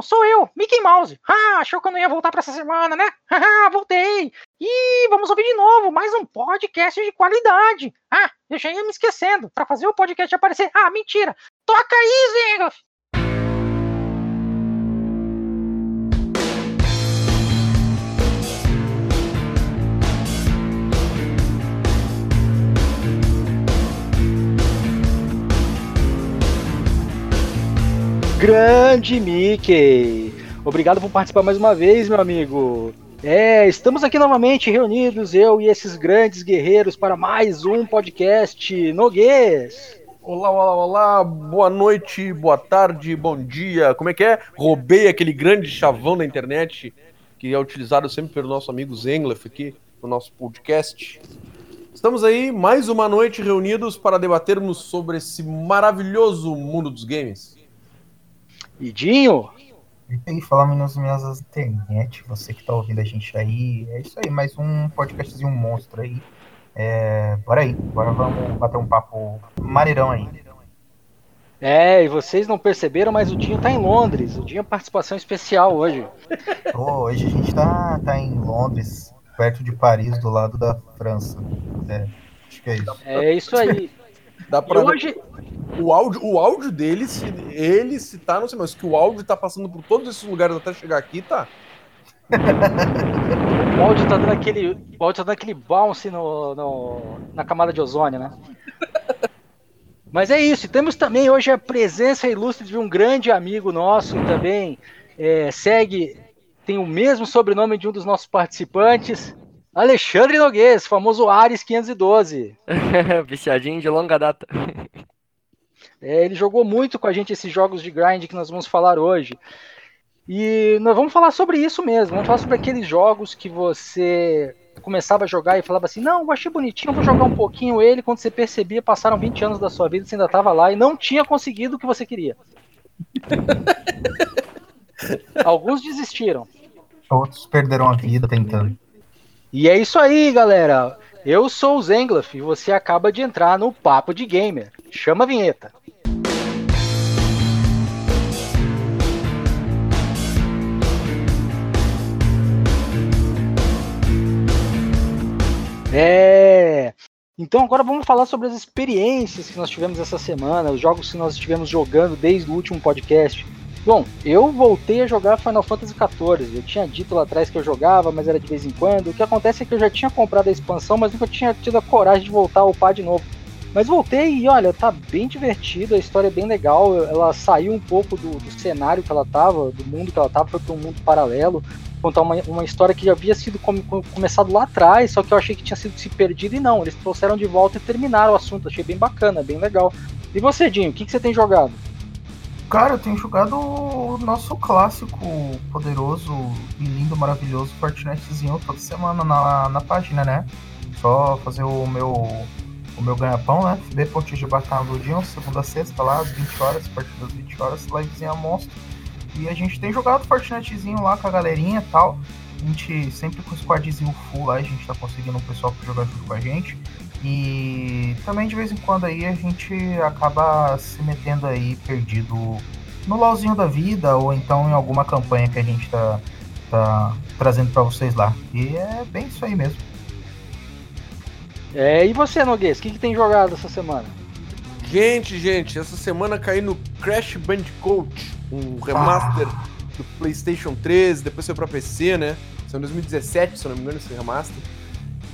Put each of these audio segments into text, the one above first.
Sou eu, Mickey Mouse. Ah, achou que eu não ia voltar para essa semana, né? Haha, voltei. E vamos ouvir de novo mais um podcast de qualidade. Ah, eu já ia me esquecendo. Para fazer o podcast aparecer. Ah, mentira. Toca aí, Zengoff. Grande Mickey! Obrigado por participar mais uma vez, meu amigo. É, estamos aqui novamente reunidos, eu e esses grandes guerreiros, para mais um podcast Noguês. Olá, olá, olá, boa noite, boa tarde, bom dia. Como é que é? Roubei aquele grande chavão da internet que é utilizado sempre pelo nosso amigo Zenglef aqui no nosso podcast. Estamos aí mais uma noite reunidos para debatermos sobre esse maravilhoso mundo dos games. Idinho? E aí, falando nas minhas internet, você que tá ouvindo a gente aí, é isso aí, mais um podcastzinho monstro aí. É, bora aí, bora vamos bater um papo maneirão aí. É, e vocês não perceberam, mas o Dinho tá em Londres. O Dinho é participação especial hoje. Oh, hoje a gente tá, tá em Londres, perto de Paris, do lado da França. É, acho que é isso. É isso aí. Dá pra E hoje, o áudio, o áudio dele, se ele se tá, não sei, mas que o áudio tá passando por todos esses lugares até chegar aqui, tá? o áudio tá dando aquele, o áudio tá dando aquele bounce no, no- na camada de ozônio, né? Mas é isso. Temos também hoje a presença ilustre de um grande amigo nosso também. é, segue, tem o mesmo sobrenome de um dos nossos participantes. Alexandre Noguês, famoso Ares 512. Viciadinho de longa data. É, ele jogou muito com a gente esses jogos de grind que nós vamos falar hoje. E nós vamos falar sobre isso mesmo. Vamos falar sobre aqueles jogos que você começava a jogar e falava assim: Não, eu achei bonitinho, vou jogar um pouquinho ele. Quando você percebia, passaram 20 anos da sua vida, você ainda estava lá e não tinha conseguido o que você queria. Alguns desistiram. Outros perderam a vida tentando. E é isso aí, galera. Eu sou o Zenglaf e você acaba de entrar no Papo de Gamer. Chama a vinheta. É. Então agora vamos falar sobre as experiências que nós tivemos essa semana, os jogos que nós estivemos jogando desde o último podcast. Bom, eu voltei a jogar Final Fantasy XIV. Eu tinha dito lá atrás que eu jogava, mas era de vez em quando. O que acontece é que eu já tinha comprado a expansão, mas nunca tinha tido a coragem de voltar a upar de novo. Mas voltei e olha, tá bem divertido, a história é bem legal. Ela saiu um pouco do, do cenário que ela tava, do mundo que ela tava, foi para um mundo paralelo. Contar uma, uma história que já havia sido come- come- começado lá atrás, só que eu achei que tinha sido se perdido e não. Eles trouxeram de volta e terminaram o assunto. Achei bem bacana, bem legal. E você, Dinho, o que, que você tem jogado? Cara, eu tenho jogado o nosso clássico poderoso e lindo, maravilhoso Fortnitezinho toda semana na, na página, né? Só fazer o meu o meu ganha-pão, né? FB.g Bacana do Dinho, segunda a sexta lá, às 20 horas, a partir das 20 horas, livezinha monstro. E a gente tem jogado Fortnitezinho lá com a galerinha e tal. A gente sempre com o squadzinho full lá, a gente tá conseguindo um pessoal pra jogar junto com a gente. E também de vez em quando aí a gente acaba se metendo aí perdido no LOLzinho da vida ou então em alguma campanha que a gente tá, tá trazendo pra vocês lá. E é bem isso aí mesmo. É, e você, Noguês, o que, que tem jogado essa semana? Gente, gente, essa semana caí no Crash Bandicoot, um remaster do PlayStation 3, depois saiu pra PC, né? Em 2017, se eu não me engano, esse remaster.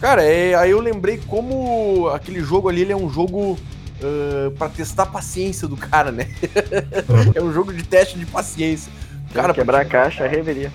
Cara, é, aí eu lembrei como aquele jogo ali ele é um jogo uh, para testar a paciência do cara, né? é um jogo de teste de paciência. Cara, Quebrar a caixa, é reveria.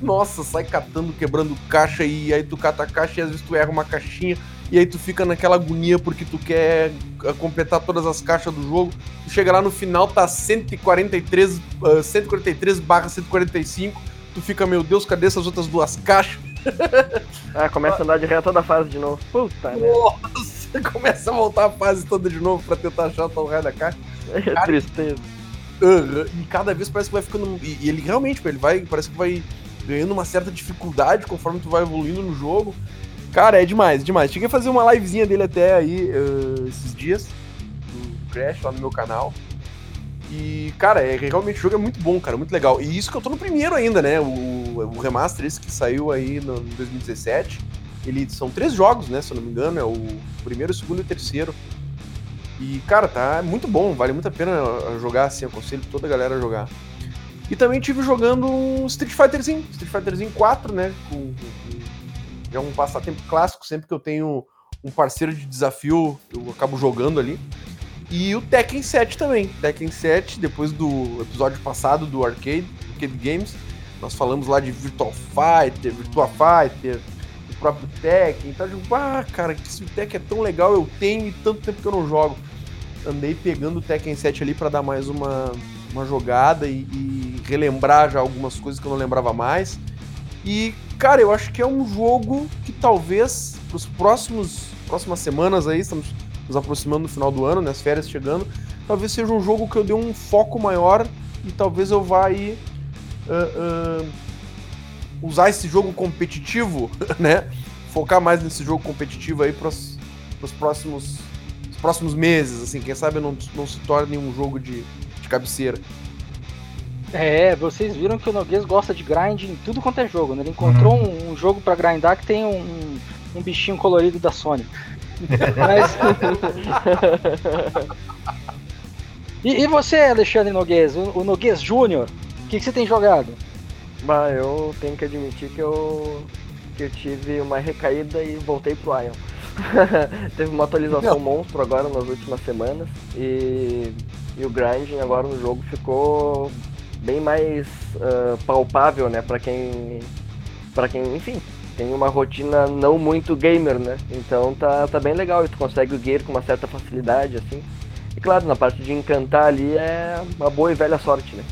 nossa, sai catando, quebrando caixa e aí tu cata a caixa e às vezes tu erra uma caixinha e aí tu fica naquela agonia porque tu quer eh, completar todas as caixas do jogo. Tu chega lá no final, tá 143, uh, 143 barra 145, tu fica, meu Deus, cadê essas outras duas caixas? Ah, começa a andar de ré toda a fase de novo. Puta, né? Nossa, começa a voltar a fase toda de novo pra tentar achar o tal raio da caixa. É tristeza. Aham, E cada vez parece que vai ficando. E, ele realmente, ele vai. Parece que vai ganhando uma certa dificuldade conforme tu vai evoluindo no jogo. Cara, é demais, demais. Cheguei a fazer uma livezinha dele até aí eh, esses dias. Do Crash lá no meu canal. E, cara, é, realmente o jogo é muito bom, cara, muito legal. E isso que eu tô no primeiro ainda, né? O, o remaster, esse que saiu aí no, em 2017. Ele são três jogos, né? Se eu não me engano, é o primeiro, o segundo e o terceiro. E, cara, tá muito bom, vale muito a pena jogar, assim, aconselho toda a galera a jogar. E também tive jogando um Street Fighterzinho, Street Fighterzinho 4, né? Com, com, é um passatempo clássico, sempre que eu tenho um parceiro de desafio, eu acabo jogando ali. E o Tekken 7 também. Tekken 7, depois do episódio passado do Arcade, Arcade Games, nós falamos lá de Virtual Fighter, Virtua Fighter, o próprio Tekken. Então, digo, ah, cara, esse Tekken é tão legal, eu tenho e tanto tempo que eu não jogo. Andei pegando o Tekken 7 ali para dar mais uma, uma jogada e, e relembrar já algumas coisas que eu não lembrava mais. E, cara, eu acho que é um jogo que talvez para os próximos próximas semanas aí, estamos nos aproximando do final do ano, né, as férias chegando, talvez seja um jogo que eu dê um foco maior e talvez eu vá aí uh, uh, usar esse jogo competitivo, né, focar mais nesse jogo competitivo aí para os próximos os próximos meses, assim, quem sabe não, não se torne um jogo de, de cabeceira. É, vocês viram que o Noguês gosta de grind em tudo quanto é jogo, né? Ele encontrou uhum. um, um, jogo para grindar que tem um, um bichinho colorido da Sony. Mas... e, e, você, Alexandre Noguês, o, o Noguês Júnior, o que, que, você tem jogado? Bah, eu tenho que admitir que eu, que eu tive uma recaída e voltei pro Ion. Teve uma atualização Não. monstro agora nas últimas semanas e, e o grinding agora no jogo ficou bem mais uh, palpável, né, para quem para quem, enfim, tem uma rotina não muito gamer, né? Então tá, tá bem legal e tu consegue o gear com uma certa facilidade, assim. E claro, na parte de encantar ali é uma boa e velha sorte, né?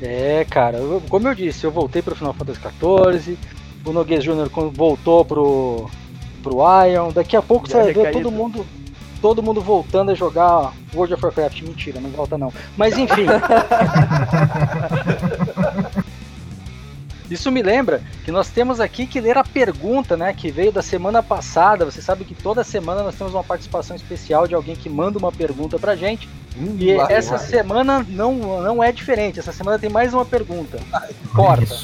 É, cara, eu, como eu disse, eu voltei pro Final Fantasy XIV, o Noguês Jr. voltou pro, pro Ion, daqui a pouco você vai ver todo mundo todo mundo voltando a jogar World of Warcraft. Mentira, não volta não. Mas enfim. Isso me lembra que nós temos aqui que ler a pergunta, né, que veio da semana passada. Você sabe que toda semana nós temos uma participação especial de alguém que manda uma pergunta pra gente. Hum, e essa semana não, não é diferente. Essa semana tem mais uma pergunta. Corta.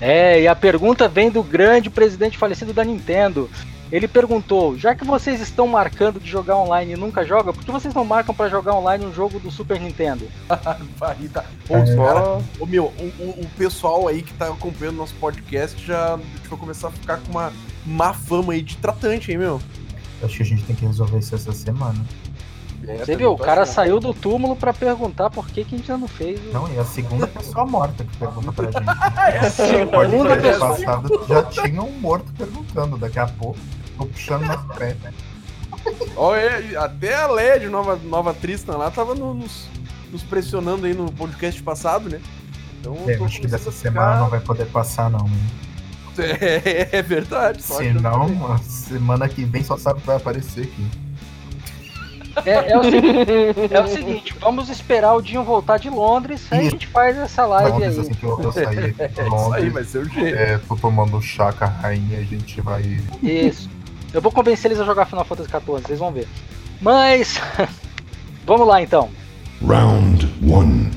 É, e a pergunta vem do grande presidente falecido da Nintendo. Ele perguntou: já que vocês estão marcando de jogar online e nunca jogam, por que vocês não marcam para jogar online um jogo do Super Nintendo? Barrita. Pô, é. cara, ô, meu, o, o, o, pessoal aí que tá acompanhando nosso podcast já vai começar a ficar com uma má fama aí de tratante, hein, meu? Acho que a gente tem que resolver isso essa semana. É, Você viu, o cara saiu do túmulo para perguntar por que, que a gente já não fez. Não, e a segunda pessoa morta que pergunta pra gente. é a segunda pessoa. passado já tinha um morto perguntando, daqui a pouco. Tô puxando nas pernas. Olha, até a LED, nova, nova Tristan lá, tava no, nos, nos, pressionando aí no podcast passado, né? Então, é, acho que dessa semana não vai poder passar, não. Né? É, é verdade. Se não, a semana que vem só sabe que vai aparecer aqui. É, é, o seguinte, é, o seguinte, vamos esperar o Dinho voltar de Londres, aí a gente faz essa live Londres, aí. Assim que eu, eu sair de Londres, aí vai ser o jeito. É, tô tomando chá com a rainha, a gente vai. Isso. Eu vou convencer eles a jogar Final Fantasy XIV, vocês vão ver. Mas. vamos lá então. Round 1.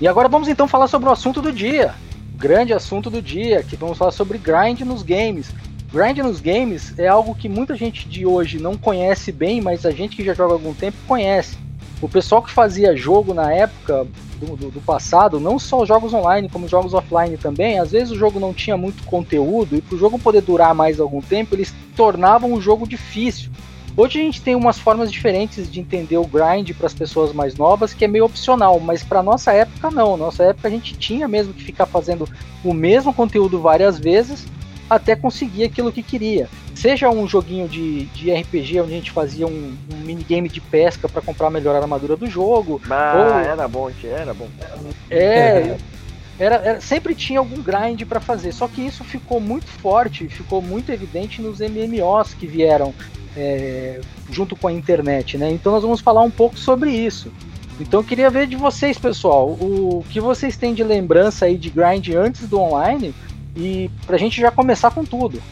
E agora vamos então falar sobre o assunto do dia. O grande assunto do dia, que vamos falar sobre grind nos games. Grind nos games é algo que muita gente de hoje não conhece bem, mas a gente que já joga há algum tempo conhece. O pessoal que fazia jogo na época do, do, do, passado, não só jogos online, como jogos offline também, às vezes o jogo não tinha muito conteúdo e para o jogo poder durar mais algum tempo, eles tornavam o jogo difícil. Hoje a gente tem umas formas diferentes de entender o grind para as pessoas mais novas, que é meio opcional, mas para nossa época não. Nossa época a gente tinha mesmo que ficar fazendo o mesmo conteúdo várias vezes até conseguir aquilo que queria. Seja um joguinho de, de RPG onde a gente fazia um, um minigame de pesca para comprar a melhor armadura do jogo. Ah, ou... era bom, era bom. É. Era, era, sempre tinha algum grind para fazer, só que isso ficou muito forte, ficou muito evidente nos MMOs que vieram é, junto com a internet, né? Então nós vamos falar um pouco sobre isso. Então eu queria ver de vocês, pessoal, o que vocês têm de lembrança aí de grind antes do online e pra gente já começar com tudo.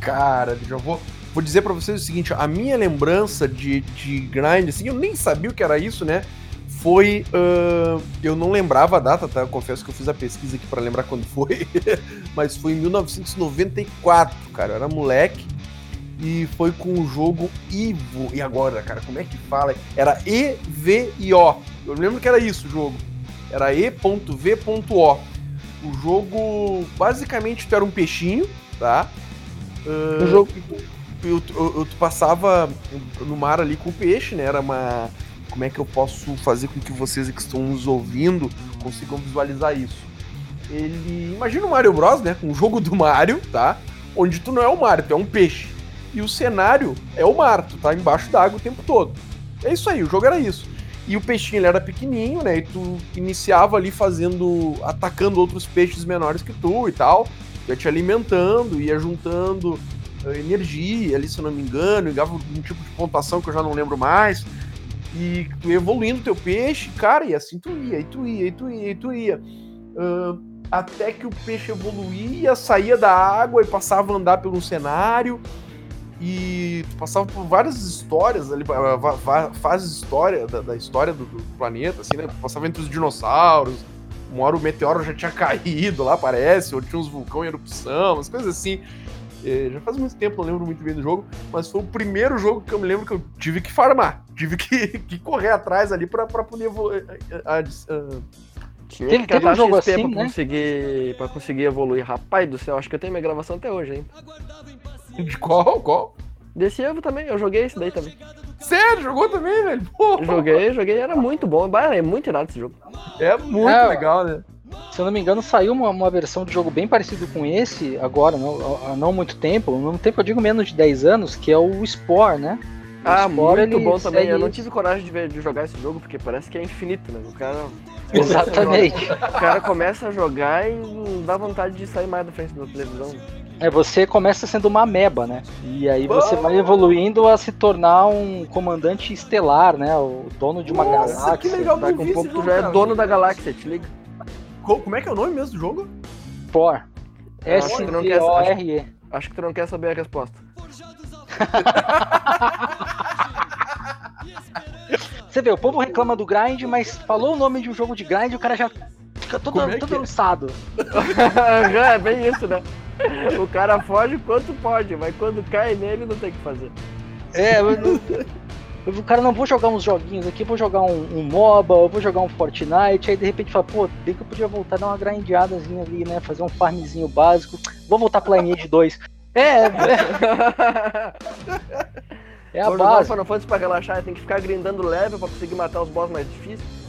Cara, já vou, vou dizer para vocês o seguinte: a minha lembrança de, de grind, assim, eu nem sabia o que era isso, né? Foi. Uh, eu não lembrava a data, tá? Eu confesso que eu fiz a pesquisa aqui para lembrar quando foi. Mas foi em 1994, cara. Eu era moleque. E foi com o jogo Ivo. E agora, cara, como é que fala? Era EVIO. Eu lembro que era isso o jogo. Era E.V.O. O jogo, basicamente, tu era um peixinho, tá? Uh, o jogo. Eu, eu, eu, passava no mar ali com o peixe, né? Era uma. Como é que eu posso fazer com que vocês que estão nos ouvindo consigam visualizar isso? Ele. Imagina o Mario Bros, né? Um jogo do Mario, tá? Onde tu não é o Mario, tu é um peixe. E o cenário é o mar, tu tá embaixo d'água o tempo todo. É isso aí, o jogo era isso. E o peixinho ele era pequenininho, né? E tu iniciava ali fazendo. atacando outros peixes menores que tu e tal. Ia te alimentando, ia juntando uh, energia ali, se eu não me engano, dava um tipo de pontuação que eu já não lembro mais. E tu ia evoluindo teu peixe, cara, e assim tu ia, e tu ia, e tu ia, e tu ia. Uh, até que o peixe evoluía, saía da água e passava a andar pelo cenário e passava por várias histórias ali, fases história da, da história do, do, planeta, assim, né? Passava entre os dinossauros, uma hora o meteoro já tinha caído lá, parece, ou tinha uns vulcões em erupção, umas coisas assim. É, já faz muito tempo, não lembro muito bem do jogo, mas foi o primeiro jogo que eu me lembro que eu tive que farmar, tive que, que correr atrás ali pra, pra poder. A, a, a, tinha teve, que teve um jogo assim, pra, né? conseguir, pra conseguir evoluir. Rapaz do céu, acho que eu tenho minha gravação até hoje, hein? De qual? Qual? Desse Evo também, eu joguei esse daí também. Sério? Jogou também, velho? Porra. Joguei, joguei, era muito bom. É muito irado esse jogo. É muito é, legal, né? Se eu não me engano, saiu uma, uma versão de jogo bem parecido com esse, agora, não, há não muito tempo, no tempo eu digo menos de 10 anos, que é o Spore, né? O ah, Spore, muito bom também. Eu não tive coragem de, ver, de jogar esse jogo, porque parece que é infinito, né? O cara. Exatamente. o cara começa a jogar e não dá vontade de sair mais da frente da televisão. É, você começa sendo uma meba, né? E aí você vai evoluindo a se tornar um comandante estelar, né? O dono de uma Nossa, galáxia. que legal, vai com um pouco, tu já é dono da galáxia, te liga. Como é que é o nome mesmo do jogo? Por. S-P-O-R-E. Acho que tu não quer saber a resposta. Você vê, o povo reclama do grind, mas falou o nome de um jogo de grind, o cara já fica todo, é todo é? lançado. é bem isso, né? O cara foge quanto pode, mas quando cai nele não tem o que fazer. É, não... o cara não vou jogar uns joguinhos aqui, vou jogar um, um MOBA, eu vou jogar um Fortnite, aí de repente fala, pô, bem que eu podia voltar dar uma grindeadazinha ali, né? Fazer um farmzinho básico. Vou voltar pro Lineage 2. É, é. É a Vou base. Final Fantasy pra relaxar, tem que ficar grindando level pra conseguir matar os boss mais difíceis.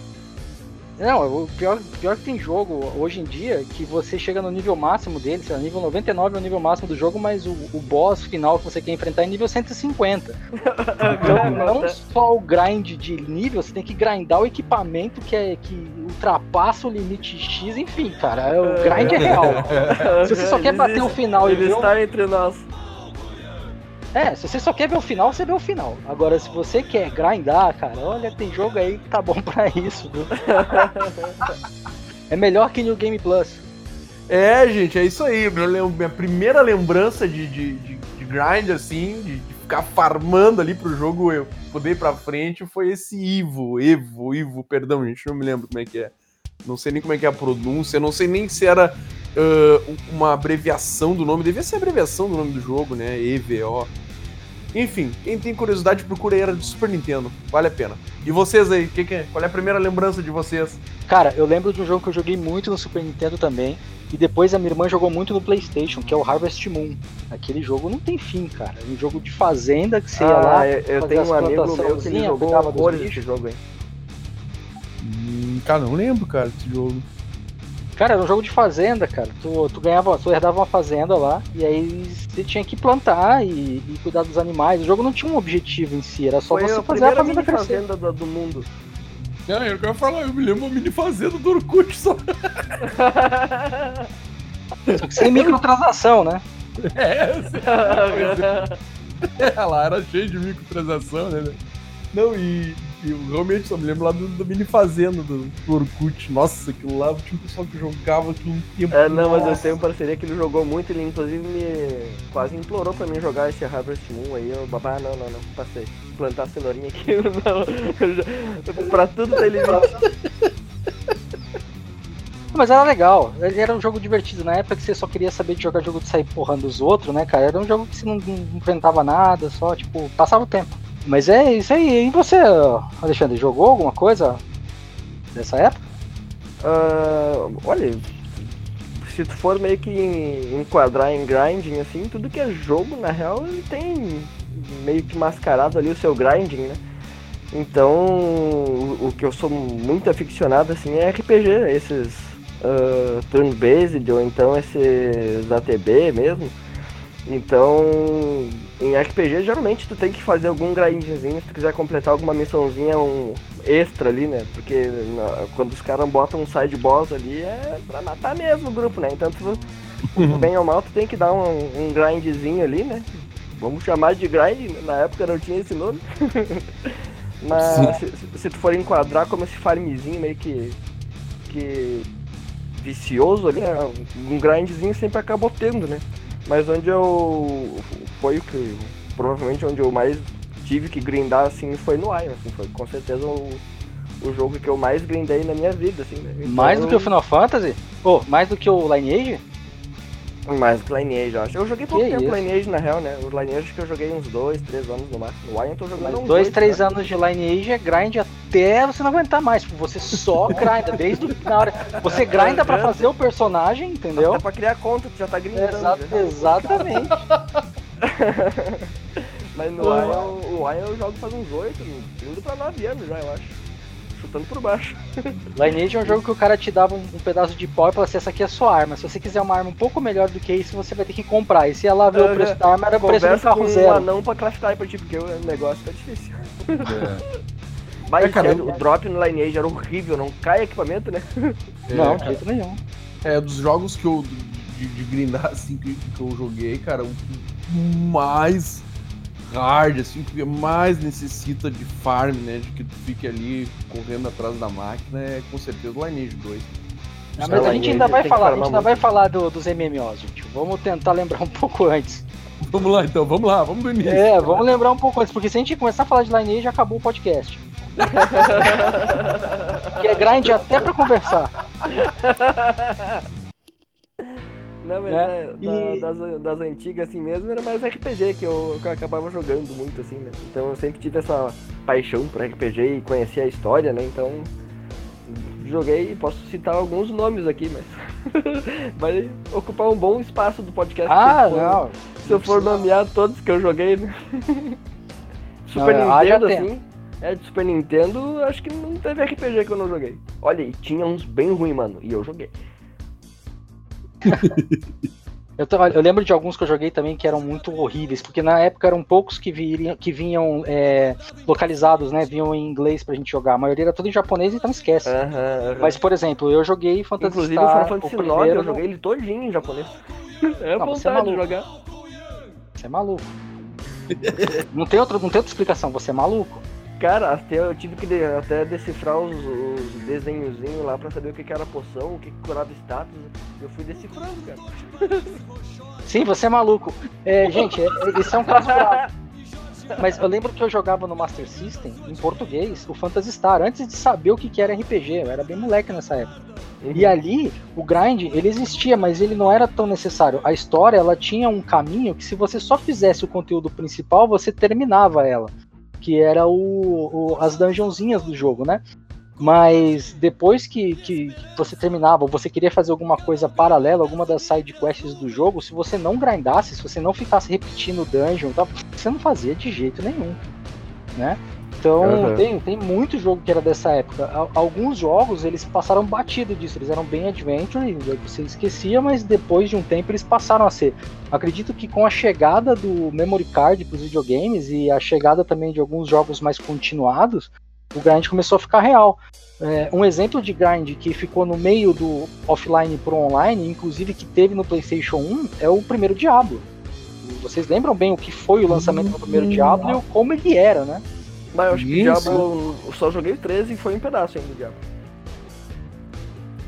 Não, o pior, pior que tem jogo hoje em dia que você chega no nível máximo dele, sei lá, nível 99 é o nível máximo do jogo, mas o, o boss final que você quer enfrentar é nível 150. então, não só o grind de nível, você tem que grindar o equipamento que, é, que ultrapassa o limite X, enfim, cara, o grind é real. Se você só quer bater o final ele e ver. está entre nós. É, se você só quer ver o final, você vê o final. Agora, se você quer grindar, cara, olha, tem jogo aí que tá bom pra isso, viu? é melhor que New Game Plus. É, gente, é isso aí. Minha primeira lembrança de, de, de, de grind, assim, de, de, ficar farmando ali pro jogo eu poder ir pra frente, foi esse Ivo. Evo, Ivo, perdão, gente, não me lembro como é que é. Não sei nem como é que é a pronúncia, não sei nem se era uh, uma abreviação do nome. Devia ser a abreviação do nome do jogo, né? EVO. Enfim, quem tem curiosidade, procura aí, era de Super Nintendo. Vale a pena. E vocês aí, que que é? qual é a primeira lembrança de vocês? Cara, eu lembro de um jogo que eu joguei muito no Super Nintendo também. E depois a minha irmã jogou muito no PlayStation, que é o Harvest Moon. Aquele jogo não tem fim, cara. É um jogo de fazenda que você ah, ia lá. Eu, eu tenho um amigo meu que ele jogou horrores esse jogo aí. Hum, cara, não lembro, cara, desse jogo. Cara, era um jogo de fazenda, cara. Tu, tu ganhava, tu herdava uma fazenda lá, e aí você tinha que plantar e, e cuidar dos animais. O jogo não tinha um objetivo em si, era só Foi você a fazer a fazenda crescer. fazenda do, do mundo. É, eu quero falar, eu me lembro uma mini fazenda do Orkut só. só que sem microtransação, né? É, é, lá era cheio de microtransação, né? Não, e E eu realmente só me lembro lá do, do mini fazenda do, do Orkut. Nossa, aquilo lá tinha um pessoal que jogava aquilo um tempo. É, não, mas eu Nossa. tenho um parceria que ele jogou muito, ele inclusive me quase implorou pra mim jogar esse Harvest Moon aí, eu, babá, não, não, não, passei. Plantar cenourinha aqui, não, eu já- pra tudo limite. Mas era legal, ele era um jogo divertido. Na época que você só queria saber de jogar jogo de sair porrando os outros, né, cara? Era um jogo que você não, não enfrentava nada, só, tipo, passava o tempo. Mas é isso aí. E você, Alexandre, jogou alguma coisa dessa época? Ah, olha, se tu for meio que enquadrar em grinding, assim, tudo que é jogo, na real, ele tem meio que mascarado ali o seu grinding, né? Então, o, que eu sou muito aficionado, assim, é RPG, esses ah, turn-based, ou então esses ATB mesmo. Então, em RPG, geralmente tu tem que fazer algum grindzinho se tu quiser completar alguma missãozinha um extra ali, né? Porque na- quando os caras botam um side boss ali é pra matar mesmo o grupo, né? Então, tu, bem ou mal, tu tem que dar um, um grindzinho ali, né? Vamos chamar de grind, na época não tinha esse nome. Mas se, se- tu for enquadrar como esse farmzinho meio que, que vicioso ali, né? um grindzinho sempre acabou tendo, né? Mas onde eu. Foi o que. Provavelmente onde eu mais tive que grindar assim foi no Iron, assim, foi com certeza o, o jogo que eu mais grindei na minha vida, assim? Então, Mais do que o Final Fantasy? Pô, mais do que o Lineage? Que Lineage, eu acho. Eu joguei pouco Que tempo isso? Lineage na real, né? O Lineage acho que eu joguei uns dois, três anos no máximo. O Iron eu tô jogando Mas uns dois, oito, três né? anos de Lineage é grind até você não aguentar mais. Tipo, você só grinda, desde o- na hora. Você grinda pra fazer o personagem, entendeu? Dá pra criar conta, tu já tá grindando. Exa- já. exatamente. Mas no. Iron, o Iron eu jogo faz uns oito, indo pra nove anos já, eu acho. Chutando por baixo. Lineage é um jogo que o cara te dava um, um pedaço de pau e falava assim, essa aqui é a sua arma. Se você quiser uma arma um pouco melhor do que isso, você vai ter que comprar. E se ia lá ver o preço da arma, era o preço do Conversa carro com um anão pra craftar pra ti, porque o negócio tá difícil. É. Mas É, cara, eu- o drop no Lineage era horrível, não cai equipamento, né? Não, É, de jeito nenhum. É, dos jogos que eu. de, de grindar assim que, que eu joguei, cara, o que mais hard, assim, o que mais necessita de farm, né? De que tu fique ali correndo atrás da máquina, é com certeza o Lineage 2. Ah, mas a gente ainda vai falar, a gente ainda vai falar do- dos MMOs, gente. Vamos tentar lembrar um pouco antes. Vamos lá então, vamos lá, vamos do início. É, vamos lembrar um pouco antes, porque se a gente começar a falar de Lineage, acabou o podcast. que é grind até pra conversar. Não, mas Né? é, da- E- das, das antigas assim mesmo, era mais RPG que eu, que eu acabava jogando muito, assim, né? Então eu sempre tive essa paixão por RPG e conhecia a história, né? Então joguei, posso citar alguns nomes aqui, mas vai ocupar um bom espaço do podcast. Ah, se eu for, não. Se eu for nomear todos que eu joguei, né? Super Não, haja Nintendo, tempo. assim. É, de Super Nintendo, acho que não teve RPG que eu não joguei. Olha, e tinha uns bem ruins, mano, e eu joguei. Eu, tô- eu lembro de alguns que eu joguei também que eram muito horríveis, porque na época eram poucos que, viriam, que vinham é, localizados, né? Vinham em inglês pra gente jogar. A maioria era tudo em japonês, então esquece. Aham, aham. Mas, por exemplo, eu joguei Phantasy Inclusive o Star, Final Fantasy o IX, primeiro, eu joguei ele todinho em japonês. É Não, você é vontade de maluco. jogar. Você é maluco. não, tem outra, não tem outra explicação, você é maluco. Cara, até eu tive que até decifrar os, os desenhozinhos lá pra saber o que, que era poção, o que, que curava status. Eu fui decifrando, cara. Sim, você é maluco. É, gente, é, é- esse é um caso grave. Mas eu lembro que eu jogava no Master System, em português, o Phantasy Star, antes de saber o que, que era RPG. Eu era bem moleque nessa época. E ali, o grind, ele existia, mas ele não era tão necessário. A história, ela tinha um caminho que se você só fizesse o conteúdo principal, você terminava ela. Que era o, o- as dungeonzinhas do jogo, né? Mas depois que, que você terminava, você queria fazer alguma coisa paralela, alguma das side quests do jogo, se você não grindasse, se você não ficasse repetindo o dungeon, você não fazia de jeito nenhum, né? Então Aham. tem, tem muito jogo que era dessa época. Al- Alguns jogos eles passaram batido disso, eles eram bem adventure, você esquecia, mas depois de um tempo eles passaram a ser. Acredito que com a chegada do memory card para os videogames e a chegada também de alguns jogos mais continuados, o grind começou a ficar real. É, um exemplo de grind que ficou no meio do offline pro online, inclusive que teve no PlayStation 1, é o primeiro Diablo. Vocês lembram bem o que foi o lançamento do primeiro Hum, Diablo e como ele era, né? Mas eu acho que Isso. Diablo. Eu só joguei o 13 e foi um pedaço ainda do Diablo.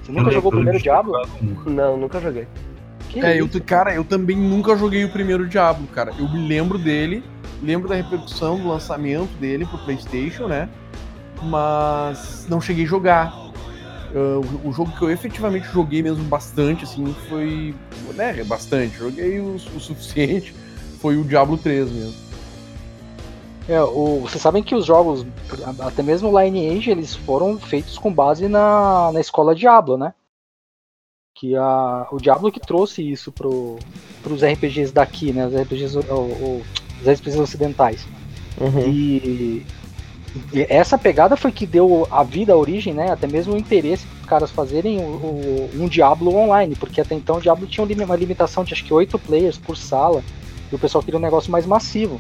Você nunca jogou o primeiro Diablo? Não, nunca joguei. Que É, eu, isso? cara, eu também nunca joguei o primeiro Diablo, cara. Eu me lembro dele, lembro da repercussão do lançamento dele pro PlayStation, né? Mas não cheguei a jogar. O, o jogo que eu efetivamente joguei mesmo bastante, assim, foi. Né, bastante. Joguei o, o suficiente. Foi o Diablo 3 mesmo. É, o- vocês sabem que os jogos, até mesmo o Lineage, eles foram feitos com base na, na escola Diablo, né? Que a, o Diablo que trouxe isso pro, pros RPGs daqui, né? Os RPGs, o- o- os RPGs ocidentais. E, e essa pegada foi que deu a vida, a origem, né? Até mesmo o interesse dos caras fazerem o, um Diablo online, porque até então o Diablo tinha um uma limitação de acho que 8 players por sala, e o pessoal queria um negócio mais massivo.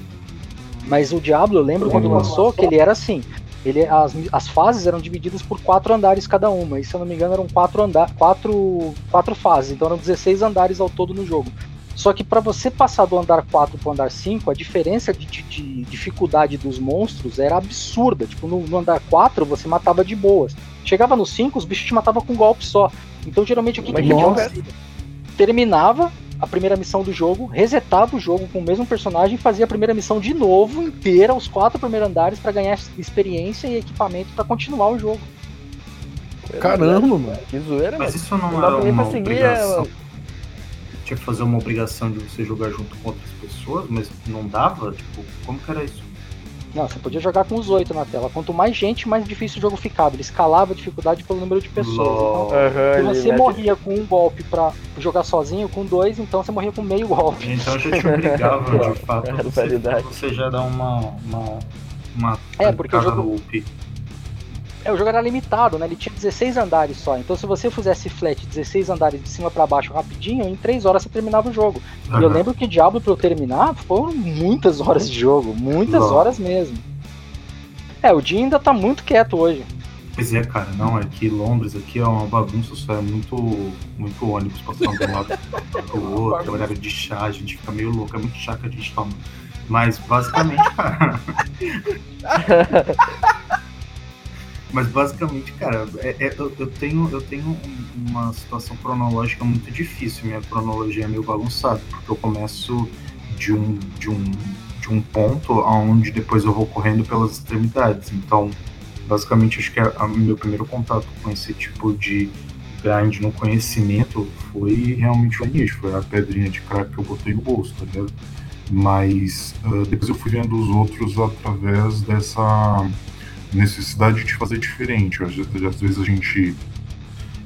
Mas o Diablo, eu lembro quando lançou que ele era assim. Ele, as, as fases eram divididas por quatro andares cada uma, e se eu não me engano eram quatro, anda quatro, quatro fases, então eram 16 andares ao todo no jogo. Só que para você passar do andar 4 pro andar 5, a diferença de, de- de dificuldade dos monstros era absurda. Tipo, no, no andar 4 você matava de boas. Chegava no 5, os bichos te matavam com um golpe só. Então geralmente o que, que terminava a primeira missão do jogo, resetava o jogo com o mesmo personagem e fazia a primeira missão de novo, inteira, os quatro primeiros andares, para ganhar experiência e equipamento para continuar o jogo. Caramba, mano. Que zoeira, Mas isso não, Não nem uma obrigação. Tinha que fazer uma obrigação de você jogar junto com outras pessoas, mas não dava? Tipo, como que era isso? Não, você podia jogar com os oito na tela. Quanto mais gente, mais difícil o jogo ficava. Ele escalava a dificuldade pelo número de pessoas. Então, Aham, se você morria com um golpe pra jogar sozinho, com dois, então você morria com meio golpe. Então já te obrigava, de fato, a você, você já dá uma. uma, uma É, porque o jogo- no UP. É, o jogo era limitado, né? Ele tinha 16 andares só. Então, se você fizesse flat 16 andares de cima pra baixo rapidinho, em 3 horas você terminava o jogo. E eu lembro que Diablo pra eu terminar foram muitas horas de jogo, muitas Nossa. horas mesmo. É, o dia ainda tá muito quieto hoje. Pois é, cara, não, é que Londres aqui é uma bagunça, só é muito, muito ônibus passando de um lado pro outro, horário de chá, a gente fica meio louco, é muito chá que a gente toma. Mas basicamente, cara. Mas basicamente, cara, é- é- eu, eu tenho, eu tenho um- uma situação cronológica muito difícil. Minha cronologia é meio bagunçada, porque eu começo de um, de um, de um ponto aonde depois eu vou correndo pelas extremidades. Então, basicamente, acho que o meu primeiro contato com esse tipo de grind no conhecimento foi realmente o início, foi a pedrinha de crack que eu botei no bolso, tá ligado? Mas ah, depois eu fui vendo os outros através dessa necessidade de fazer diferente. Às, vezes- às vezes a gente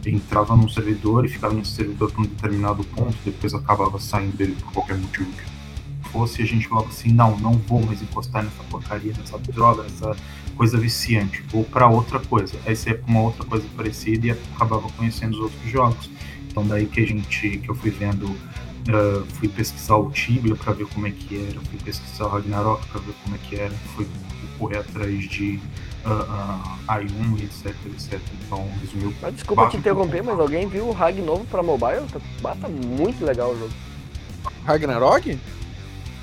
entrava num servidor e ficava nesse servidor por um determinado ponto, depois acabava saindo dele por qualquer motivo que fosse, e a gente falava assim, não, não vou mais encostar nessa porcaria, nessa droga, nessa coisa viciante, vou pra outra coisa. Aí você ia pra uma outra coisa parecida e acabava conhecendo os outros jogos. Então daí que a gente, que eu fui vendo, ah, fui pesquisar o Tibia pra ver como é que era, fui pesquisar o Ragnarok pra ver como é que era, fui correr atrás de i1 e etc, etc. Então, resumiu. Mas desculpa te interromper, mas alguém viu o Rag novo pra mobile? Tá, tá muito legal o jogo. Ragnarok?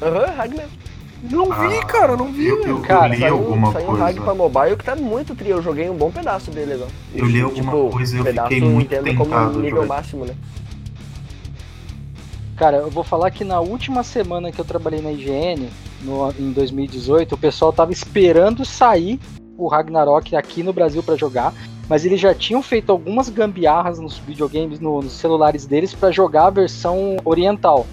Aham, mesmo. Não vi, Ah, cara, não vi. Eu, eu, Cara, eu li Saiu, alguma saiu um Rag coisa. pra mobile que tá muito trio. Eu joguei um bom pedaço dele agora. Eu li alguma coisa e eu pedaço fiquei muito como tentado de nível jogar. máximo, né? Cara, eu vou falar que na última semana que eu trabalhei na IGN, no- em 2018, o pessoal tava esperando sair o Ragnarok aqui no Brasil pra jogar, mas eles já tinham feito algumas gambiarras nos videogames, no- nos celulares deles pra jogar a versão oriental.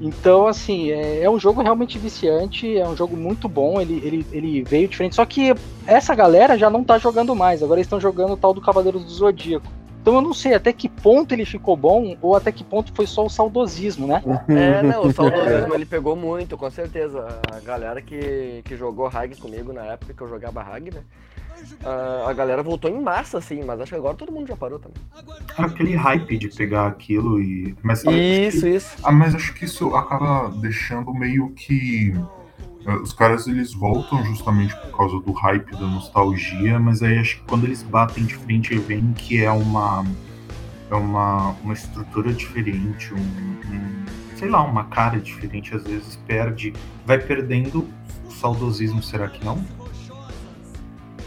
Então, assim, é, é um jogo realmente viciante, é um jogo muito bom, ele, ele, ele veio diferente. Só que essa galera já não tá jogando mais, agora eles estão jogando o tal do Cavaleiros do Zodíaco. Então eu não sei até que ponto ele ficou bom ou até que ponto foi só o saudosismo, né? É, não, o saudosismo ele pegou muito, com certeza. A galera que, que jogou Rag comigo na época que eu jogava Rag, né? A, a galera voltou em massa, assim, mas acho que agora todo mundo já parou também. Aquele hype de pegar aquilo e. Mas, acho que- Isso, isso. Ah, mas acho que isso acaba deixando meio que. Os caras eles voltam justamente por causa do hype, da nostalgia, mas aí acho que quando eles batem de frente e veem que é uma. É uma, uma estrutura diferente, um, um- sei lá, uma cara diferente, às vezes perde. Vai perdendo o saudosismo, será que não?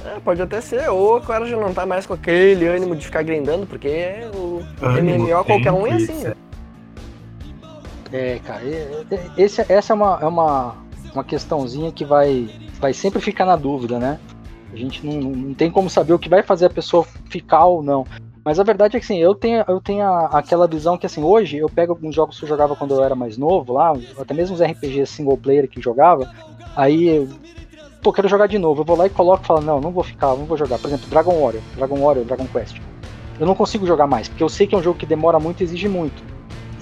É, pode até ser, ou o cara já não tá mais com aquele ânimo de ficar grindando, porque o Ânimo, MMO qualquer um é assim, né? É, cara, esse, essa é, uma, é uma, uma questãozinha que vai, vai sempre ficar na dúvida, né? A gente não, não tem como saber o que vai fazer a pessoa ficar ou não. Mas a verdade é que assim, eu tenho, eu tenho a- aquela visão que assim, hoje eu pego alguns jogos que eu jogava quando eu era mais novo, lá, até mesmo os RPGs single player que eu jogava, aí eu, pô, quero jogar de novo. Eu vou lá e coloco e falo, não, não vou ficar, não vou jogar. Por exemplo, Dragon Warrior, Dragon Warrior, Dragon Quest. Eu não consigo jogar mais, porque eu sei que é um jogo que demora muito e exige muito.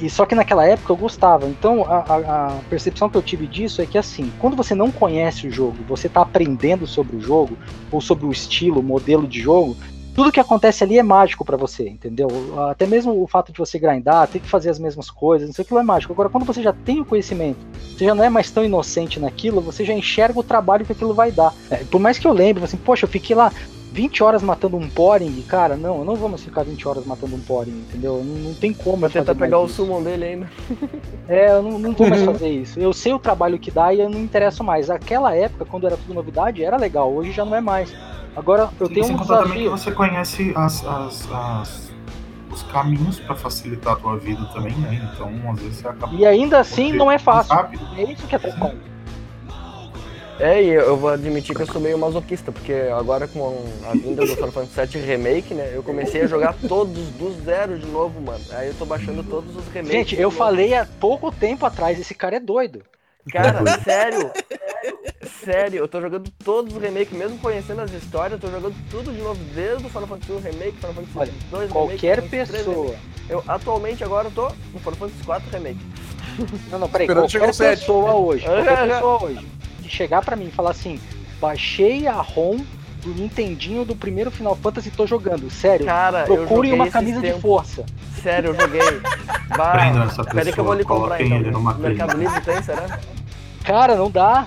E só que naquela época eu gostava. Então a, a- a percepção que eu tive disso é que assim, quando você não conhece o jogo, você tá aprendendo sobre o jogo, ou sobre o estilo, o modelo de jogo, tudo que acontece ali é mágico pra você, entendeu? Até mesmo o fato de você grindar, ter que fazer as mesmas coisas, isso aquilo é mágico. Agora, quando você já tem o conhecimento, você já não é mais tão inocente naquilo, você já enxerga o trabalho que aquilo vai dar. É, por mais que eu lembre, assim, poxa, eu fiquei lá 20 horas matando um poring, cara, não, não mais ficar 20 horas matando um poring, entendeu? Não, não tem como Vou tentar pegar o summon dele ainda. É, eu não, não vou mais fazer isso. Eu sei o trabalho que dá e eu não me interesso mais. Aquela época, quando era tudo novidade, era legal. Hoje já não é mais. Agora, eu tenho Sem um contar também que desafio. você conhece as, as- as- os caminhos pra facilitar a tua vida também, né? Então, às vezes você acaba. E ainda assim, não é fácil. É isso que é bom. É, e eu vou admitir que eu sou meio masoquista, porque agora com a vinda do Final Fantasy VII Remake, né, eu comecei a jogar todos do zero de novo, mano. Aí eu tô baixando todos os remakes. Gente, eu falei há pouco tempo atrás, esse cara é doido. Cara, sério, sério, eu tô jogando todos os remakes, mesmo conhecendo as histórias, eu tô jogando tudo de novo, desde o Final Fantasy 1 Remake, Final Fantasy Olha, 2 Qualquer remake, Final Fantasy 3 pessoa. remake. Eu, atualmente agora eu tô no Final Fantasy 4 Remake. Não, não, peraí. Esperando Qualquer pessoa hoje. Qualquer pessoa hoje. Chegar pra mim e falar assim: baixei a ROM do Nintendinho do primeiro Final Fantasy e tô jogando. Sério. Cara, Procurem uma camisa de tempos. força. Sério, eu joguei. Prendam essa peraí que eu vou lhe pessoa, comprar então. ele numa Mercado. Livre tem, será? Cara, não dá.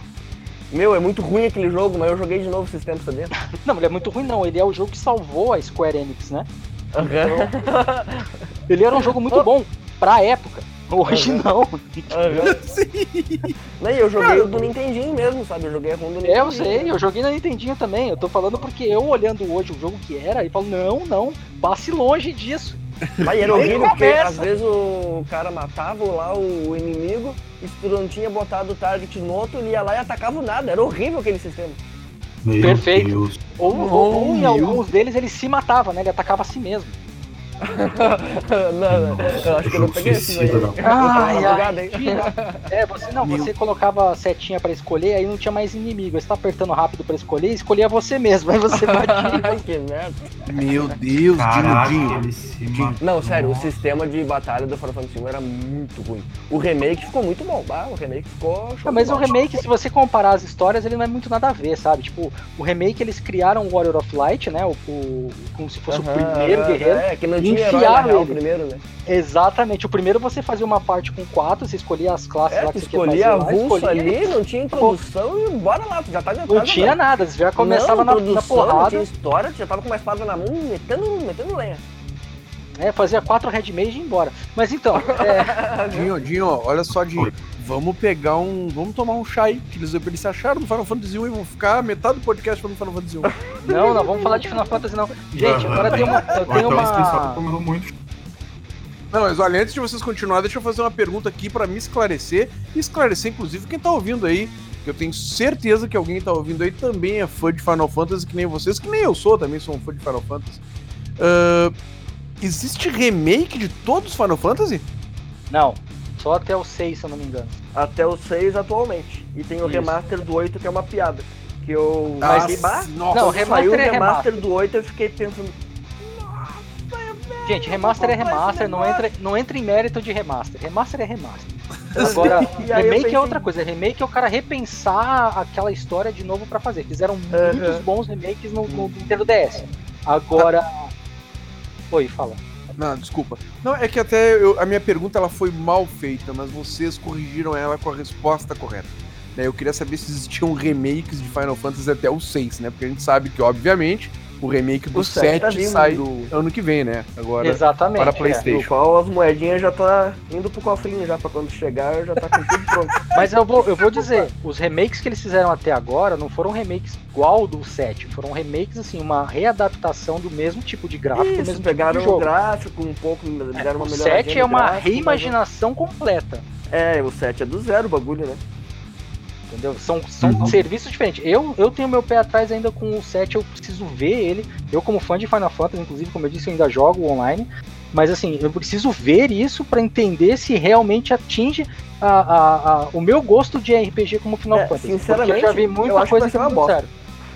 Meu, é muito ruim aquele jogo, mas eu joguei de novo esses tempos, sabia? Não, ele é muito ruim, não. Ele é o jogo que salvou a Square Enix, né? Ele era um jogo muito bom pra época. Hoje Aham. não. Não, e eu joguei o do Nintendinho mesmo, sabe? Eu joguei a ROM do Nintendinho. É, eu sei, eu joguei na Nintendinho também. Eu tô falando porque eu olhando hoje o jogo que era, e falo, não, não, passe longe disso. Mas era Nem horrível porque às vezes o cara matava lá o inimigo e se tu não tinha botado o target no outro, ele ia lá e atacava o nada. Era horrível aquele sistema. Meu Perfeito. Deus. Ou, ou- ou em alguns deles ele se matava, né? Ele atacava a si mesmo. Não, não, eu acho que eu não peguei. Suicida, não. Ai? É, você não, Meu. você colocava a setinha pra escolher, aí não tinha mais inimigo. Aí você tá apertando rápido pra escolher, escolhia você mesmo. Aí você batia. Ai, que merda. Meu Deus, se matou. Não, sério, o sistema de batalha do Final Fantasy 1 era muito ruim. O remake ficou muito bom, bah, o remake ficou show Ah, mas o remake, se você comparar as histórias, ele não é muito nada a ver, sabe? Tipo, o remake eles criaram o Warrior of Light, né? O, o- como se fosse Aham, o primeiro guerreiro. É, que não tinha na real ele. primeiro, né? Exatamente. O primeiro você fazia uma parte com quatro, você escolhia as classes É, lá que você queria escolhia fazer lá, avulso escolhia, ali, não tinha introdução e bora lá, já tá Não tinha nada, você já começava na, na Não porrada, tinha história, já tava com uma espada na mão, metendo, metendo lenha. Né, fazia quatro red mage e ia embora. Mas então, é, Dinho, Dinho, olha só, Dinho. Vamos pegar um. Vamos tomar um chá aí. Que eles, eles se acharam no Final Fantasy 1 e vão ficar metade do podcast falando Final Fantasy 1. não, não vamos falar de Final Fantasy não. Gente, agora tem uma, eu tenho então uma, muito. Não, mas olha, antes de vocês continuarem, deixa eu fazer uma pergunta aqui pra me esclarecer. E esclarecer, inclusive, quem tá ouvindo aí. Que eu tenho certeza que alguém tá ouvindo aí também é fã de Final Fantasy, que nem vocês, que nem eu sou, também sou um fã de Final Fantasy. Ah, existe remake de todos os Final Fantasy? não, só até o 6, se eu não me engano. Até o 6 atualmente. E tem o Isso. remaster do 8 que é uma piada. Que eu. Mas fiquei, bah, nossa, não, remaster saiu o é remaster do 8 eu fiquei pensando. Gente, remaster é remaster, não entra, não entra em mérito de remaster. Remaster é remaster. Agora, E remake pensei- é outra coisa. Remake é o cara repensar aquela história de novo pra fazer. Fizeram muitos bons remakes no, no Nintendo DS. Agora. Oi, fala. Não, desculpa. Não, é que até eu- a minha pergunta ela foi mal feita, mas vocês corrigiram ela com a resposta correta. Né, Eu queria saber se existiam remakes de Final Fantasy até o 6, né? Porque a gente sabe que, obviamente, o remake do O 7 7 tá sai ano que vem, né? Agora Exatamente. para é. PlayStation. No qual as moedinhas já tá indo pro cofrinho já, pra quando chegar já tá com tudo pronto. Mas eu vou, eu vou dizer, os remakes que eles fizeram até agora não foram remakes igual do 7, foram remakes assim, uma readaptação do mesmo tipo de gráfico, do Isso, mesmo pegaram tipo o gráfico um pouco, deram uma o melhoradinha 7 é uma gráfico, mas- reimaginação completa. É, o 7 é do zero o bagulho, né? Entendeu? São, são Uhum. serviços diferentes. Eu, eu tenho meu pé atrás ainda com o 7, eu preciso ver ele. Eu, como fã de Final Fantasy, inclusive, como eu disse, eu ainda jogo online. Mas assim, eu preciso ver isso pra entender se realmente atinge a, a- a- o meu gosto de RPG como Final É, Fantasy. sinceramente, porque eu já vi muita eu acho que coisa vai ser que uma bosta.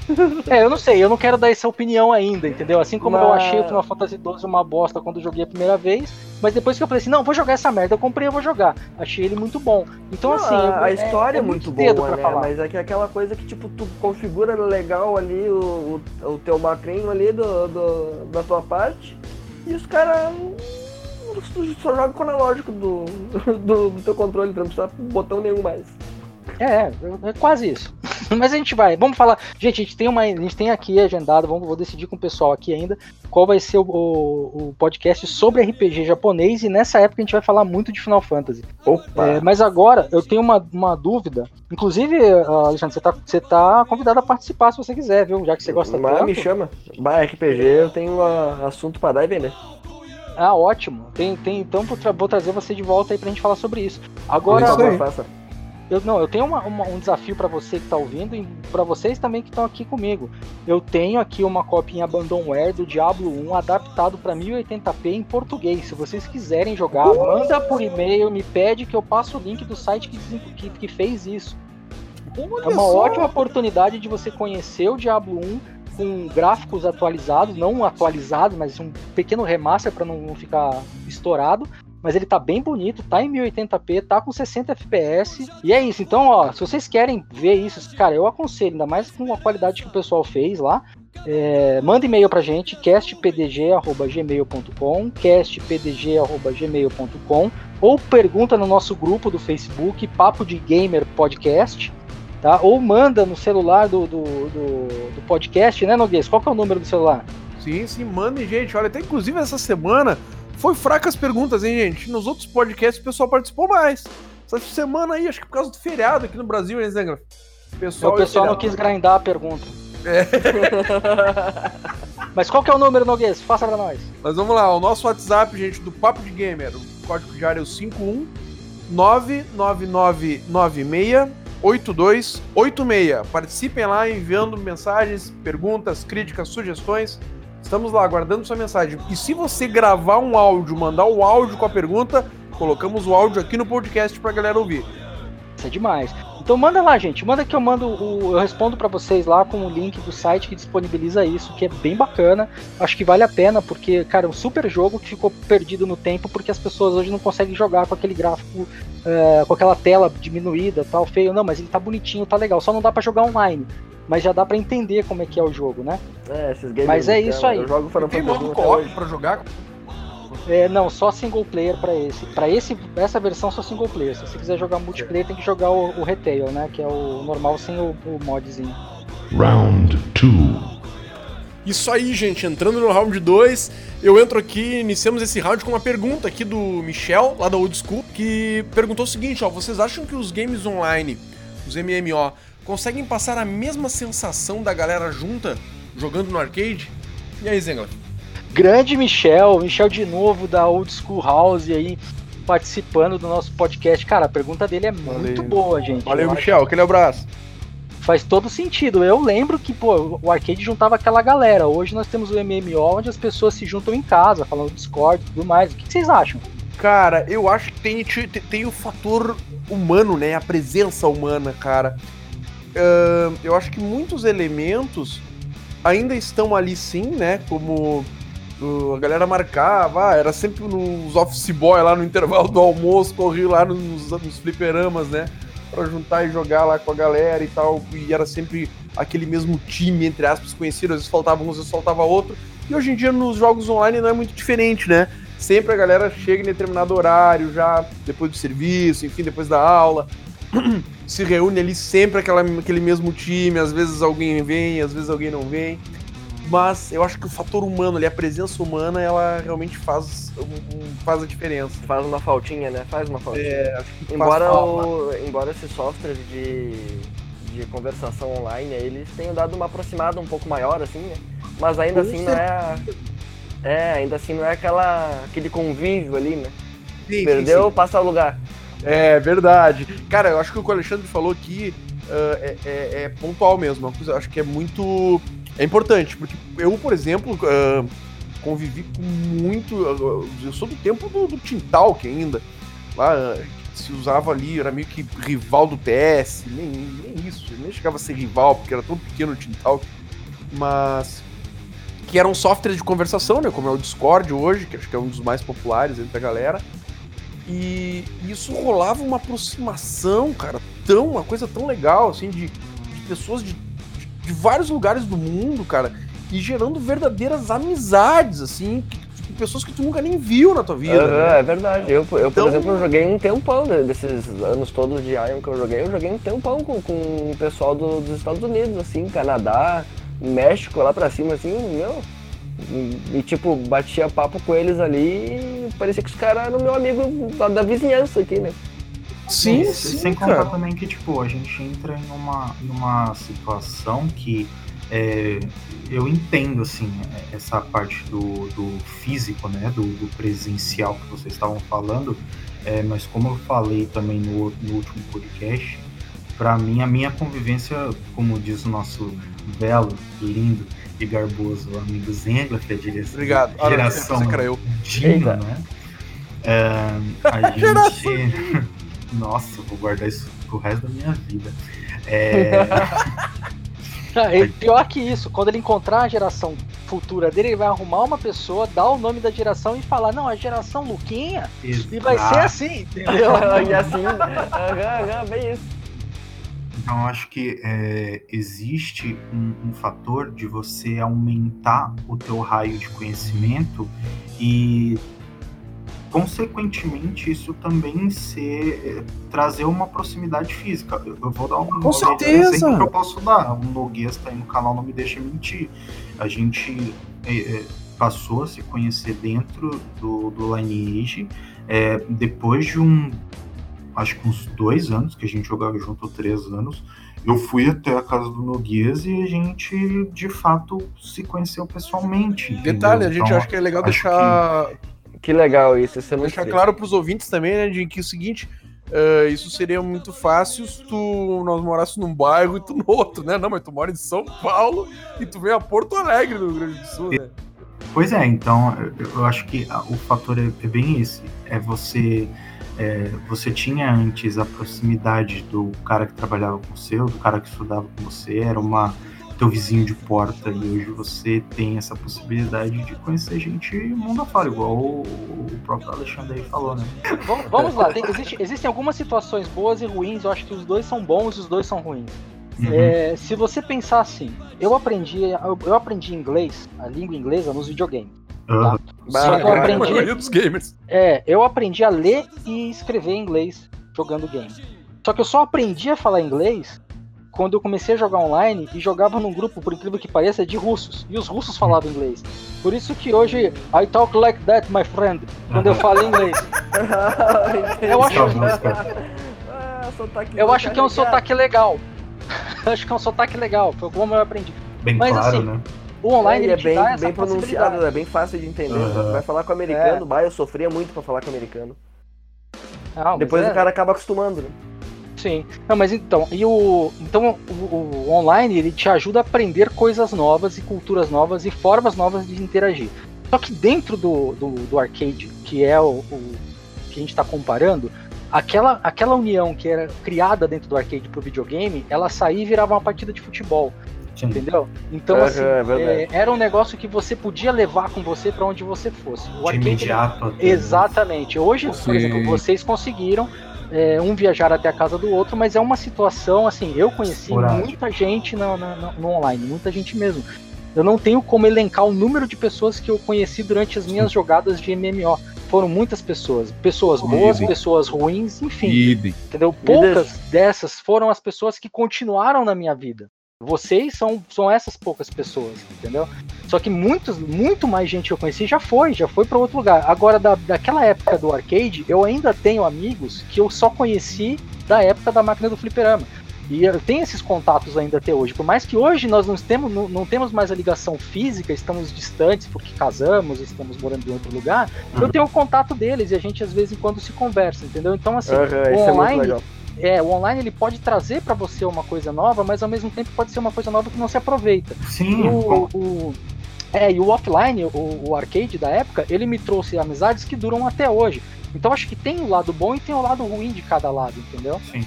É, eu não sei, eu não quero dar essa opinião ainda, entendeu? Assim como eu achei o Final Fantasy XII uma bosta quando eu joguei a primeira vez, mas depois que eu falei assim, não, vou jogar essa merda, eu comprei, eu vou jogar. Achei ele muito bom. Então, Não, assim. a, eu- a história é, muito cedo boa, né? falar. Mas é que é aquela coisa que, tipo, tu configura legal ali o, o, o teu macrinho ali do, do- da tua parte e os caras só jogam com o analógico do, do, do teu controle, não precisa botão nenhum mais. É, é quase isso. Mas a gente vai, vamos falar. Gente, a gente tem uma, a gente tem aqui agendado, vamos vou decidir com o pessoal aqui ainda qual vai ser o, o, o podcast sobre RPG japonês e nessa época a gente vai falar muito de Final Fantasy. Opa! É, mas agora eu tenho uma, uma dúvida. Inclusive, ah, Alexandre, você tá, você tá convidado a participar se você quiser, viu? Já que você gosta Mas tanto. me chama. Bah, RPG, eu tenho ah, assunto pra dar e vender. Ah, ótimo. Tem, tem, então vou, tra- vou trazer você de volta aí pra gente falar sobre isso. Agora, Isso aí. faça. Eu, não, eu tenho uma- uma- um desafio pra você que tá ouvindo e pra vocês também que estão aqui comigo. Eu tenho aqui uma copinha Abandonware do Diablo 1 adaptado pra 1080p em português. Se vocês quiserem jogar, manda por e-mail, me pede que eu passo o link do site que, que, que fez isso. É uma ótima oportunidade de você conhecer o Diablo 1 com gráficos atualizados, não atualizados, mas um pequeno remaster para não ficar estourado. Mas ele tá bem bonito, tá em 1080p, tá com 60 FPS. E é isso. Então, ó, se vocês querem ver isso, cara, eu aconselho, ainda mais com a qualidade que o pessoal fez lá. É, manda e-mail pra gente, castpdg.gmail.com, castpdg.gmail.com, ou pergunta no nosso grupo do Facebook, Papo de Gamer Podcast, tá? Ou manda no celular do, do, do, do podcast, né, Noguês? Qual que é o número do celular? Sim, sim, mandem, gente. Olha, até inclusive essa semana foi fraca as perguntas, hein, gente? Nos outros podcasts o pessoal participou mais. Essa semana aí, acho que por causa do feriado aqui no Brasil, hein, Zengra? O pessoal, o pessoal não quis grindar a pergunta. Mas qual que é o número, Noguês? Faça pra nós. Mas vamos lá, o nosso WhatsApp, gente, do Papo de Gamer, o código de área é o 51 99996 8286. Participem lá enviando mensagens, perguntas, críticas, sugestões. Estamos lá aguardando sua mensagem. E se você gravar um áudio, mandar o áudio com a pergunta, colocamos o áudio aqui no podcast pra galera ouvir. Isso é demais. Então manda lá, gente. Manda que eu mando o. Eu respondo pra vocês lá com o link do site que disponibiliza isso, que é bem bacana. Acho que vale a pena, porque, cara, é um super jogo que ficou perdido no tempo, porque as pessoas hoje não conseguem jogar com aquele gráfico, é, com aquela tela diminuída, tal, feio. Não, mas ele tá bonitinho, tá legal. Só não dá pra jogar online. Mas já dá pra entender como é que é o jogo, né? É, esses games. Mas é então, isso aí. Eu jogo Final Tem modo 1 até co-op pra jogar? É, não, só single player pra esse. Pra esse, essa versão só single player. Se você quiser jogar multiplayer, tem que jogar o, o retail, né? Que é o normal sem o, o modzinho. Round two. Isso aí, gente. Entrando no round 2, eu entro aqui, iniciamos esse round com uma pergunta aqui do Michel, lá da Old School, que perguntou o seguinte, ó, vocês acham que os games online, os MMO, conseguem passar a mesma sensação da galera junta jogando no arcade? E aí, Zengla? Grande Michel, Michel de novo da Old School House aí participando do nosso podcast. Cara, a pergunta dele é muito boa, gente. Valeu, Michel. Aquele abraço. Faz todo sentido. Eu lembro que, pô, o arcade juntava aquela galera. Hoje nós temos o MMO onde as pessoas se juntam em casa, falando Discord e tudo mais. O que que vocês acham? Cara, eu acho que tem, tem, tem o fator humano, né? A presença humana, cara. Ahn, eu acho que muitos elementos ainda estão ali sim, né? Como uh, a galera marcava, ah, era sempre nos office boy lá no intervalo do almoço, corria lá nos, nos fliperamas, né? Pra juntar e jogar lá com a galera e tal. E era sempre aquele mesmo time, entre aspas, conhecido. Às vezes faltava um, às vezes faltava outro. E hoje em dia nos jogos online não é muito diferente, né? Sempre a galera chega em determinado horário, já depois do serviço, enfim, depois da aula. Se reúne ali sempre aquela, aquele mesmo time, às vezes alguém vem, às vezes alguém não vem. mas eu acho que o fator humano ali, a presença humana, ela realmente faz, faz a diferença. Faz uma faltinha, né? Faz uma faltinha. É, Embora, o, embora esses softwares de, de conversação online, aí, eles tenham dado uma aproximada um pouco maior, assim, né? Mas ainda Com assim não é... a- É, ainda assim não é aquela, aquele convívio ali, né? Sim, sim, Perdeu, sim. passa o lugar. É verdade. Cara, eu acho que o que o Alexandre falou aqui ah, é, é- é pontual mesmo. Uma coisa, eu acho que é muito. É importante, porque eu, por exemplo, ah, convivi com muito. Eu sou do tempo do, do Tintalk ainda. Lá se usava ali, era meio que rival do TS. Nem, nem isso, nem chegava a ser rival, porque era tão pequeno o Tintalk. Mas. Que era um software de conversação, né? Como é o Discord hoje, que acho que é um dos mais populares entre a galera. E isso rolava uma aproximação, cara, tão, uma coisa tão legal, assim, de, de pessoas de, de, vários lugares do mundo, cara, e gerando verdadeiras amizades, assim, que- que pessoas que tu nunca nem viu na tua vida. Aham, né? é verdade. Eu, eu Então- por exemplo, eu joguei um tempão desses anos todos de Iron que eu joguei, eu joguei um tempão com, com o pessoal do- dos Estados Unidos, assim, Canadá, México, lá pra cima, assim, meu. E, tipo, batia papo com eles ali e parecia que os caras eram meu amigo da, da vizinhança aqui, né? Sim, E sim, Sem contar cara. também que, tipo, a gente entra em uma, em uma situação que é, eu entendo, assim, essa parte do, do físico, né, do, do presencial que vocês estavam falando, é, mas como eu falei também no, no último podcast, para mim, a minha convivência, como diz o nosso belo, lindo e garboso amigo Zenga, que é a direção, Obrigado. Geração pensei que era eu. Dino, né? É, a gente. Nossa, vou guardar isso pro resto da minha vida. É, Ah, pior que isso, quando ele encontrar a geração futura dele, ele vai arrumar uma pessoa, dar o nome da geração e falar, não, a geração Luquinha, e vai ser assim, entendeu? e assim, aham, aham, bem isso. Então, eu acho que é, existe um, um fator de você aumentar o teu raio de conhecimento e, consequentemente, isso também ser, é, trazer uma proximidade física. Eu, eu vou dar um Com um certeza. exemplo que eu posso dar. O Noguês tá aí no canal, não me deixa mentir. A gente é, é, passou a se conhecer dentro do, do Lineage é, depois de um acho que uns dois anos que a gente jogava junto, ou três anos, eu fui até a casa do Noguês e a gente, de fato, se conheceu pessoalmente. entendeu? Detalhe, a gente Então, acha que é legal deixar, Que legal isso, isso é muito deixar triste. claro pros ouvintes também, né, de que é o seguinte. eh, isso seria muito fácil se tu nós morássemos num bairro e tu no outro, né? Não, mas tu mora em São Paulo e tu vem a Porto Alegre, no Rio Grande do Sul, né? Pois é, então eu, acho que o fator é, é bem esse. É você. É, você tinha antes a proximidade do cara que trabalhava com você, do cara que estudava com você, era uma teu vizinho de porta, e hoje você tem essa possibilidade de conhecer gente mundo afora, igual o, o próprio Alexandre aí falou, né? Vamos, vamos lá, tem- existe- existem algumas situações boas e ruins, eu acho que os dois são bons e os dois são ruins. Uhum. É, se você pensar assim, eu aprendi, eu, eu aprendi inglês, a língua inglesa, nos videogames. Aham. Só que eu A aprendi, maioria dos gamers. é, eu aprendi a ler e escrever inglês jogando game. Só que eu só aprendi a falar inglês quando eu comecei a jogar online e jogava num grupo, por incrível que pareça, de russos. E os russos falavam inglês. Por isso que hoje I talk like that, my friend, quando eu falo inglês. Eu acho, Essa música. Ah, eu acho que é um sotaque legal. Eu acho que é um sotaque legal, foi como eu aprendi. Bem Mas, claro, assim, né? O online É, e ele é bem, bem pronunciado, é bem fácil de entender. Tu vai falar com o americano, bah, eu sofria muito pra falar com o americano. Ah, Depois é- o cara acaba acostumando, né? Sim. Não, mas então, e o então o, o online ele te ajuda a aprender coisas novas e culturas novas e formas novas de interagir. Só que dentro do, do, do arcade, que é o, o que a gente está comparando, aquela, aquela união que era criada dentro do arcade pro videogame, ela saía e virava uma partida de futebol, Sim. entendeu? Então, assim, é é, era um negócio que você podia levar com você para onde você fosse. O De arcade, imediato. até. Exatamente. Hoje, por Sim. exemplo, vocês conseguiram é, um viajar até a casa do outro, mas é uma situação assim. Eu conheci Esporádico. muita gente na- na- no online, muita gente mesmo. Eu não tenho como elencar o número de pessoas que eu conheci durante as minhas jogadas de MMO. Foram muitas pessoas, pessoas boas, Idem. pessoas ruins, enfim, Idem. entendeu? Poucas dessas foram as pessoas que continuaram na minha vida. Vocês são, são essas poucas pessoas, entendeu? Só que muitos, muito mais gente que eu conheci já foi, já foi para outro lugar. Agora, da, daquela época do arcade, eu ainda tenho amigos que eu só conheci da época da máquina do fliperama. E eu tenho esses contatos ainda até hoje. Por mais que hoje nós não temos, não, não temos mais a ligação física, estamos distantes porque casamos, estamos morando em outro lugar, Uhum. eu tenho o contato deles e a gente às vezes em quando se conversa, entendeu? Então, assim, é muito online, legal. É, o online ele pode trazer para você uma coisa nova, mas ao mesmo tempo pode ser uma coisa nova que não se aproveita. Sim, o, o- é, e o offline, o, o arcade da época, ele me trouxe amizades que duram até hoje. Então acho que tem o lado bom e tem o lado ruim de cada lado, entendeu? sim.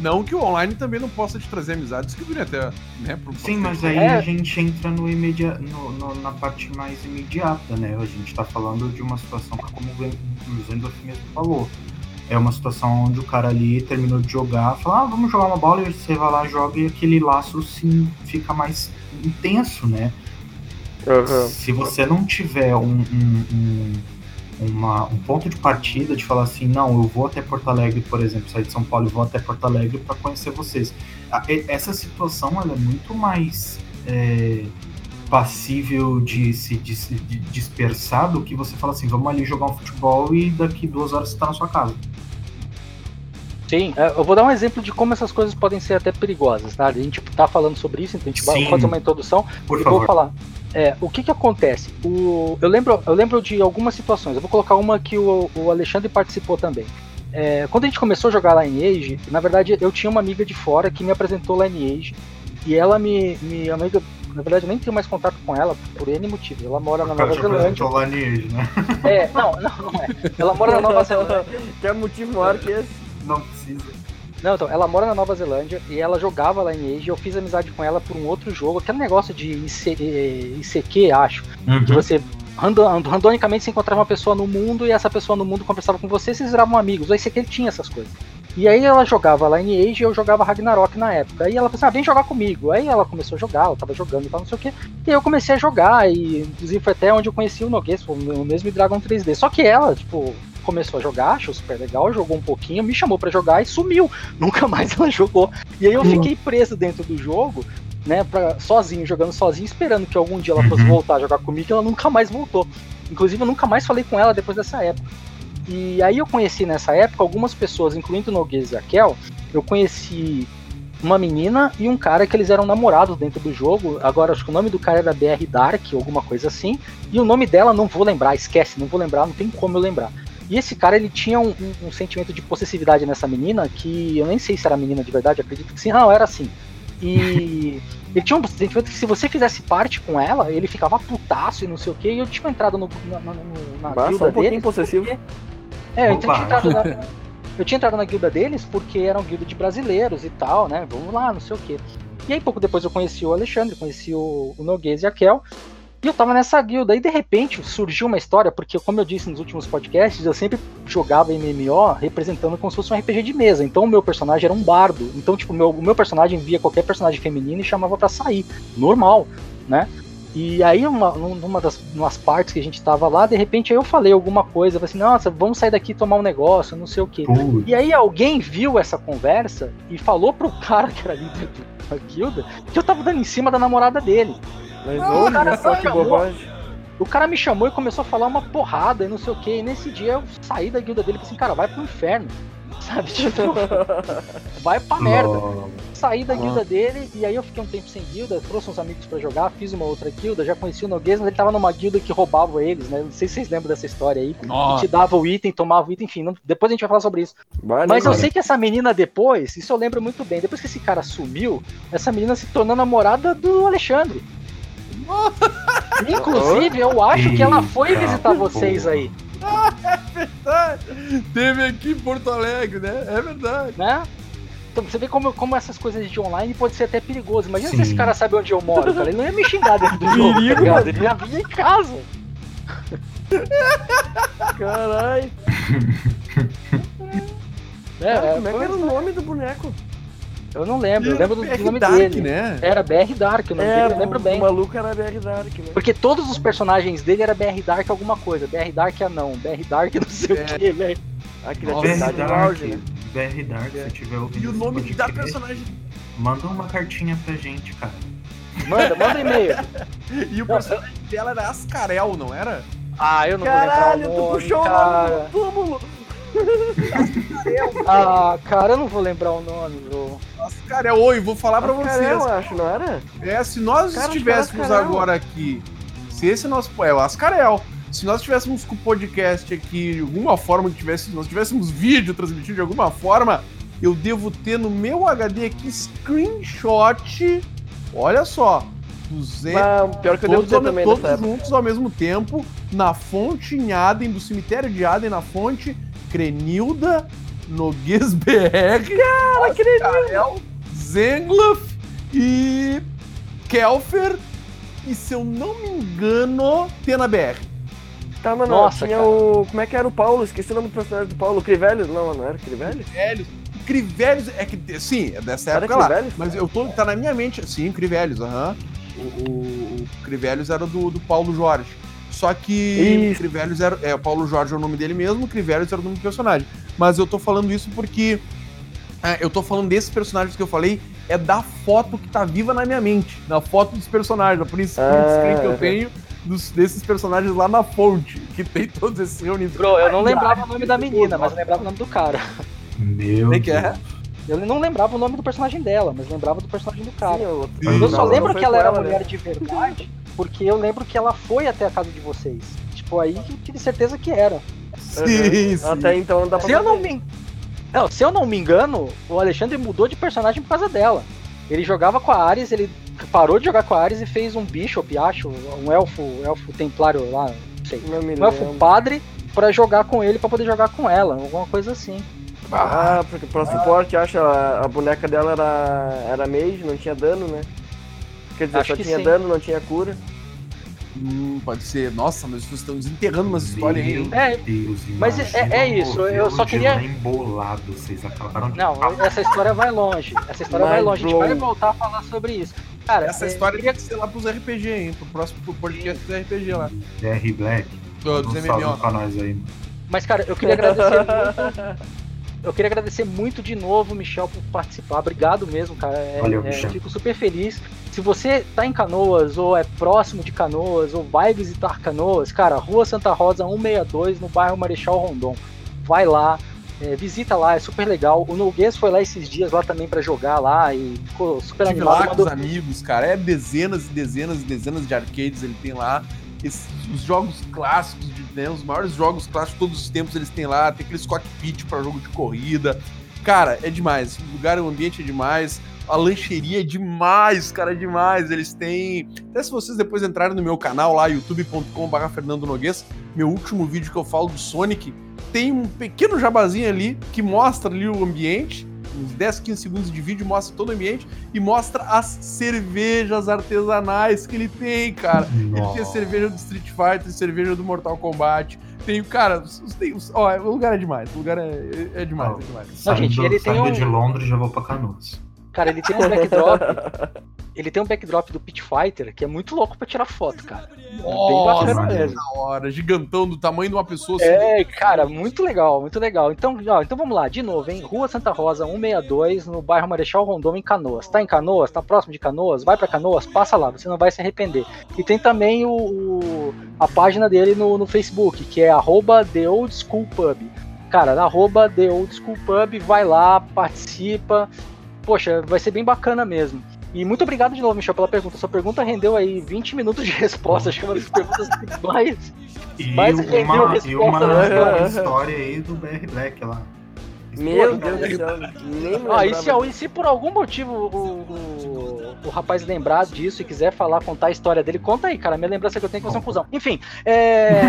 Não que o online também não possa te trazer amizades que durem até, né? Por Sim, mas aí É. a gente entra no imedia... no- no- na parte mais imediata, né? A gente tá falando de uma situação que, como o Zendorf mesmo falou, é uma situação onde o cara ali terminou de jogar, fala, ah, vamos jogar uma bola, e você vai lá, joga e aquele laço sim fica mais intenso, né? Aham. Se você não tiver um, um, um- uma- um ponto de partida de falar assim, não, eu vou até Porto Alegre, por exemplo, sair de São Paulo e vou até Porto Alegre para conhecer vocês. Essa situação ela é muito mais é, passível de se de se de dispersar do que você fala assim, vamos ali jogar um futebol e daqui duas horas você tá na sua casa. Sim, é, eu vou dar um exemplo de como essas coisas podem ser até perigosas, tá? A gente tá falando sobre isso, então a gente vai Sim. fazer uma introdução Por e vou favor. falar. É, o que que acontece? O, eu, lembro, eu lembro de algumas situações, eu vou colocar uma que o, o Alexandre participou também. É, quando a gente começou a jogar Lineage, na verdade eu tinha uma amiga de fora que me apresentou Lineage e ela me, me amiga, na verdade eu nem tenho mais contato com ela por N motivo. Ela mora na Nova Zelândia. né? É, não, não, não é. Ela mora na Nova Zelândia. Quer motivo maior que esse? Não precisa. Não, então, ela mora na Nova Zelândia e ela jogava Lineage. Eu fiz amizade com ela por um outro jogo, aquele negócio de IC, eh, ICQ, acho. Que você random, randomicamente você encontrava uma pessoa no mundo e essa pessoa no mundo conversava com você e vocês viravam amigos. O ICQ tinha essas coisas. E aí ela jogava Lineage e eu jogava Ragnarok na época. Aí ela falou assim: ah, vem jogar comigo. Aí ela começou a jogar, eu tava jogando e tal, não sei o que. E aí eu comecei a jogar, e inclusive foi até onde eu conheci o Noguês, foi o mesmo Dragon 3D. Só que ela, tipo, começou a jogar, achou super legal, jogou um pouquinho, me chamou pra jogar e sumiu. Nunca mais ela jogou. E aí eu fiquei preso dentro do jogo, né, pra, sozinho, jogando sozinho, esperando que algum dia ela fosse Uhum. voltar a jogar comigo e ela nunca mais voltou. Inclusive, eu nunca mais falei com ela depois dessa época. E aí eu conheci nessa época algumas pessoas, incluindo o Noguês e a Kel. Eu conheci uma menina e um cara que eles eram namorados dentro do jogo. Agora acho que o nome do cara era BR Dark, alguma coisa assim. E o nome dela não vou lembrar, esquece, não vou lembrar, não tem como eu lembrar. E esse cara, ele tinha um, um- um sentimento de possessividade nessa menina, que eu nem sei se era menina de verdade, acredito que sim. Não, era assim. E ele tinha um sentimento que se você fizesse parte com ela, ele ficava putaço e não sei o que. E eu tinha entrado no, na, na, na guilda um pouquinho deles. possessivo. porque- É, eu tinha entrado na, eu tinha entrado na guilda deles porque era uma guilda de brasileiros e tal, né? Vamos lá, não sei o que. E aí, pouco depois, eu conheci o Alexandre, conheci o, o Noguês e a Kel. E eu tava nessa guilda. E de repente surgiu uma história, porque, como eu disse nos últimos podcasts, eu sempre jogava MMO representando como se fosse um RPG de mesa. Então o meu personagem era um bardo. Então, tipo, meu, o meu personagem via qualquer personagem feminino e chamava pra sair. Normal, né? E aí, uma, numa das umas partes que a gente tava lá, de repente aí eu falei alguma coisa, falei assim, nossa, vamos sair daqui e tomar um negócio, não sei o quê. E aí alguém viu essa conversa e falou pro cara que era líder da guilda que eu tava dando em cima da namorada dele. Mas Não, olha cara, só que bobagem. O cara me chamou e começou a falar uma porrada e não sei o que. E nesse dia eu saí da guilda dele e falei assim, cara, vai pro inferno. Sabe? Tipo, vai pra merda. Lol. Saí da guilda dele e aí eu fiquei um tempo sem guilda, trouxe uns amigos pra jogar, fiz uma outra guilda, já conheci o Noguês, mas ele tava numa guilda que roubava eles, né? Não sei se vocês lembram dessa história aí. Que Nossa. te dava o item, tomava o item, enfim. não- depois a gente vai falar sobre isso. Mas né, eu cara? sei que essa menina depois, isso eu lembro muito bem, depois que esse cara sumiu, essa menina se tornou namorada do Alexandre. Inclusive, eu acho que ela foi visitar vocês aí, Teve aqui em Porto Alegre, né? É verdade. né? Então você vê como, como essas coisas de online pode ser até perigoso. Imagina se Sim. esse cara sabe onde eu moro, cara. Ele não ia me xingar dentro do jogo, tá ligado? Ele ia vir em casa. Caralho. É, Cara, é, como é que era o nome do boneco? eu não lembro, eu lembro do, do BR nome Dark, dele. né? Era BR Dark, o nome dele eu lembro o, bem. o maluco era BR Dark, né? Porque todos os personagens dele era BR Dark alguma coisa. BR Dark anão, BR Dark não sei É. o que, velho. A BR criatividade Dark, auge, né? BR Dark, se tiver ouvindo E o nome da podcast, personagem. Manda uma cartinha pra gente, cara. Manda, manda e-mail. E o personagem dela era Ascarel, não era? Ah, eu não Caralho, vou tu lembrar o nome, puxou o cara. nome do túmulo. Ah, cara, eu não vou lembrar o nome, bro. Ascarel, oi, vou falar pra Ascarel, vocês. eu acho, não era? É, se nós Cara, estivéssemos Ascarel. agora aqui, se esse é nosso. É o Ascarel. Se nós tivéssemos com o podcast aqui de alguma forma, que tivesse, nós tivéssemos vídeo transmitido de alguma forma, eu devo ter no meu HD aqui screenshot. Olha só. 200, Mas, pior que eu devo todos, ter ao- também todos juntos ao mesmo tempo, na fonte em Aden, do cemitério de Aden, na fonte Crenilda, Noguês BR, Cara, Ascarel, Zengloff e Kelfer. E se eu não me engano, Tena BR. Tá, mano, Nossa, tinha cara. o... Como é que era o Paulo? Esqueci o nome do personagem do Paulo. Crivelli? Não, não era Crivelli? Crivelhos. Crivelhos é que. Sim, é dessa Era época lá. Crivelhos? Mas eu tô. Tá na minha mente. Sim, Crivelhos, aham. O, o, o Crivelhos era do, do Paulo Jorge. Só que Isso. Era. É, o Paulo Jorge é o nome dele mesmo, Crivelhos era o nome do personagem. Mas eu tô falando isso porque. é, eu tô falando desses personagens que eu falei, é da foto que tá viva na minha mente. Na foto dos personagens, na print Ah, screen que eu é. tenho dos, desses personagens lá na fonte, que tem todos esses reunidos. Bro, eu não lembrava o nome da menina, mas eu lembrava o nome do cara. Meu Quem que é? Deus. Eu não lembrava o nome do personagem dela, mas lembrava do personagem do cara. Sim, eu... Eu só lembro que ela era ela, mulher né? de verdade, porque eu lembro que ela foi até a casa de vocês. Tipo, aí que eu tive certeza que era. Sim, sim. Até então não dá pra Se eu não me, não, se eu não me engano, o Alexandre mudou de personagem por causa dela. Ele jogava com a Ares, ele parou de jogar com a Ares e fez um Bishop, acho, um elfo, elfo templário lá, não sei. Não me Um elfo padre pra jogar com ele, pra poder jogar com ela, alguma coisa assim. Ah, porque pra suporte, acho, a, a boneca dela era, era mage, não tinha dano, né? Quer dizer, Acho só que tinha sim. dano, não tinha cura. Hum, pode ser. Nossa, mas vocês estão desenterrando umas histórias aí. hein? É, Deus, mas é- é o isso, eu só queria- embolado, vocês acabaram de Não, essa história vai longe. Essa história vai longe. A gente vai voltar a falar sobre isso. Cara, Essa é, história queria- tem que ser lá pros RPG, hein? Pro próximo pro podcast dos RPG lá. DR Black. Do- Dos Um MMO. pra nós aí. Mas, cara, eu queria agradecer muito. Eu queria agradecer muito de novo, Michel, por participar. Obrigado mesmo, cara. É, Valeu, é, Michel. fico super feliz. Se você tá em Canoas, ou é próximo de Canoas, ou vai visitar Canoas, cara, Rua Santa Rosa 162, no bairro Marechal Rondon. Vai lá, é, visita lá, é super legal. O Noguês foi lá esses dias lá também pra jogar lá e ficou super Tive animado. lá com os amigos, cara. É dezenas e dezenas e dezenas de arcades ele tem lá. Esses- os jogos clássicos, de, né, os maiores jogos clássicos de todos os tempos eles têm lá. Tem aqueles cockpit pra jogo de corrida. Cara, é demais. O lugar, o ambiente é demais. A lancheria é demais, cara, é demais. Eles têm. Até se vocês depois entrarem no meu canal lá, youtube.com.br Fernando Noguês, meu último vídeo que eu falo do Sonic, tem um pequeno jabazinho ali que mostra ali o ambiente. Uns 10, 15 segundos de vídeo mostra todo o ambiente e mostra as cervejas artesanais que ele tem, cara. Ele tem a Nossa. cerveja do Street Fighter, cerveja do Mortal Kombat. Tem, cara, tem, ó, o lugar é demais. O lugar é, é demais, é demais. Não, gente, ele tem um- de Londres já vou pra Canoas. Cara, ele tem um backdrop. ele tem um backdrop do Pit Fighter que é muito louco pra tirar foto, cara. bem Nossa, bacana que mesmo. da hora. Gigantão do tamanho de uma pessoa. assim. É, cara, muito legal, muito legal. Então, ó, então vamos lá, de novo, hein? Rua Santa Rosa 162, no bairro Marechal Rondon, em Canoas. Tá em Canoas? Tá próximo de Canoas? Vai pra Canoas? Passa lá, você não vai se arrepender. E tem também o, o- a página dele no, no Facebook, que é arroba The Old School Pub. Cara, arroba The Old School Pub, vai lá, participa. Poxa, vai ser bem bacana mesmo. E muito obrigado de novo, Michel, pela pergunta. Sua pergunta rendeu aí 20 minutos de resposta. Acho que é uma das perguntas mais E rendeu uma, e uma né? história aí do BR Black lá. Meu Deus do céu, nem Ah, e se, e se por algum motivo o, o, o rapaz lembrar disso e quiser falar, contar a história dele, conta aí, cara. Minha lembrança que eu tenho é que você é um cuzão. Enfim, é...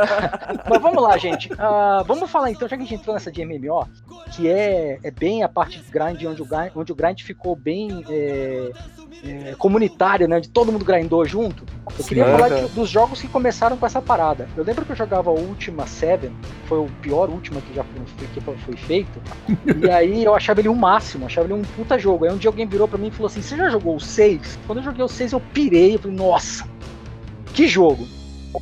mas vamos lá, gente. Ah, vamos falar então, já que a gente entrou nessa de MMO, que é, é bem a parte de grind, onde o grind, onde o grind ficou bem é, é, comunitário, né? De todo mundo grindou junto. Eu queria Sim. falar de- dos jogos que começaram com essa parada. Eu lembro que eu jogava o Ultima 7, foi o pior Ultima que já foi, que foi feito. E aí eu achava ele um máximo, achava ele um puta jogo. Aí um dia alguém virou pra mim e falou assim: Você já jogou o 6? Quando eu joguei o 6, eu pirei. Eu falei, nossa, que jogo!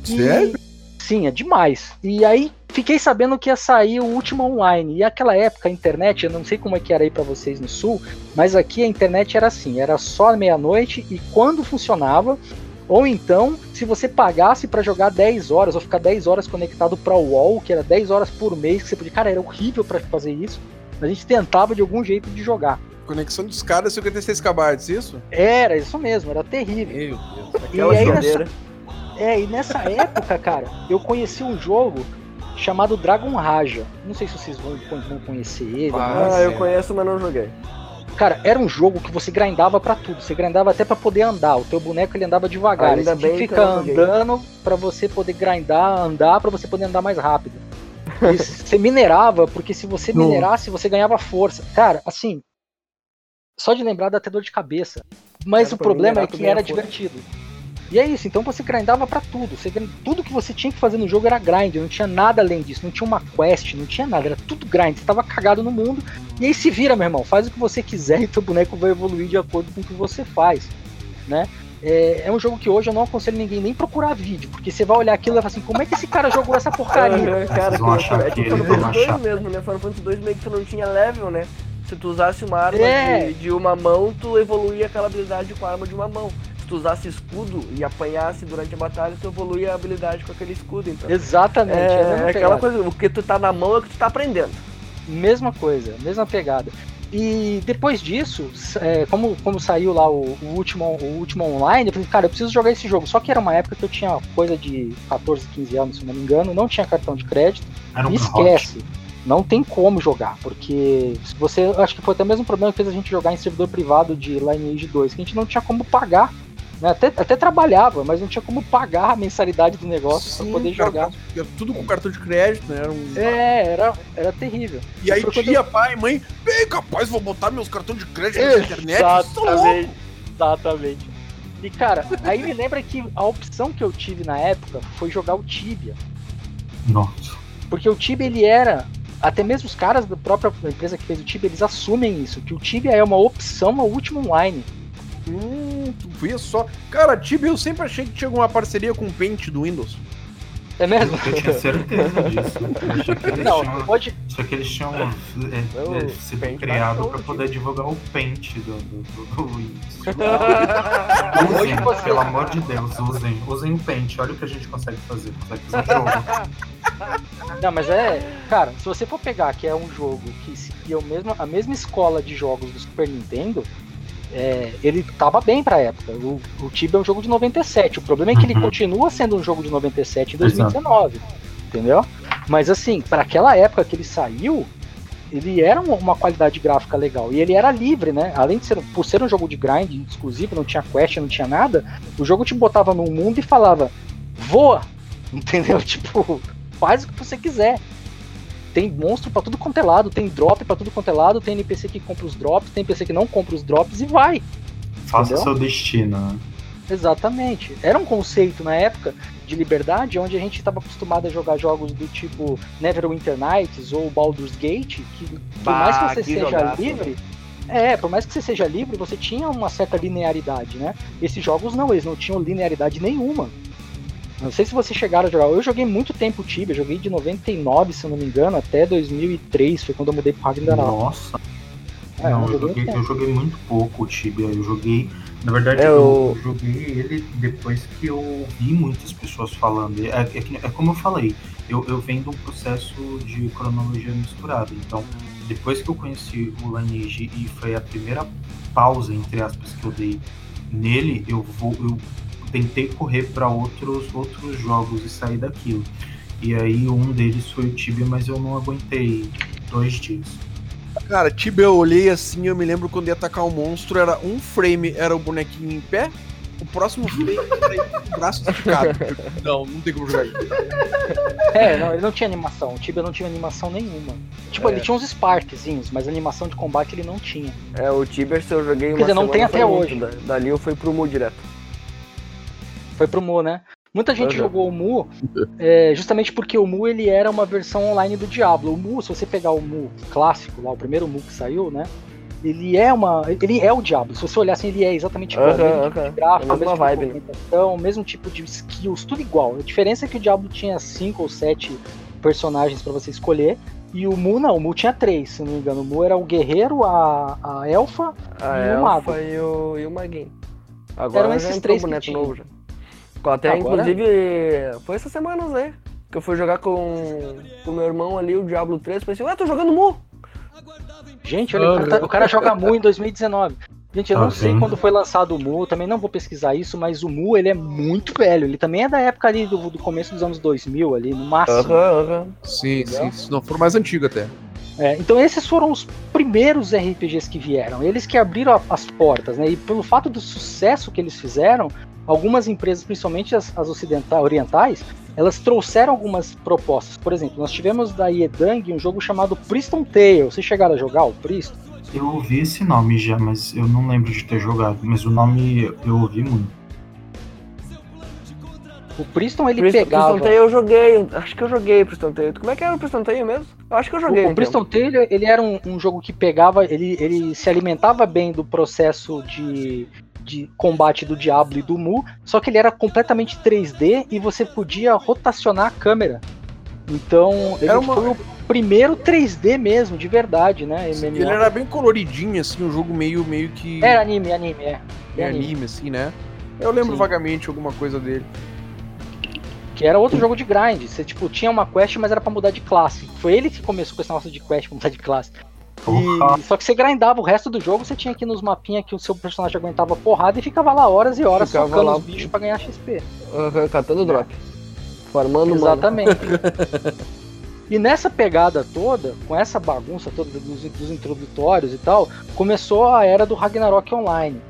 E- Sério? Sim, é demais. E aí, fiquei sabendo que ia sair o último online. E aquela época a internet, eu não sei como é que era aí para vocês no sul, mas aqui a internet era assim, era só meia-noite e quando funcionava, ou então, se você pagasse para jogar 10 horas ou ficar 10 horas conectado para o UOL, que era 10 horas por mês, que você podia, cara, era horrível para fazer isso. A gente tentava de algum jeito de jogar. Conexão dos caras 56 kbytes, isso? Era isso mesmo, era terrível. Meu Deus. E Aquela aí choradeira. nessa, é, e nessa época, cara, eu conheci um jogo chamado Dragon Raja. Não sei se vocês vão, vão conhecer ele. Ah, mas- eu conheço, mas não joguei. Cara, era um jogo que você grindava pra tudo. Você grindava até pra poder andar. O teu boneco ele andava devagar. Ainda você fica andando pra você poder grindar, andar pra você poder andar mais rápido. E você minerava, porque se você minerasse, você ganhava força. Cara, assim, só de lembrar dá até dor de cabeça. Mas Cara, o problema minerar, é que era força. divertido. E é isso, então você grindava pra tudo. Você, tudo que você tinha que fazer no jogo era grind, não tinha nada além disso, não tinha uma quest, não tinha nada, era tudo grind. Você tava cagado no mundo. E aí se vira, meu irmão, faz o que você quiser e teu boneco vai evoluir de acordo com o que você faz, né? É, é um jogo que hoje eu não aconselho ninguém nem procurar vídeo, porque você vai olhar aquilo e vai falar assim, como é que esse cara jogou essa porcaria? Cara, que achar é que tipo Final Fantasy 2 achar. mesmo, né? Final Fantasy 2 meio que tu não tinha level, né? Se tu usasse uma arma É. de, de uma mão, tu evoluía aquela habilidade com a arma de uma mão. Tu usasse escudo e apanhasse durante a batalha, tu evoluía a habilidade com aquele escudo, então. Exatamente, é, É, aquela coisa, o que tu tá na mão é o que tu tá aprendendo. Mesma coisa, mesma pegada. E depois disso, é, como, como saiu lá o, o último, o último online, eu falei, cara, eu preciso jogar esse jogo. Só que era uma época que eu tinha coisa de 14, 15 anos, se não me engano, não tinha cartão de crédito. Era um esquece. Não tem como jogar, porque se você. Acho que foi até o mesmo problema que fez a gente jogar em servidor privado de Lineage 2, que a gente não tinha como pagar. Né? Até, até trabalhava, mas não tinha como pagar a mensalidade do negócio Sim, pra poder jogar. Era tudo com cartão de crédito, né? Era um... É, era, era terrível. E aí tia, pai, mãe, bem capaz, vou botar meus cartões de crédito na internet. Exatamente. Exatamente. E cara, aí me lembra que a opção que eu tive na época foi jogar o Tibia. Nossa. Porque o Tibia ele era. Até mesmo os caras da própria empresa que fez o Tibia, eles assumem isso, que o Tibia é uma opção ao último online. Hum, vê só. Cara, Tibia, eu sempre achei que tinha alguma parceria com o Paint do Windows. É mesmo? Eu tinha certeza disso. Eu achei que eles Não, tinham, pode. só que eles tinham é, é, sido Paint criado baixou para poder divulgar o Paint do, do, do, do Windows. Hoje Usem, você- pelo amor de Deus, usem. Usem o Paint. Olha o que a gente consegue fazer. Consegue fazer um jogo. Não, mas é. Cara, se você for pegar que é um jogo que seguia o mesmo, a mesma escola de jogos do Super Nintendo, é, ele tava bem pra época. O, o Tibia é um jogo de 97. O problema é que ele Uhum. continua sendo um jogo de 97 em 2019. Entendeu? Mas assim, para aquela época que ele saiu, ele era uma, qualidade gráfica legal. E ele era livre, né? Além de ser, por ser um jogo de grind exclusivo, não tinha quest, não tinha nada, o jogo te botava num mundo e falava, voa! Entendeu? Tipo, faz o que você quiser. Tem monstro pra tudo quanto é lado, tem drop pra tudo quanto é lado, tem NPC que compra os drops, tem NPC que não compra os drops e vai. Faça Entendeu? seu destino. né? Exatamente. Era um conceito na época de liberdade onde a gente estava acostumado a jogar jogos do tipo Neverwinter Nights ou Baldur's Gate, que por mais que você que seja jogaço, livre, é, por mais que você seja livre, você tinha uma certa linearidade, né? Esses jogos não, eles não tinham linearidade nenhuma. Não sei se vocês chegaram a jogar. Eu joguei muito tempo Tibia, joguei de 99, se eu não me engano, até 2003, foi quando eu mudei pro Ragnarok. Nossa. É, não, eu eu joguei eu joguei muito pouco o Tibia. Eu joguei. Na verdade, É, eu, eu joguei ele depois que eu ouvi muitas pessoas falando. É, é é como eu falei, eu, eu venho de um processo de cronologia misturada. Então, depois que eu conheci o Lineage e foi a primeira pausa, entre aspas, que eu dei nele, eu vou. Eu tentei correr para outros, outros jogos e sair daquilo. E aí um deles foi o Tibia, mas eu não aguentei dois dias. Cara, Tibia, eu olhei assim, eu me lembro quando ia atacar o monstro, era um frame, era o bonequinho em pé, o próximo frame era o braço esticado. Não, não tem como jogar isso. É, não, ele não tinha animação. O Tibia não tinha animação nenhuma. Tipo, É. ele tinha uns sparkzinhos, mas animação de combate ele não tinha. É, o Tibers eu joguei uma dizer, não tem até hoje. da- Dali eu fui pro Mu direto. Foi pro Mu, né? Muita gente Uhum. jogou o Mu é, justamente porque o Mu ele era uma versão online do Diablo. O Mu, se você pegar o Mu clássico, lá, o primeiro Mu que saiu, né? Ele é uma. Ele é o Diablo. Se você olhar assim, ele é exatamente igual. Aham, mesmo tipo aham. de gráfico, É a mesma mesmo vibe, tipo de movimentação, mesmo tipo de skills, tudo igual. A diferença é que o Diablo tinha cinco ou sete personagens pra você escolher. E o Mu não, o Mu tinha três, se não me engano. O Mu era o guerreiro, a, a elfa A e o mago. Elfa e o, e o Maguinho. Eram Agora já esses três o que boneco tinha. novo já. Até, Agora- inclusive, foi essas semanas aí. Que eu fui jogar com o meu irmão ali, o Diablo 3. Pensei, ué, tô jogando Mu. Gente, olha, o, cara, tá- o cara joga Mu em 2019. Gente, eu Tá não sei vendo? quando foi lançado o Mu, também não vou pesquisar isso, mas o Mu, ele é muito velho. Ele também é da época ali do, do começo dos anos 2000 ali, no máximo. Aham, aham. Sim, Entendeu? sim. Se não for mais antigo até. É, então esses foram os primeiros RPGs que vieram, eles que abriram a- as portas, né? E pelo fato do sucesso que eles fizeram, algumas empresas, principalmente as, as ocidentais, orientais, elas trouxeram algumas propostas. Por exemplo, nós tivemos da Yedang um jogo chamado Priston Tale. Vocês chegaram a jogar o Priston? Eu ouvi esse nome já, mas eu não lembro de ter jogado. Mas o nome eu ouvi muito. O Priston ele Priston, pegava. Priston Tale eu joguei. Acho que eu joguei Priston Tale. Como é que era o Priston Tale mesmo? Eu acho que eu joguei. O, o Priston Tale, ele era um, um jogo que pegava, ele, ele se alimentava bem do processo de, de combate do Diablo e do Mu, só que ele era completamente 3D e você podia rotacionar a câmera. Então, ele Era uma- foi o primeiro 3D mesmo, de verdade, né? MMO. Ele era bem coloridinho, assim, um jogo meio, meio que. Era anime, anime, é. bem anime. anime, assim, né? Eu lembro Sim. vagamente alguma coisa dele. Que era outro jogo de grind. Você, tipo, tinha uma quest, mas era pra mudar de classe. Foi ele que começou com esse negócio de quest pra mudar de classe. E, só que você grindava o resto do jogo, você tinha que ir nos mapinhas que o seu personagem aguentava porrada e ficava lá horas e horas Ficava socando lá. os bichos pra ganhar XP. Aham, catando drop. Formando. Exatamente. e nessa pegada toda, com essa bagunça toda dos, dos introdutórios e tal, começou a era do Ragnarok Online.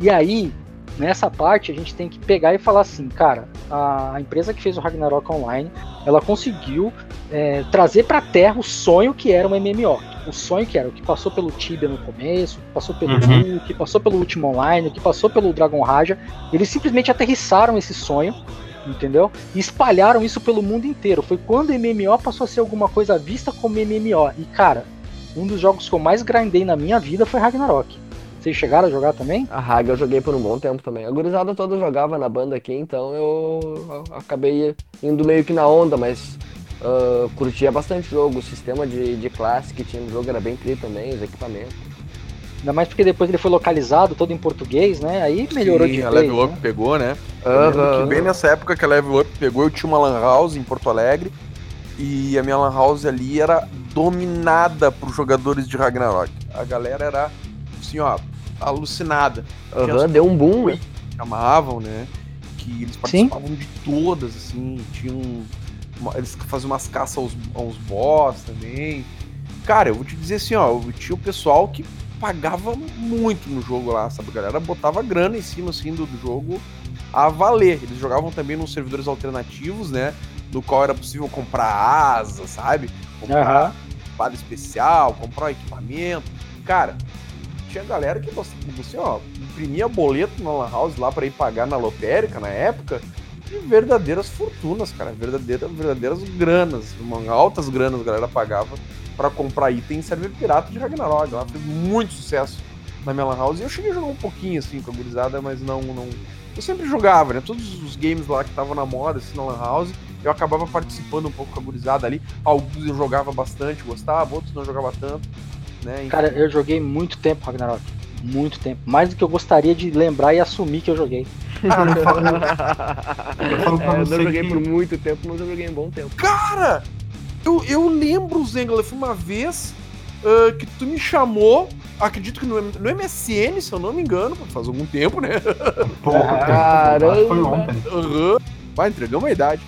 E aí, nessa parte, a gente tem que pegar e falar assim, cara, a, empresa que fez o Ragnarok Online, ela conseguiu é, trazer pra terra o sonho que era um MMO. O sonho que era o que passou pelo Tibia no começo, que passou pelo Uhum. Mu, que passou pelo Ultima Online, que passou pelo Dragon Raja. Eles simplesmente aterrissaram esse sonho entendeu? E espalharam isso pelo mundo inteiro. Foi quando MMO passou a ser alguma coisa vista como MMO. E cara, um dos jogos que eu mais grindei na minha vida foi Ragnarok. Vocês chegaram a jogar também? A Haga eu joguei por um bom tempo também. A gurizada toda jogava na banda aqui, então eu acabei indo meio que na onda, mas ah, curtia bastante o jogo. O sistema de, de classe que tinha no jogo era bem tri também, os equipamentos. Ainda mais porque depois ele foi localizado todo em português, né? Aí melhorou Sim, de a vez, Level Up né? pegou, né? Que bem nessa época que a Level Up pegou, eu tinha uma Lan House em Porto Alegre. E a minha Lan House ali era dominada por jogadores de Ragnarok. A galera era, assim, ó, alucinada. Aham, deu um boom, né? chamavam, né? Que eles Sim. participavam de todas, assim, tinham. Eles faziam umas caças aos, aos boss também. Cara, eu vou te dizer assim, ó, eu tinha o pessoal que pagava muito no jogo lá, sabe? A galera botava grana em cima, assim, do, do jogo a valer. Eles jogavam também nos servidores alternativos, né? No qual era possível comprar asa, sabe? Comprar espada especial, comprar um equipamento. Cara, tinha galera que você, você ó, imprimia boleto na Lan House lá pra ir pagar na lotérica na época. E verdadeiras fortunas, cara. Verdadeiras, verdadeiras granas. Uma, altas granas a galera pagava pra comprar item em server pirata de Ragnarok. Lá fez muito sucesso na minha Lan House. E eu cheguei a jogar um pouquinho assim com a gurizada, mas não. não... Eu sempre jogava, né? Todos os games lá que estavam na moda, assim, na Lan House, eu acabava participando um pouco com a gurizada ali. Alguns eu jogava bastante, gostava, outros não jogava tanto. Né? Enfim. Cara, eu joguei muito tempo Ragnarok. Muito tempo. Mais do que eu gostaria de lembrar e assumir que eu joguei. Ah, eu falo, eu falo pra É, eu não joguei que- por muito tempo, mas eu joguei um bom tempo. Cara, eu, eu lembro, Zengler, foi uma vez ah, que tu me chamou, acredito que no, no MSN, se eu não me engano, faz algum tempo, né? Porra, Caramba. foi ontem. Aham. Vai, entregamos a idade.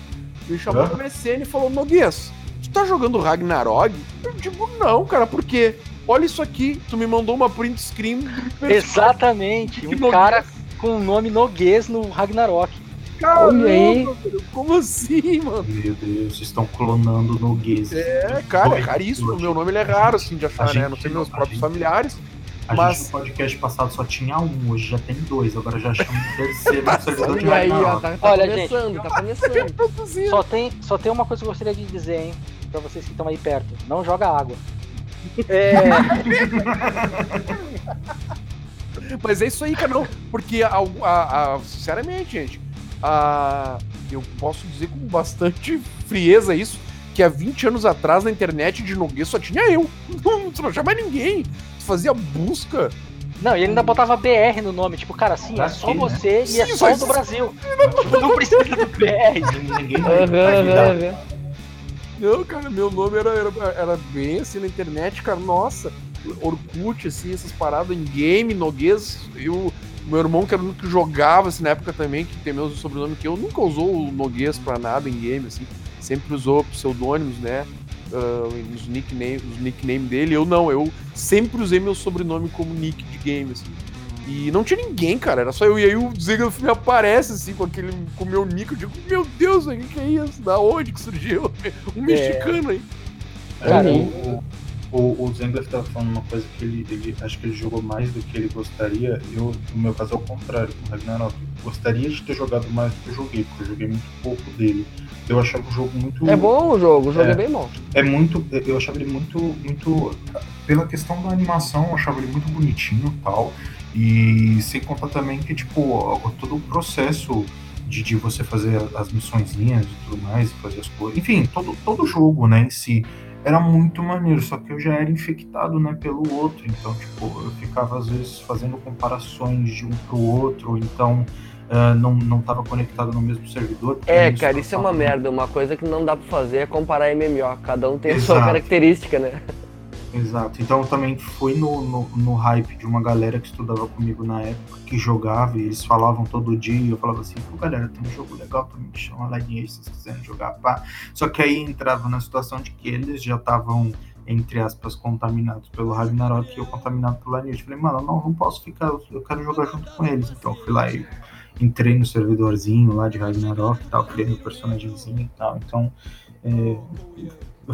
Me chamou Aham. no MSN e falou, Noguês, tu tá jogando Ragnarok? Eu digo, não, cara, por quê? Olha isso aqui, tu me mandou uma print screen. Exatamente. Um cara com o nome Noguês no Ragnarok. Caramba, como assim, mano? Meu Deus, estão clonando no Guiz. É, cara, é raríssimo. O meu nome ele é raro, assim, de A achar, né? gente- Não sei meus próprios gente- familiares. A Mas- gente no podcast passado só tinha um, hoje já tem dois, agora já chama o terceiro no servidor de E aí, ó, Ragnarok. tá, tá Olha, começando, tá começando. Só tem, só tem uma coisa que eu gostaria de dizer, hein? Pra vocês que estão aí perto. Não joga água. É. Mas é isso aí, cara, não. Porque, a, a- a- sinceramente, gente, a- eu posso dizer com bastante frieza isso, que há 20 anos atrás na internet de Noguês só tinha eu. Não, não tinha mais ninguém. Tu fazia busca. Não, e ele ainda botava BR no nome, tipo, cara, assim, é só né? você e é Sim, só mas- do Brasil. Tipo, não precisa do BR. Ninguém vai. Não, cara, meu nome era, era, era bem assim na internet, cara. Nossa, Orkut, assim, essas paradas em game, Noguês. Eu, meu irmão, que era o único que jogava assim, na época também, que tem meu sobrenome, que eu nunca usou o Noguês pra nada em game, assim. Sempre usou pseudônimos, né? ah, os nickname, os nickname dele. Eu não, eu sempre usei meu sobrenome como nick de game, assim. E não tinha ninguém, cara, era só eu. E aí o Ziggler me aparece, assim, com aquele, com o meu nick. Eu digo, meu Deus, o que é isso? Da onde que surgiu? Um mexicano aí. Cara, o, o, o Zengler estava falando uma coisa que ele, ele acho que ele jogou mais do que ele gostaria. Eu, no meu caso, é o contrário, com o Ragnarok. Gostaria de ter jogado mais do que eu joguei, porque eu joguei muito pouco dele. Eu achava o jogo muito. É bom o jogo, o jogo é, É. bem bom. É muito. Eu achava ele muito. muito pela questão da animação, eu achava ele muito bonitinho e tal. E sem contar também que, tipo, todo o processo de, de você fazer as missõezinhas e tudo mais, fazer as coisas. Enfim, todo, todo jogo, né, em si. Era muito maneiro, só que eu já era infectado, né, pelo outro. Então, tipo, eu ficava às vezes fazendo comparações de um pro outro, então ah, não, não tava conectado no mesmo servidor. É, cara, isso é uma tava- merda. Uma coisa que não dá pra fazer é comparar MMO. Cada um tem a sua Exato. característica, né? Exato. Então também fui no, no, no hype de uma galera que estudava comigo na época, que jogava, e eles falavam todo dia, e eu falava assim, pô galera, tem um jogo legal também que chama Lineage, se vocês quiserem jogar, pá. Só que aí entrava na situação de que eles já estavam, entre aspas, contaminados pelo Ragnarok e eu contaminado pelo Lineage. Falei, mano, não, não posso ficar, eu quero jogar junto com eles. Então fui lá e entrei no servidorzinho lá de Ragnarok e tal, criei meu personagemzinho e tal. Então, é,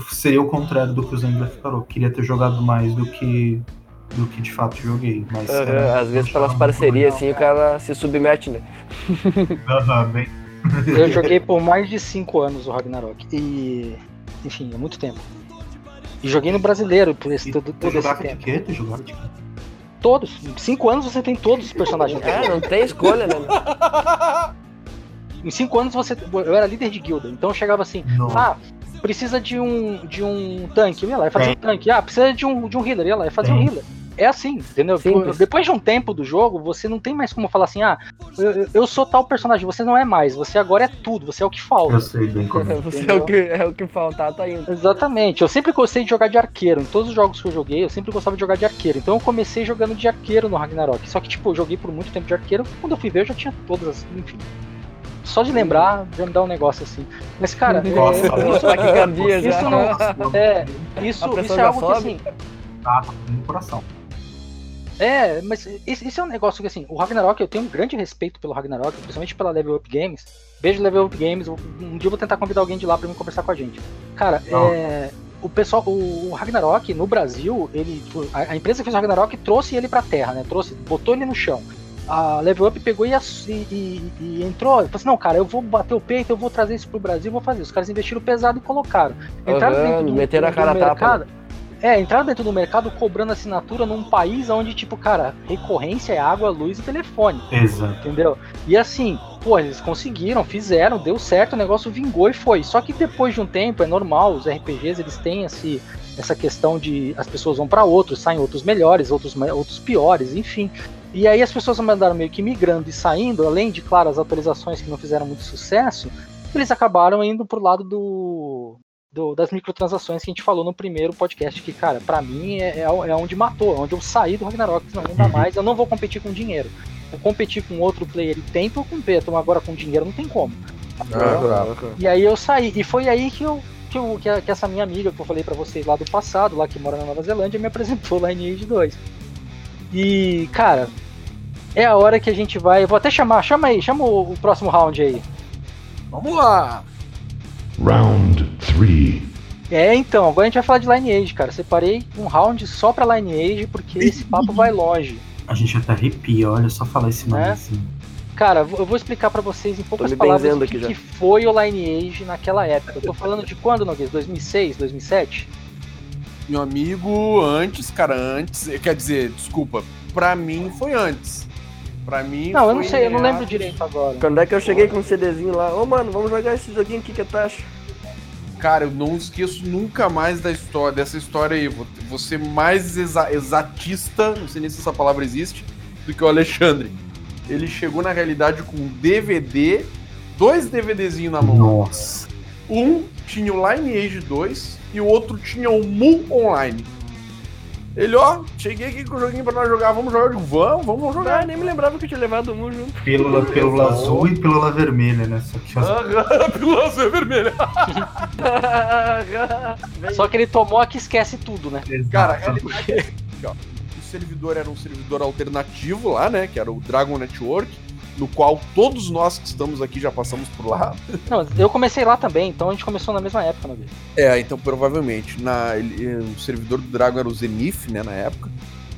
seria o contrário do que o Zengler falou. Queria ter jogado mais do que do que de fato joguei. Mas Aham, era- Às vezes pelas parcerias, assim, o cara se submete, né? Aham, bem. Eu joguei por mais de 5 anos o Ragnarok. E. Enfim, é muito tempo. E joguei no brasileiro por esse, E todo, todo esse jogava de tempo. quê? Tu jogava de quê? Todos. Em 5 anos você tem todos os personagens. É, não tem escolha, né? Em 5 anos você. Eu era líder de guilda. Então eu chegava assim. Não. Ah, precisa de um, de um tanque. Eu ia lá e fazia um tanque. Ah, precisa de um, de um healer. Eu ia lá e fazia um healer. É assim, entendeu? Simples. Depois de um tempo do jogo, você não tem mais como falar assim, ah, eu, eu- sou tal personagem, você não é mais, você agora é tudo, você é o que falta. Eu sei bem como. é. Você é o que, é o que faltar, tá indo. Exatamente, eu sempre gostei de jogar de arqueiro. Em todos os jogos que eu joguei, eu sempre gostava de jogar de arqueiro. Então eu comecei jogando de arqueiro no Ragnarok. Só que, tipo, eu joguei por muito tempo de arqueiro. Quando eu fui ver, eu já tinha todas as. Enfim. Só de lembrar, já me dá um negócio assim. Mas, cara, é, Nossa, isso, taquicardia já. isso não. É, isso, isso é algo que sobe? assim. Tá no coração. É, mas esse, esse é um negócio que assim, o Ragnarok, eu tenho um grande respeito pelo Ragnarok, principalmente pela Level Up Games. Beijo Level Up Games, um dia eu vou tentar convidar alguém de lá pra vir conversar com a gente. Cara, é, o pessoal, o, o Ragnarok no Brasil, ele, a, a empresa que fez o Ragnarok trouxe ele pra terra, né? Trouxe, botou ele no chão. A Level Up pegou e, e, e- e entrou, falou assim, não, cara, eu vou bater o peito, eu vou trazer isso pro Brasil, vou fazer. Os caras investiram pesado e colocaram. Entraram Aham, dentro do, meteram a do cara a tapa, mercado. É, entraram dentro do mercado cobrando assinatura num país onde, tipo, cara, recorrência é água, luz e telefone, Exato. entendeu? E assim, pô, eles conseguiram, fizeram, deu certo, o negócio vingou e foi. Só que depois de um tempo, é normal, os RPGs, eles têm esse, essa questão de as pessoas vão pra outros, saem outros melhores, outros, outros piores, enfim. E aí as pessoas andaram meio que migrando e saindo, além de, claro, as atualizações que não fizeram muito sucesso, eles acabaram indo pro lado do, do- das microtransações que a gente falou no primeiro podcast, que, cara, pra mim é, é, é onde matou, é onde eu saí do Ragnarok, não dá Uhum. mais, eu não vou competir com dinheiro. Vou competir com outro player e tento, eu competo, mas agora com dinheiro não tem como. E aí eu saí, e foi aí que eu. Que, eu, que, essa minha amiga que eu falei pra vocês lá do passado, lá que mora na Nova Zelândia, me apresentou o Lineage 2. E, cara, é a hora que a gente vai. Eu vou até chamar, chama aí, chama o, o próximo round aí. Vamos lá. Round 3. É, então, agora a gente vai falar de Lineage, cara. Separei um round só pra Lineage, porque esse papo vai longe. A gente até arrepia, olha só falar esse nome É? assim. Cara, eu vou explicar pra vocês em poucas palavras o que, que foi o Lineage naquela época. Eu tô falando de quando, Noguês? 2006, 2007? Meu amigo, antes, cara, antes. Quer dizer, desculpa, pra mim foi antes. Pra mim. Não, eu não sei, eu não lembro direito agora. Quando é que eu cheguei com um CDzinho lá? Ô, mano, vamos jogar esse joguinho aqui que é taxa. Cara, eu não esqueço nunca mais da história, dessa história aí. Vou, vou ser mais exa- exatista, não sei nem se essa palavra existe, do que o Alexandre. Ele chegou na realidade com um DVD, dois DVDzinhos na mão. Nossa. Um tinha o Lineage 2 e o outro tinha o Mu Online. Ele, ó, cheguei aqui com o joguinho pra nós jogar, vamos jogar? Eu digo, vamos, vamos, vamos Ah, jogar. nem me lembrava que eu tinha levado o Mu junto. Pílula, pílula azul e pílula vermelha, né? Só que as Pílula azul e vermelha. Só que ele tomou a que esquece tudo, né? Cara, a Exato. realidade é assim, o servidor era um servidor alternativo lá, né? Que era o Dragon Network, no qual todos nós que estamos aqui já passamos por lá. Não, eu comecei lá também, então a gente começou na mesma época, né? É, então provavelmente. Na, ele- o servidor do Dragon era o Zenith, né, na época.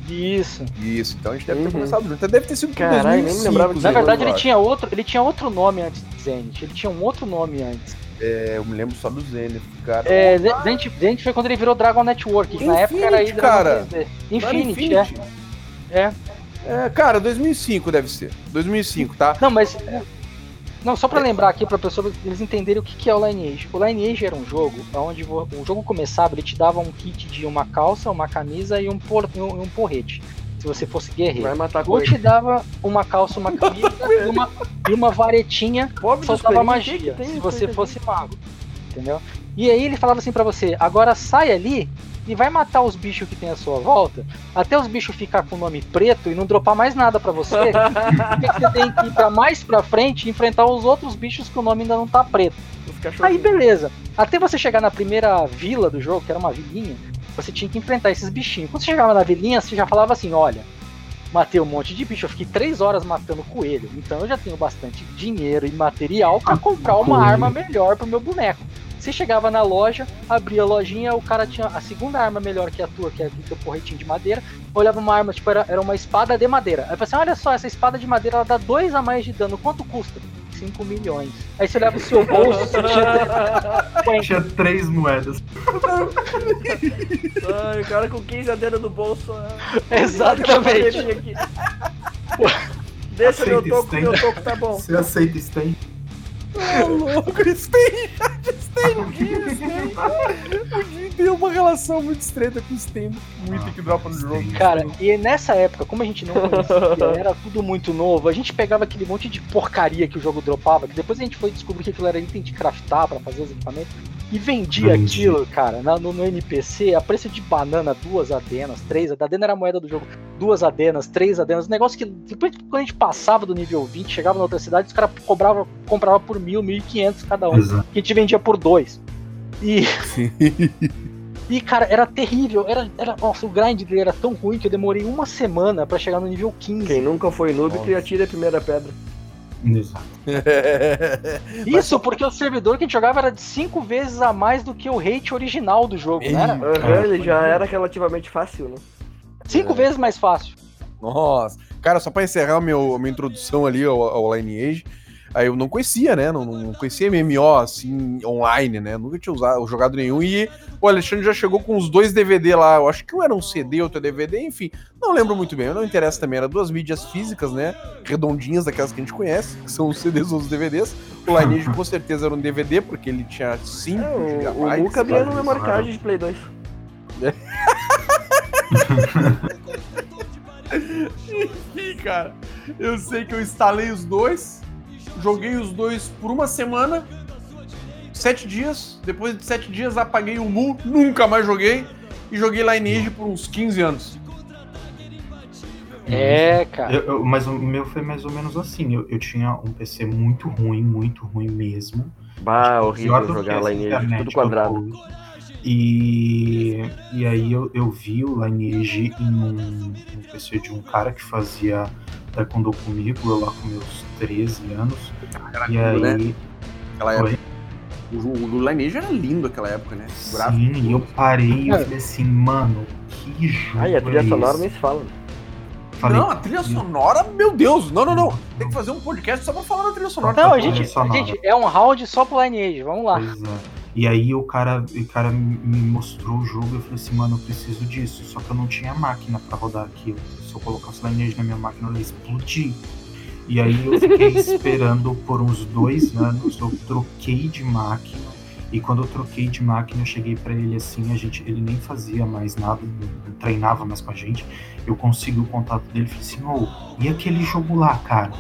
Isso. Isso, então a gente deve ter Uhum. começado junto. Então deve ter sido Caralho, nem 2005, lembrava disso. Na verdade, ele tinha outro, ele tinha outro nome antes do Zenith. Ele tinha um outro nome antes. É, eu me lembro só do Zenith, cara. É, Zenith, Zenith foi quando ele virou Dragon Network, que na época era Infinity, Dragon cara. 3D. Não era Infinity, é. É. É, cara, 2005 deve ser. 2005, tá? Não, mas. Não, só pra lembrar aqui pra pessoa eles entenderem o que, que é o Lineage. O Lineage era um jogo onde o jogo começava, ele te dava um kit de uma calça, uma camisa e um, por, e um, um porrete. Se você fosse guerreiro. Vai matar Ou te dava uma calça, uma camisa e, uma, e uma varetinha Pobre soltava magia, que tem se você fosse mago. Entendeu? E aí ele falava assim pra você, agora sai ali e vai matar os bichos que tem à sua volta, até os bichos ficar com o nome preto e não dropar mais nada pra você. porque você tem que ir pra mais pra frente e enfrentar os outros bichos que o nome ainda não tá preto. Aí beleza. Até você chegar na primeira vila do jogo, que era uma vilinha, você tinha que enfrentar esses bichinhos. Quando você chegava na vilinha, você já falava assim, olha, matei um monte de bicho, eu fiquei três horas matando coelho, então eu já tenho bastante dinheiro e material pra comprar uma arma melhor pro meu boneco. Você chegava na loja, abria a lojinha, o cara tinha a segunda arma melhor que a tua, que é aquele teu porretinho de madeira. Olhava uma arma, tipo, era, era uma espada de madeira. Aí eu falei assim: olha só, essa espada de madeira ela dá dois a mais de dano. Quanto custa? 5 milhões. Aí você olhava o seu bolso, você tinha Tinha três moedas. Ai, o cara com 15 adendo no bolso. ah, Exatamente. aqui. Deixa meu Aceita toco, Sten. meu toco tá bom. Você aceita Sten? Ô, louco, O Jim tem uma relação muito estreita com o Sten, um item que dropa no jogo. Cara, e nessa época, como a gente não conhecia, era tudo muito novo, a gente pegava aquele monte de porcaria que o jogo dropava, que depois a gente foi descobrir que aquilo era item de craftar pra fazer os equipamentos, e vendia Vendia. aquilo, cara, na- no, no NPC, a preço de banana, duas adenas, três, a adena era a moeda do jogo, duas adenas, três adenas, um negócio que depois quando a gente passava do nível 20, chegava na outra cidade, os caras cobravam comprava por mil, mil e quinhentos cada um, Exato. que a gente vendia por dois. E E, cara, era terrível. Era, era, nossa, o grind dele era tão ruim que eu demorei uma semana pra chegar no nível 15. Quem nunca foi noob que atira a primeira pedra. Exato. Isso porque o servidor que a gente jogava era de 5 vezes a mais do que o rate original do jogo, né? Aham, ele já era relativamente fácil, né? 5 vezes mais fácil. Nossa. Cara, só pra encerrar meu, a minha introdução ali ao, ao Lineage, aí eu não conhecia, né? Não, não conhecia MMO assim, online, né? Nunca tinha usado, jogado nenhum. E o Alexandre já chegou com os dois DVD lá. Eu acho que um era um CD, outro é DVD, enfim. Não lembro muito bem, não interessa também. Era duas mídias físicas, né? Redondinhas, daquelas que a gente conhece, que são os CDs ou os DVDs. O Lineage com certeza era um DVD, porque ele tinha 5 É, o, o. Mu cabia no sabe? memory card de Play 2. Ih, cara, eu sei que eu instalei os dois, joguei os dois por uma semana, sete dias. Depois de sete dias apaguei o Mu, nunca mais joguei e joguei Lineage por uns 15 anos. É, cara. Eu- eu- mas o meu foi mais ou menos assim. Eu, eu tinha um PC muito ruim, muito ruim mesmo. Bah, horrível jogar essa Lineage, internet tudo eu quadrado. E, e aí eu, eu vi o Lineage em um, um PC de um cara que fazia taekwondo comigo, eu lá com meus 13 anos. E aí, né? Aquela Oi? época. O, o, o Lineage era lindo naquela época, né? O sim, e eu parei e É. falei assim, mano, que jogo Ai, a trilha é sonora esse? nem se fala. Falei, Não, a trilha sonora, meu Deus! Não, não, não. Tem que fazer um podcast só pra falar da trilha sonora. Não, a gente, gente, é um round só pro Lineage, vamos lá. Pois é. E aí o cara, o cara me mostrou o jogo e eu falei assim, mano, eu preciso disso. Só que eu não tinha máquina pra rodar aquilo. Se eu colocasse Lineage na minha máquina, ela ia explodir. E aí eu fiquei esperando por uns dois anos, eu troquei de máquina. E quando eu troquei de máquina, eu cheguei pra ele assim, a gente, ele nem fazia mais nada, não, treinava mais com a gente. Eu consegui o contato dele e falei assim, ô, e aquele jogo lá, cara?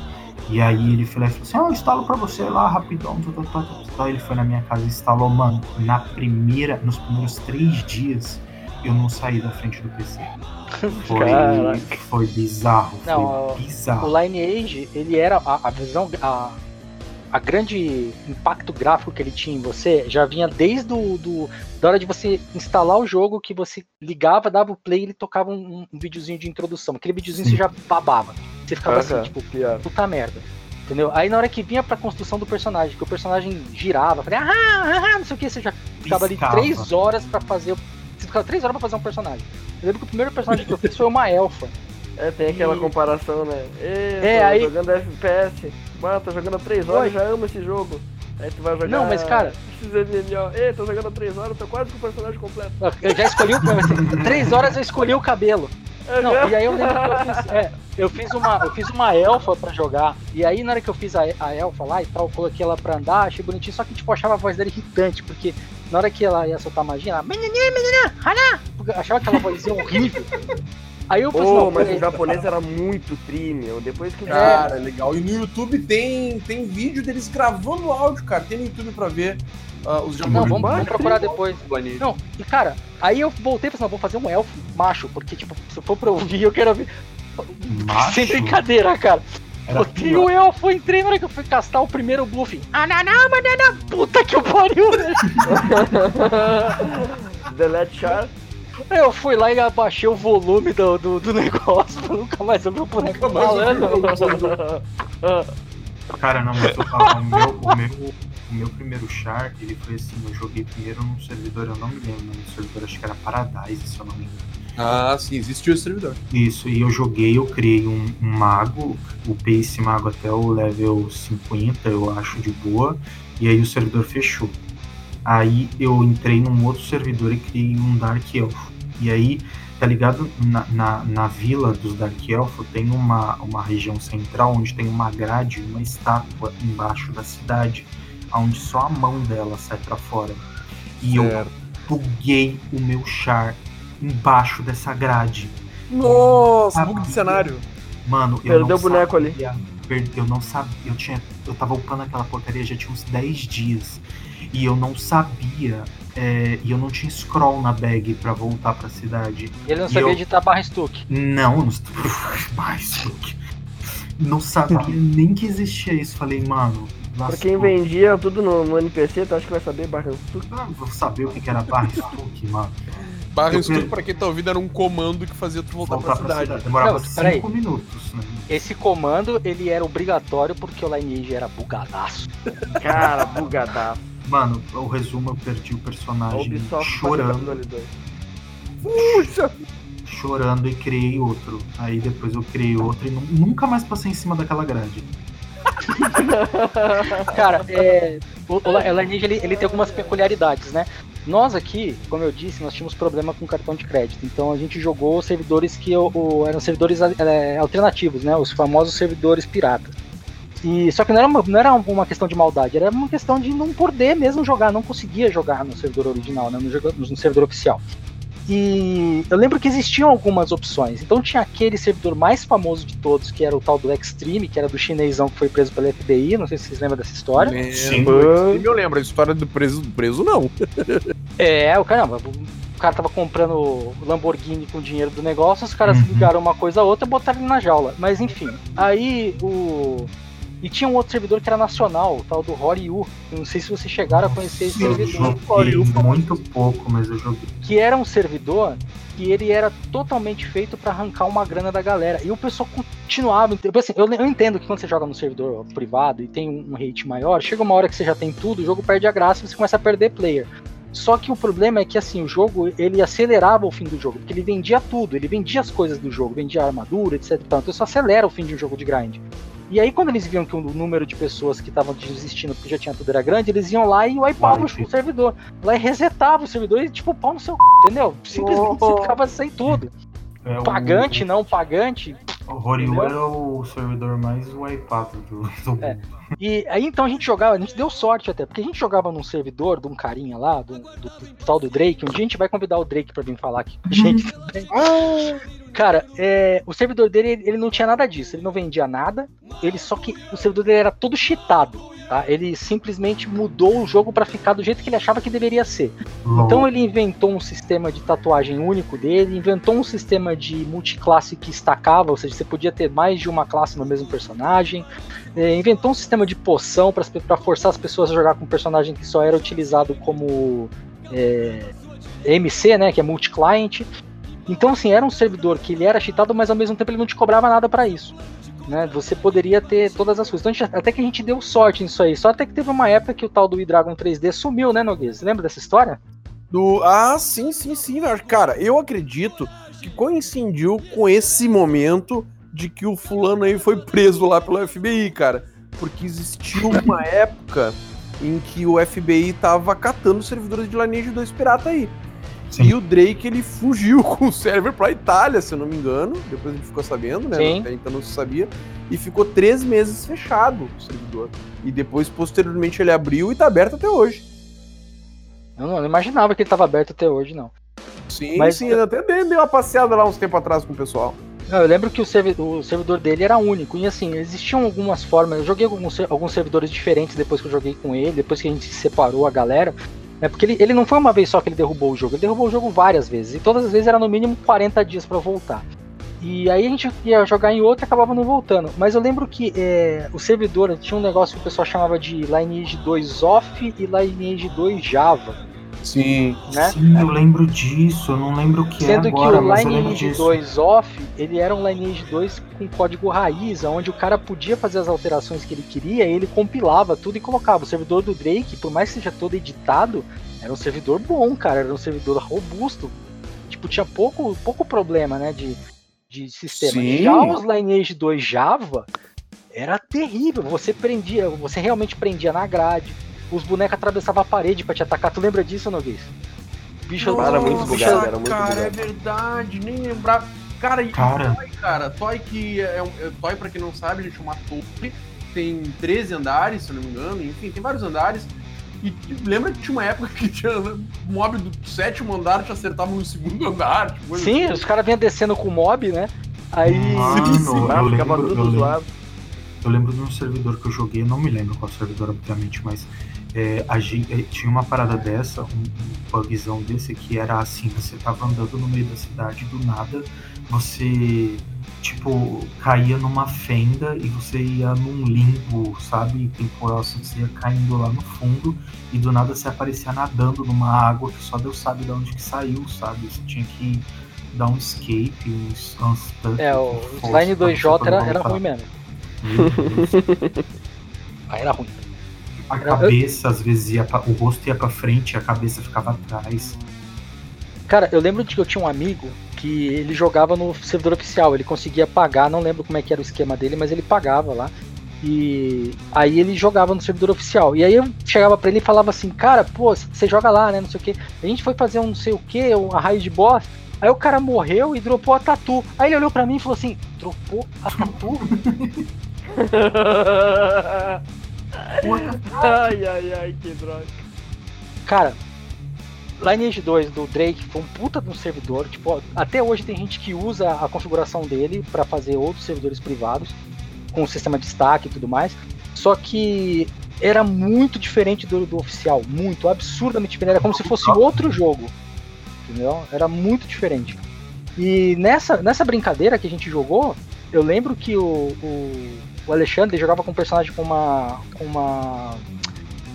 E aí ele e falou assim, ó, eu instalo pra você lá rapidão. Tá, tá, tá, tá. Então ele foi na minha casa e instalou, mano, na primeira, nos primeiros três dias, eu não saí da frente do PC. Foi, Caraca. foi bizarro, foi Não, bizarro. O Lineage, ele era a, a visão, a, a grande impacto gráfico que ele tinha em você já vinha desde do, do- da hora de você instalar o jogo que você ligava, dava o play e ele tocava um, um videozinho de introdução. Aquele videozinho Sim. você já babava. Você ficava assim, tipo, puta merda. Entendeu? Aí na hora que vinha pra construção do personagem, que o personagem girava, falei, ah, ah, ah, não sei o que, você já ficava ali Piscava. três horas pra fazer. Você ficava três horas pra fazer um personagem. Eu lembro que o primeiro personagem que eu fiz foi uma elfa. É, tem aquela E- comparação, né? Ê, É, tô aí- jogando FPS. Mano, tô jogando há 3 horas, já amo esse jogo. Aí tu vai jogar. Não, mas, cara-. Ê, tô jogando há 3 horas, tô quase com o personagem completo. Eu já escolhi o. assim, três horas eu escolhi o cabelo. Não, Aham. e aí eu lembro que eu fiz, é, eu fiz uma, eu fiz uma elfa pra jogar. E aí na hora que eu fiz a, a elfa lá e tal, eu coloquei ela pra andar, achei bonitinho, só que tipo, eu achava a voz dela irritante, porque na hora que ela ia soltar magia, ela. Menininha, menina, haná", porque eu achava aquela vozinha horrível. Aí eu falei, Pô, não, mas o japonês era muito tri, meu. Depois que. Cara, legal. E no YouTube tem, tem vídeo deles gravando áudio, cara. Tem no YouTube pra ver ah, os Não, japoneses. vamos, vamos Mas procurar depois. Não, e cara, aí eu voltei e falei assim, não, vou fazer um elfo macho, porque tipo, se for pra ouvir, eu quero ouvir. Macho? Sem brincadeira, cara. Era Botei o elfo, entrei na hora que eu fui castar o primeiro bluff. Ah, não, não, banana, puta que eu pariu, velho. Delete Char. Eu fui lá e abaixei o volume do, do, do negócio pra nunca mais ouvir o boneco falando. Cara, não, mas eu falo, o meu, o meu, o meu primeiro char, ele foi assim, eu joguei primeiro num servidor, eu não me lembro, no servidor acho que era Paradise, se eu não me engano. Ah, sim, existe esse servidor. Isso, e eu joguei, eu criei um, um mago, upei esse mago até o level 50, eu acho, de boa, e aí o servidor fechou. Aí eu entrei num outro servidor e criei um Dark Elfo. E aí, tá ligado? Na, na, na vila dos Dark Elfo tem uma, uma região central onde tem uma grade, uma estátua embaixo da cidade, onde só a mão dela sai pra fora. E eu Certo. buguei o meu char embaixo dessa grade. Nossa, bug de cenário. Mano, eu Perdeu não o boneco ali. sabia, per- Eu não sabia. Eu tinha. Eu tava upando aquela porcaria já tinha uns 10 dias. E eu não sabia. é, e eu não tinha scroll na bag pra voltar pra cidade. Ele não E sabia eu- editar barra stuck. Não, não mais. Luke. Não sabia nem que existia isso. Falei, mano. Pra lascou. quem vendia tudo no, no NPC, tu acha que vai saber barra tudo? Ah, Vou saber o que que era barra stuck, mano. Barra pra quem tá ouvindo, era um comando que fazia tu voltar, Voltar pra cidade. Demorava Não, peraí. 5 minutos, né? Esse comando, ele era obrigatório porque o Lineage era bugadaço. Cara, bugadaço. Mano, o resumo eu perdi o personagem Ubisoft chorando. bateu no L2. Puxa! chorando e criei outro. Aí depois eu criei outro e nu- nunca mais passei em cima daquela grade. Cara, é, o, o Lineage ele, ele tem algumas peculiaridades, né? Nós aqui, como eu disse, nós tínhamos problema com cartão de crédito. Então a gente jogou servidores que o- eram servidores é, alternativos, né? Os famosos servidores pirata. E, só que não era, uma, não era uma questão de maldade, era uma questão de não poder mesmo jogar, não conseguia jogar no servidor original, né? no, no servidor oficial. E eu lembro que existiam algumas opções. Então tinha aquele servidor mais famoso de todos, que era o tal do Extreme, que era do chinesão que foi preso pela FBI. Não sei se vocês lembram dessa história. Sim. Lembro. Eu lembro, a história do preso, preso não. É, o caramba, o cara tava comprando Lamborghini com o dinheiro do negócio, os caras Uhum. ligaram uma coisa a outra e botaram ele na jaula. Mas enfim, aí o. E tinha um outro servidor que era nacional, o tal do Horyu. Eu não sei se vocês chegaram a conhecer esse Eu servidor. joguei muito pouco, mas eu joguei. Que era um servidor que ele era totalmente feito pra arrancar uma grana da galera. E o pessoal continuava. Assim, eu, eu entendo que quando você joga no servidor privado e tem um rate maior, chega uma hora que você já tem tudo, o jogo perde a graça e você começa a perder player. Só que o problema é que assim, o jogo ele acelerava o fim do jogo, porque ele vendia tudo, ele vendia as coisas do jogo, vendia armadura, etc. Então isso acelera o fim de um jogo de grind. E aí, quando eles viam que o número de pessoas que estavam desistindo porque já tinha tudo era grande, eles iam lá e wipavam Wipe. o servidor. Lá e resetavam o servidor e tipo, pau no seu c, entendeu? Simplesmente você ficava sem tudo. É, Pagante, não pagante, O Roryu era o servidor mais wipeado do, do É. mundo. E aí então a gente jogava, a gente deu sorte até, porque a gente jogava num servidor de um carinha lá, do, do- do tal do Drake. Um dia a gente vai convidar o Drake pra vir falar aqui com a gente também. Cara, é, o servidor dele, ele- não tinha nada disso, ele não vendia nada, ele só que o servidor dele era todo cheatado, tá? Ele simplesmente mudou o jogo pra ficar do jeito que ele achava que deveria ser. Então ele inventou um sistema de tatuagem único dele, inventou um sistema de multiclasse que estacava, ou seja, você podia ter mais de uma classe no mesmo personagem, é, inventou um sistema de poção para forçar as pessoas a jogar com um personagem que só era utilizado como é, MC, né, que é multi-client. Então assim, era um servidor que ele era cheatado, mas ao mesmo tempo ele não te cobrava nada para isso. Né, você poderia ter todas as coisas. Então, gente- até que a gente deu sorte nisso aí. Só até que teve uma época que o tal do E-Dragon 3D sumiu, né, Noguês? Lembra dessa história? Do... Ah, sim, sim, sim. Cara, eu acredito que coincidiu com esse momento de que o fulano aí foi preso lá pelo FBI, cara. Porque existiu uma época em que o FBI tava catando servidores de Lineage 2 pirata aí. Sim. E o Drake, ele fugiu com o server pra Itália, se eu não me engano. Depois a gente ficou sabendo, né? Sim. Até então não se sabia. E ficou três meses fechado o servidor. E depois, posteriormente, ele abriu e tá aberto até hoje. Eu não, não imaginava que ele estava aberto até hoje, não. Sim, Mas- sim, eu até dei, uma passeada lá uns tempos atrás com o pessoal. Não, eu lembro que o, servi- o servidor dele era único. E assim, existiam algumas formas. Eu joguei alguns, alguns servidores diferentes depois que eu joguei com ele, depois que a gente se separou a galera. É porque ele, ele não foi uma vez só que ele derrubou o jogo, ele derrubou o jogo várias vezes. E todas as vezes era no mínimo 40 dias pra voltar. E aí a gente ia jogar em outro e acabava não voltando. Mas eu lembro que é, o servidor tinha um negócio que o pessoal chamava de Lineage 2 Off e Lineage 2 Java. Sim. Né? Sim, eu lembro disso, eu não lembro o que Sendo é agora, que o Lineage disso. 2 off, ele era um Lineage 2 com código raiz, onde o cara podia fazer as alterações que ele queria, e ele compilava tudo e colocava. O servidor do Drake, por mais que seja todo editado, era um servidor bom, cara, era um servidor robusto. Tipo, tinha pouco, pouco problema, né, de, de sistema. Sim. Já os Lineage 2 Java era terrível. Você prendia, você realmente prendia na grade. Os bonecos atravessavam a parede pra te atacar. Tu lembra disso, Noguês? Bicho, Cara, muito bicho- bugado, era muito cara, bugado. é verdade, nem lembrava. Cara, e Cara. Toy, cara, Toy que é um. é- Toy, pra quem não sabe, gente, é uma torre, tem 13 andares, se eu não me engano, enfim, tem vários andares. E lembra que tinha uma época que tinha mob do sétimo andar te acertavam no segundo andar? Tipo, Sim, assim. os caras vinham descendo com o mob, né? Aí. Mano, Sim, sim. Eu ficava lembro, tudo eu lembro, zoado. eu lembro de um servidor que eu joguei, eu não me lembro qual servidor, obviamente, mas é, é, tinha uma parada dessa, um, um bugzão desse, que era assim, você tava andando no meio da cidade, do nada, você, tipo, caía numa fenda e você ia num limbo, sabe, temporal, assim, você ia caindo lá no fundo e do nada você aparecia nadando numa água que só Deus sabe de onde que saiu, sabe, você tinha que dar um escape, um unstuck. É, o pra 2J você era, era ruim mesmo. Deus. Aí era ruim. A cabeça, às vezes, ia pra, o rosto ia pra frente e a cabeça ficava atrás. Cara, eu lembro de que eu tinha um amigo que ele jogava no servidor oficial, ele conseguia pagar, não lembro como é que era o esquema dele, mas ele pagava lá. E aí ele jogava no servidor oficial. E aí eu chegava pra ele e falava assim, cara, pô, você joga lá, né? Não sei o que. A gente foi fazer um não sei o que, uma raio de boss. Aí o cara morreu e dropou a tatu. Aí ele olhou pra mim e falou assim, dropou a tatu? ai, ai, ai, que droga. Cara, Lineage 2 do Drake foi um puta de um servidor. Tipo, até hoje tem gente que usa a configuração dele pra fazer outros servidores privados, com o sistema de destaque e tudo mais. Só que era muito diferente do, do oficial. Muito, absurdamente diferente. Era como se fosse outro jogo. Entendeu? Era muito diferente. E nessa, nessa brincadeira que a gente jogou, eu lembro que o, o, o Alexandre jogava com um personagem com uma. com uma.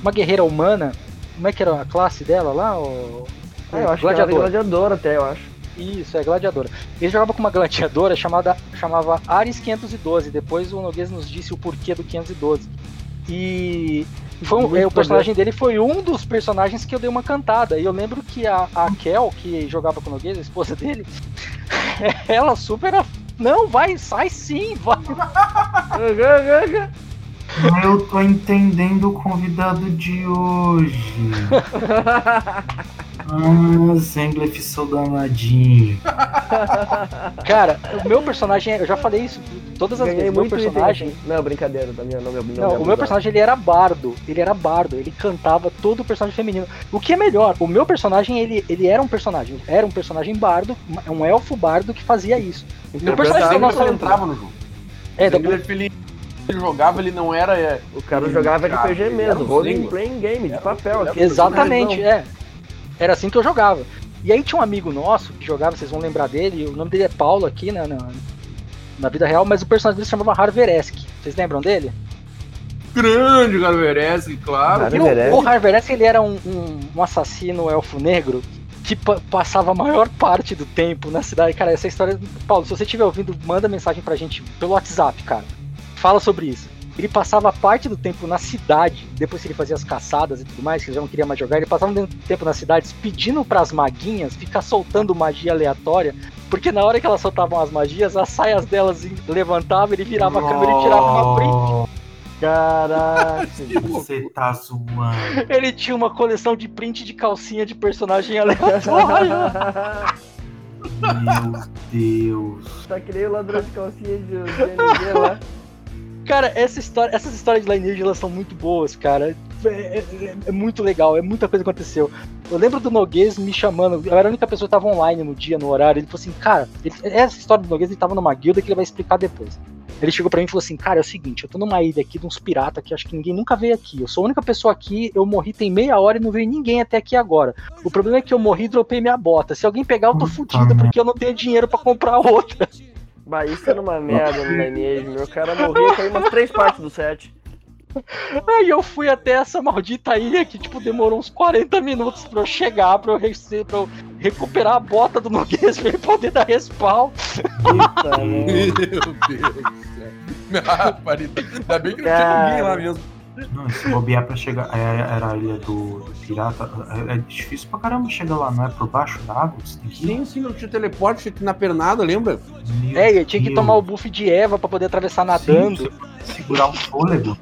uma guerreira humana. Como é que era a classe dela lá? O, Ah, eu acho que era gladiador. gladiador até, eu acho. Isso, é gladiadora. Ele jogava com uma gladiadora chamada chamava Ares 512. Depois o Noguês nos disse o porquê do 512. E foi um- é, o personagem dele foi um dos personagens que eu dei uma cantada. E eu lembro que a, a Kel, que jogava com o Noguês, a esposa dele, ela super. Não, vai, sai sim, vai. Eu tô entendendo o convidado de hoje. Ah, Zanglef, sou danadinho. Cara, o meu personagem, eu já falei isso todas as Ganhei vezes. O meu personagem. item. Não, brincadeira, da minha não, meu, Não, o meu personagem ele era bardo. Ele era bardo. Ele cantava todo o personagem feminino. O que é melhor, o meu personagem ele, ele era um personagem. Era um personagem bardo, um elfo bardo que fazia isso. Então, o personagem nossa entrava no jogo. É, Zangief, ele, ele jogava, ele não era... É, O cara jogava RPG mesmo, era um role playing game, de papel. Aqui. exatamente, é. Era assim que eu jogava. E aí tinha um amigo nosso que jogava, vocês vão lembrar dele, o nome dele é Paulo aqui na, na, na vida real, mas o personagem dele se chamava Harveresk. Vocês lembram dele? grande Garveresk, claro. E o, Harveresk? o Harveresk ele era um, um, um assassino elfo negro que pa- passava a maior parte do tempo na cidade. Cara, essa história. Paulo, se você estiver ouvindo, manda mensagem pra gente pelo WhatsApp, cara. Fala sobre isso. Ele passava parte do tempo na cidade, depois que ele fazia as caçadas e tudo mais, que ele já não queria mais jogar, ele passava um tempo nas cidades pedindo pras maguinhas ficar soltando magia aleatória, porque na hora que elas soltavam as magias, as saias delas levantavam, ele virava a câmera e tirava uma print. Caraca. Você tá zoando. Ele tinha uma coleção de print de calcinha de personagem aleatório. Meu Deus. tá que nem o ladrão de calcinha de de lá. Cara, essa história, essas histórias de Lineage elas são muito boas, cara. É, é- é muito legal, é muita coisa que aconteceu. Eu lembro do Noguês me chamando, eu era a única pessoa que tava online no dia, no horário. Ele falou assim, cara, ele- essa história do Noguês ele tava numa guilda que ele vai explicar depois. Ele chegou pra mim e falou assim: Cara, é o seguinte, eu tô numa ilha aqui de uns piratas que acho que ninguém nunca veio aqui. Eu sou a única pessoa aqui, eu morri tem meia hora e não veio ninguém até aqui agora. O problema é que eu morri e dropei minha bota. Se alguém pegar, eu tô fudido porque eu não tenho dinheiro pra comprar outra. Bah, isso era uma merda no Lineage, meu cara morria e caiu umas três partes do set. Aí eu fui até essa maldita ilha que, tipo, demorou uns 40 minutos pra eu chegar, pra eu, rece- pra eu recuperar a bota do Noguês pra ele poder dar respawn. Puta merda. Meu Deus do céu. Ah. Ainda bem que não tinha Cara. ninguém lá mesmo. Não, se bobear pra chegar. é- Era a ilha do, do pirata. É, é difícil pra caramba chegar lá, não é? Por baixo da água? Você tem que ir. Sim, sim, não tinha teleporte, tinha que ir na pernada, lembra? Meu É, e eu tinha que Deus. tomar o buff de Eva pra poder atravessar nadando. Sim, segurar o fôlego.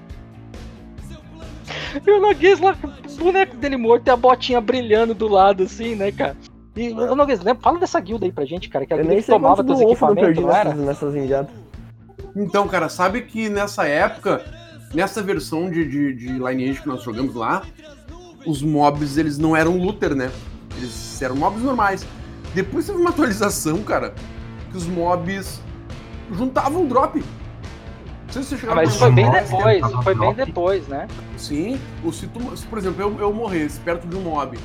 E o Noguês lá com o boneco dele morto e a botinha brilhando do lado, assim, né, cara? E o Noguês, lembra? Fala dessa guilda aí pra gente, cara, que a Eu guilda nem que tomava teus não equipamentos, perdi não era? nessas, nessas. Então, cara, sabe que nessa época, nessa versão de, de, de Lineage que nós jogamos lá, os mobs, eles não eram looter, né? Eles eram mobs normais. Depois teve uma atualização, cara, que os mobs juntavam drop. Não sei se você Ah, chegou mas isso foi bem depois, isso foi bem depois, né? Sim, o, se, tu, se, por exemplo, eu, eu morresse perto de um mob,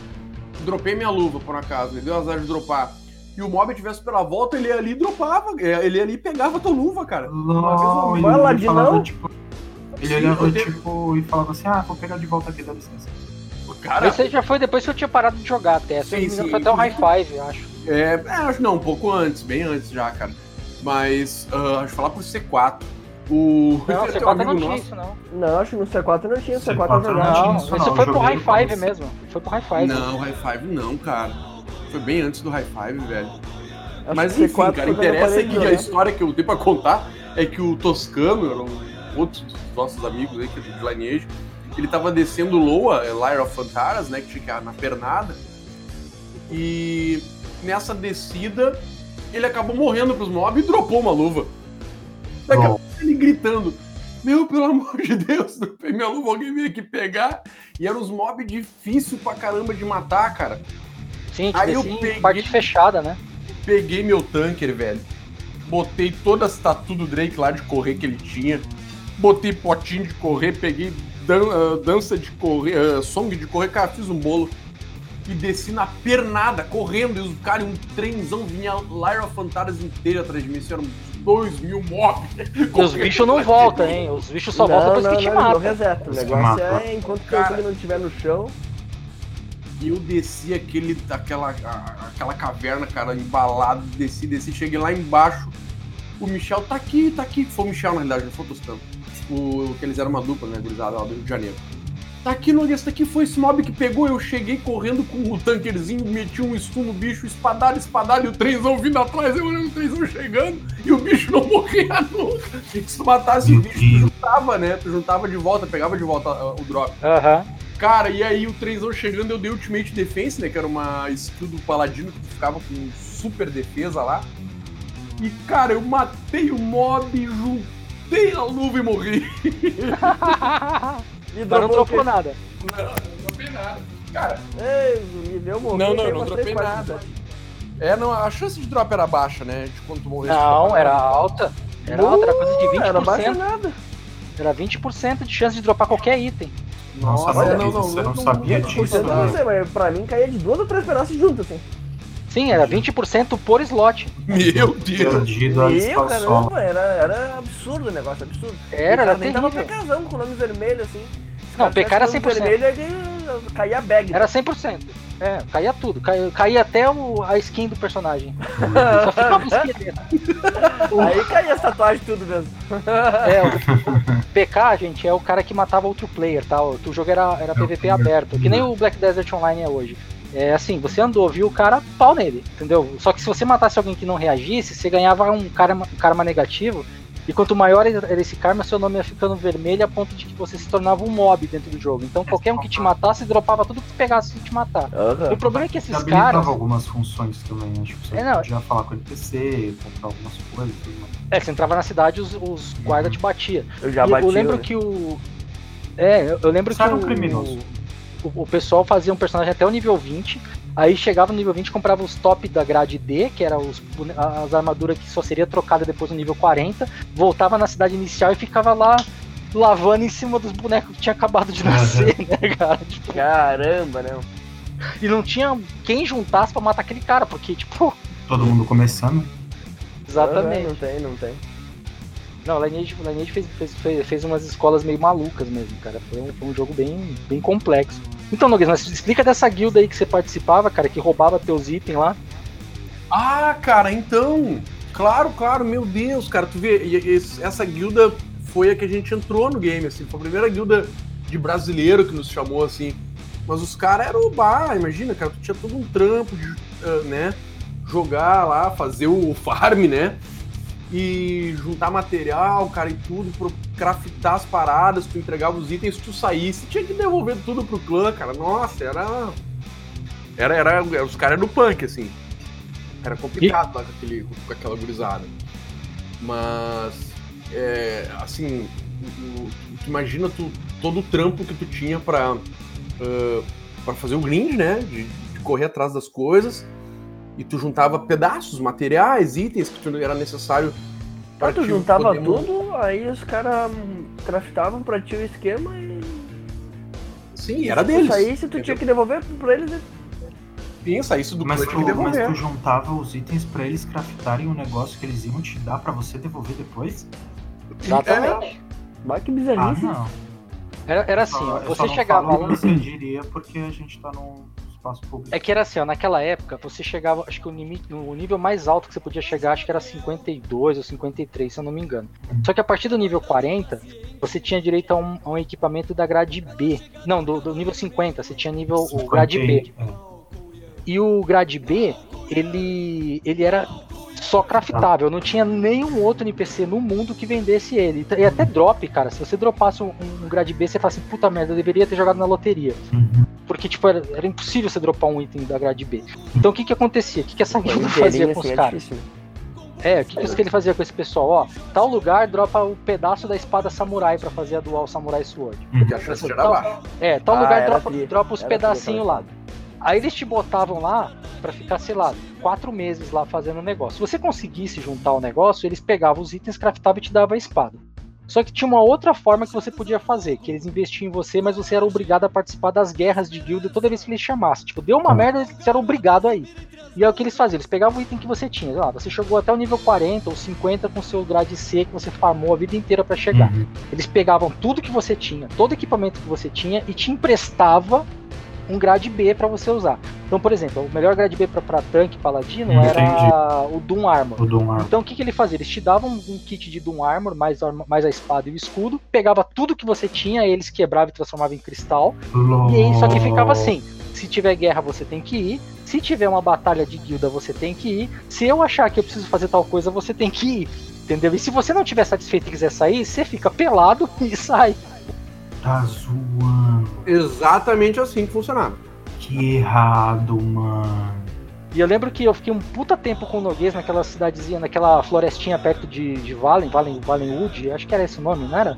dropei minha luva, por acaso, ele deu azar de dropar, e o mob tivesse pela volta, ele ia ali e dropava, ele ia ali e pegava a tua luva, cara. Não, Vai lá ele de falava, não? tipo. Ele Sim, olhava, eu tipo, e falava assim: ah, vou pegar de volta aqui, dá licença. Cara, Esse aí já foi depois que eu tinha parado de jogar até. Eu não me Sim, sim, foi até o High Five, eu acho. É, é, acho não, um pouco antes, bem antes já, cara. Mas, ah, acho que falar por C4. O. Não, tem um C4 não tinha nosso- isso, não. Não, acho que no C4 não tinha, o C4 C4 é não verdade. tinha Não, isso, não, foi pro High Five mesmo. Foi pro High Five. Não, High Five não, cara. Foi bem antes do High Five, velho. Acho Mas enfim, C4 cara, eu interessa é que a história que eu tenho pra contar é que o Toscano, era um outro dos nossos amigos aí, que é do Lineage, ele tava descendo Loa, é, Lyre of Fantaras, né, que fica na pernada, e nessa descida ele acabou morrendo pros mobs e dropou uma luva. Daqui a pouco ele gritando, meu, pelo amor de Deus, dropei minha luva, alguém veio aqui pegar. E eram os mobs difícil pra caramba de matar, cara. Sim, Aí eu peguei- parte fechada, né? Peguei meu tanker, velho. Botei todas as tatu do Drake lá de correr que ele tinha. Botei potinho de correr, peguei dan- ah, dança de correr, ah, song de correr, cara, fiz um bolo. E desci na pernada, correndo, e os caras, um trenzão, vinha a Lyra Fantaras inteira atrás de mim. Isso eram uns dois mil mobs. E os bichos não voltam, hein? Os bichos só voltam depois que te não, matam. reseta. O negócio matam. é enquanto o Cara. não estiver no chão. E eu desci aquele, aquela, aquela caverna, cara, embalado, desci, desci, cheguei lá embaixo. O Michel tá aqui, tá aqui. Foi o Michel, na realidade, não foi o Tostão. O, que eles eram uma dupla, né, gurizada lá do Rio de Janeiro. Tá aqui, Noguês, tá aqui, foi esse mob que pegou. Eu cheguei correndo com o tankerzinho, meti um stun no bicho, espadalho, espadalho, e o trenzão vindo atrás, eu olhando o trenzão chegando, e o bicho não morria nunca. E se tu matasse o bicho, tu juntava, né? Tu juntava de volta, pegava de volta ah, o drop. Aham. Cara, e aí o 3 chegando, eu dei Ultimate Defense, né? Que era uma skill do Paladino que ficava com super defesa lá. E, cara, eu matei o mob, juntei a luva e morri. E não quê? nada. Não, não dropei nada. Cara, Ei, me deu morrer. não, não, tem não dropei nada. É, não, a chance de drop era baixa, né? De quando tu morresse. Não, era alta. Era alta, era coisa de 20%. Era baixa nada. Era 20% de chance de dropar qualquer item. Nossa, Nossa, mas não, não, você não, não, sabia disso, eu não né? sei, mas pra mim caía de duas ou três pedaços juntos, assim. Sim, era 20% por slot. Meu Deus. A Meu, caramba, era, era absurdo o negócio, absurdo. Era, era nem tava terrível. PKzão com o nome vermelho, assim. Não, PK era tivesse com o 100%. vermelho, ele caía a bag. Era 100%. É, caía tudo. Caía, caía até o, a skin do personagem. Só ficava o esqueleto. Aí caía as tatuagens tudo mesmo. É, o, o PK, gente, é o cara que matava outro player, tá? O, o jogo era, era PVP aberto, que nem o Black Desert Online é hoje. É assim, você andou, viu o cara, pau nele, entendeu? Só que se você matasse alguém que não reagisse, você ganhava um karma, um karma negativo. E quanto maior era esse karma, seu nome ia ficando vermelho a ponto de que você se tornava um mob dentro do jogo. Então qualquer um que te matasse, dropava tudo que tu pegasse te matar. O problema é que esses caras. algumas funções também. Acho que você É, não. podia falar com o NPC, comprar algumas coisas. tudo mais. É, você entrava na cidade os, os guardas te batiam. Eu já E bati. eu lembro né? que o. É, eu, eu lembro Você que era um o, criminoso. o, o pessoal fazia um personagem até o nível 20. Aí chegava no nível 20 comprava os top da grade D, que era os, bone- as armaduras que só seria trocada depois no nível 40. Voltava na cidade inicial e ficava lá lavando em cima dos bonecos que tinha acabado de nascer, né, cara? Tipo, Caramba, né? e não tinha quem juntasse pra matar aquele cara, porque, tipo, Todo mundo começando. exatamente. Não tem, não tem. Não, Lineage, Lineage fez, fez, fez, fez umas escolas meio malucas mesmo, cara. Foi um, foi um jogo bem, bem complexo. Então, Noguês, mas explica dessa guilda aí que você participava, cara, que roubava teus itens lá. Ah, cara, então. Claro, claro, meu Deus, cara, tu vê, essa guilda foi a que a gente entrou no game, assim, foi a primeira guilda de brasileiro que nos chamou, assim. Mas os caras eram o bar, imagina, cara, tu tinha todo um trampo de, ah, né, jogar lá, fazer o farm, né, e juntar material, cara, e tudo, pro craftar as paradas, tu entregava os itens, tu saísse, tinha que devolver tudo pro clã, cara, nossa, era... Era, era, os caras eram punk, assim. Era complicado lá com, aquele, com aquela gurizada. Mas, é, assim, tu, tu imagina tu, todo o trampo que tu tinha pra, pra fazer o grind, né? De, de correr atrás das coisas. E tu juntava pedaços, materiais, itens que tu era necessário Pra tu te juntava poder tudo, aí os caras craftavam pra ti o esquema e. Sim, era se deles. tu saísse, tu tinha que devolver pra eles. Pensa, isso do Mas tu, que mas tu juntava os itens pra eles craftarem um negócio que eles iam te dar pra você devolver depois? Exatamente. Bah, que Ah, bizarrice. não. Era, era assim, Só- eu você só não chegava falo lá. Você diria porque a gente tá num espaço público. É que era assim, ó, naquela época, você chegava, acho que o, limite, o nível mais alto que você podia chegar, acho que era 52 ou 53, se eu não me engano. Só que a partir do nível 40, você tinha direito a um, a um equipamento da grade B. Não, do, do nível 50, você tinha nível o grade B. É. E o grade B, ele, ele era só craftável, não tinha nenhum outro NPC no mundo que vendesse ele. E até drop, cara, se você dropasse um, um grade B, você fala assim, puta merda, eu deveria ter jogado na loteria. Uhum. Porque, tipo, era, era impossível você dropar um item da grade B. Então o que que acontecia? O que que essa guilda fazia com assim os é caras? né? É, o que, que ele fazia com esse pessoal? Ó, tal lugar dropa o pedaço da espada samurai pra fazer a dual samurai sword. Porque a chance era baixa. É, tal Ah, lugar dropa, dropa os pedacinhos lá. Aí eles te botavam lá pra ficar, sei lá, quatro meses lá fazendo o negócio. Se você conseguisse juntar o negócio, eles pegavam os itens, craftavam e te davam a espada. Só que tinha uma outra forma que você podia fazer, que eles investiam em você, mas você era obrigado a participar das guerras de guilda toda vez que eles chamassem. Tipo, deu uma Tá. merda, você era obrigado a ir. E é o que eles faziam, eles pegavam o item que você tinha. sei Lá, você chegou até o nível 40 ou 50 com seu grade C que você farmou a vida inteira pra chegar. Uhum. Eles pegavam tudo que você tinha, todo equipamento que você tinha e te emprestava um grade B pra você usar. Então, por exemplo, o melhor grade B pra- pra tanque paladino Hum, era o Doom Armor. O Dom Ar- Então o que, que ele fazia? Eles te davam um, kit de Doom Armor, mais, mais a espada e o escudo, pegava tudo que você tinha, eles quebravam e transformavam em cristal, e aí só que ficava assim: se tiver guerra você tem que ir, se tiver uma batalha de guilda você tem que ir, se eu achar que eu preciso fazer tal coisa você tem que ir, entendeu? E se você não tiver satisfeito e quiser sair, você fica pelado e sai. Tá zoando. Exatamente assim que funcionava. Que errado, mano. E eu lembro que eu fiquei um puta tempo com o Noguês naquela cidadezinha, naquela florestinha perto de, de Valen, Valen, Valenwood, acho que era esse o nome, não era?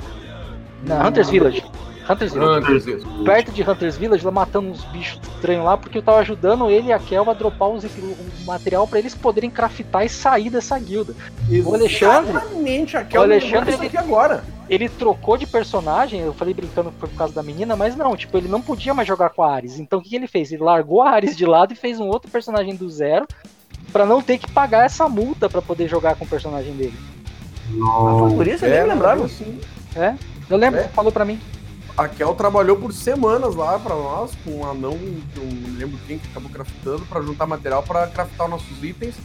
Na Hunters Village. Hunters Village. Hunters. Perto de Hunters Village, lá matando uns bichos estranhos lá, porque eu tava ajudando ele e a Kel a dropar os, o material pra eles poderem craftar e sair dessa guilda. O Alexandre- Exatamente, aqui é o Alexandre, isso aqui agora. Ele trocou de personagem, eu falei brincando que foi por causa da menina, mas não, tipo, ele não podia mais jogar com a Ares. Então o que, que ele fez? Ele largou a Ares de lado e fez um outro personagem do zero pra não ter que pagar essa multa pra poder jogar com o personagem dele. Nossa. Por isso eu nem É, lembrava. assim. Eu lembro, É. você falou pra mim. A Kel trabalhou por semanas lá pra nós, com um anão, que eu não lembro quem que acabou craftando, pra juntar material pra craftar os nossos itens,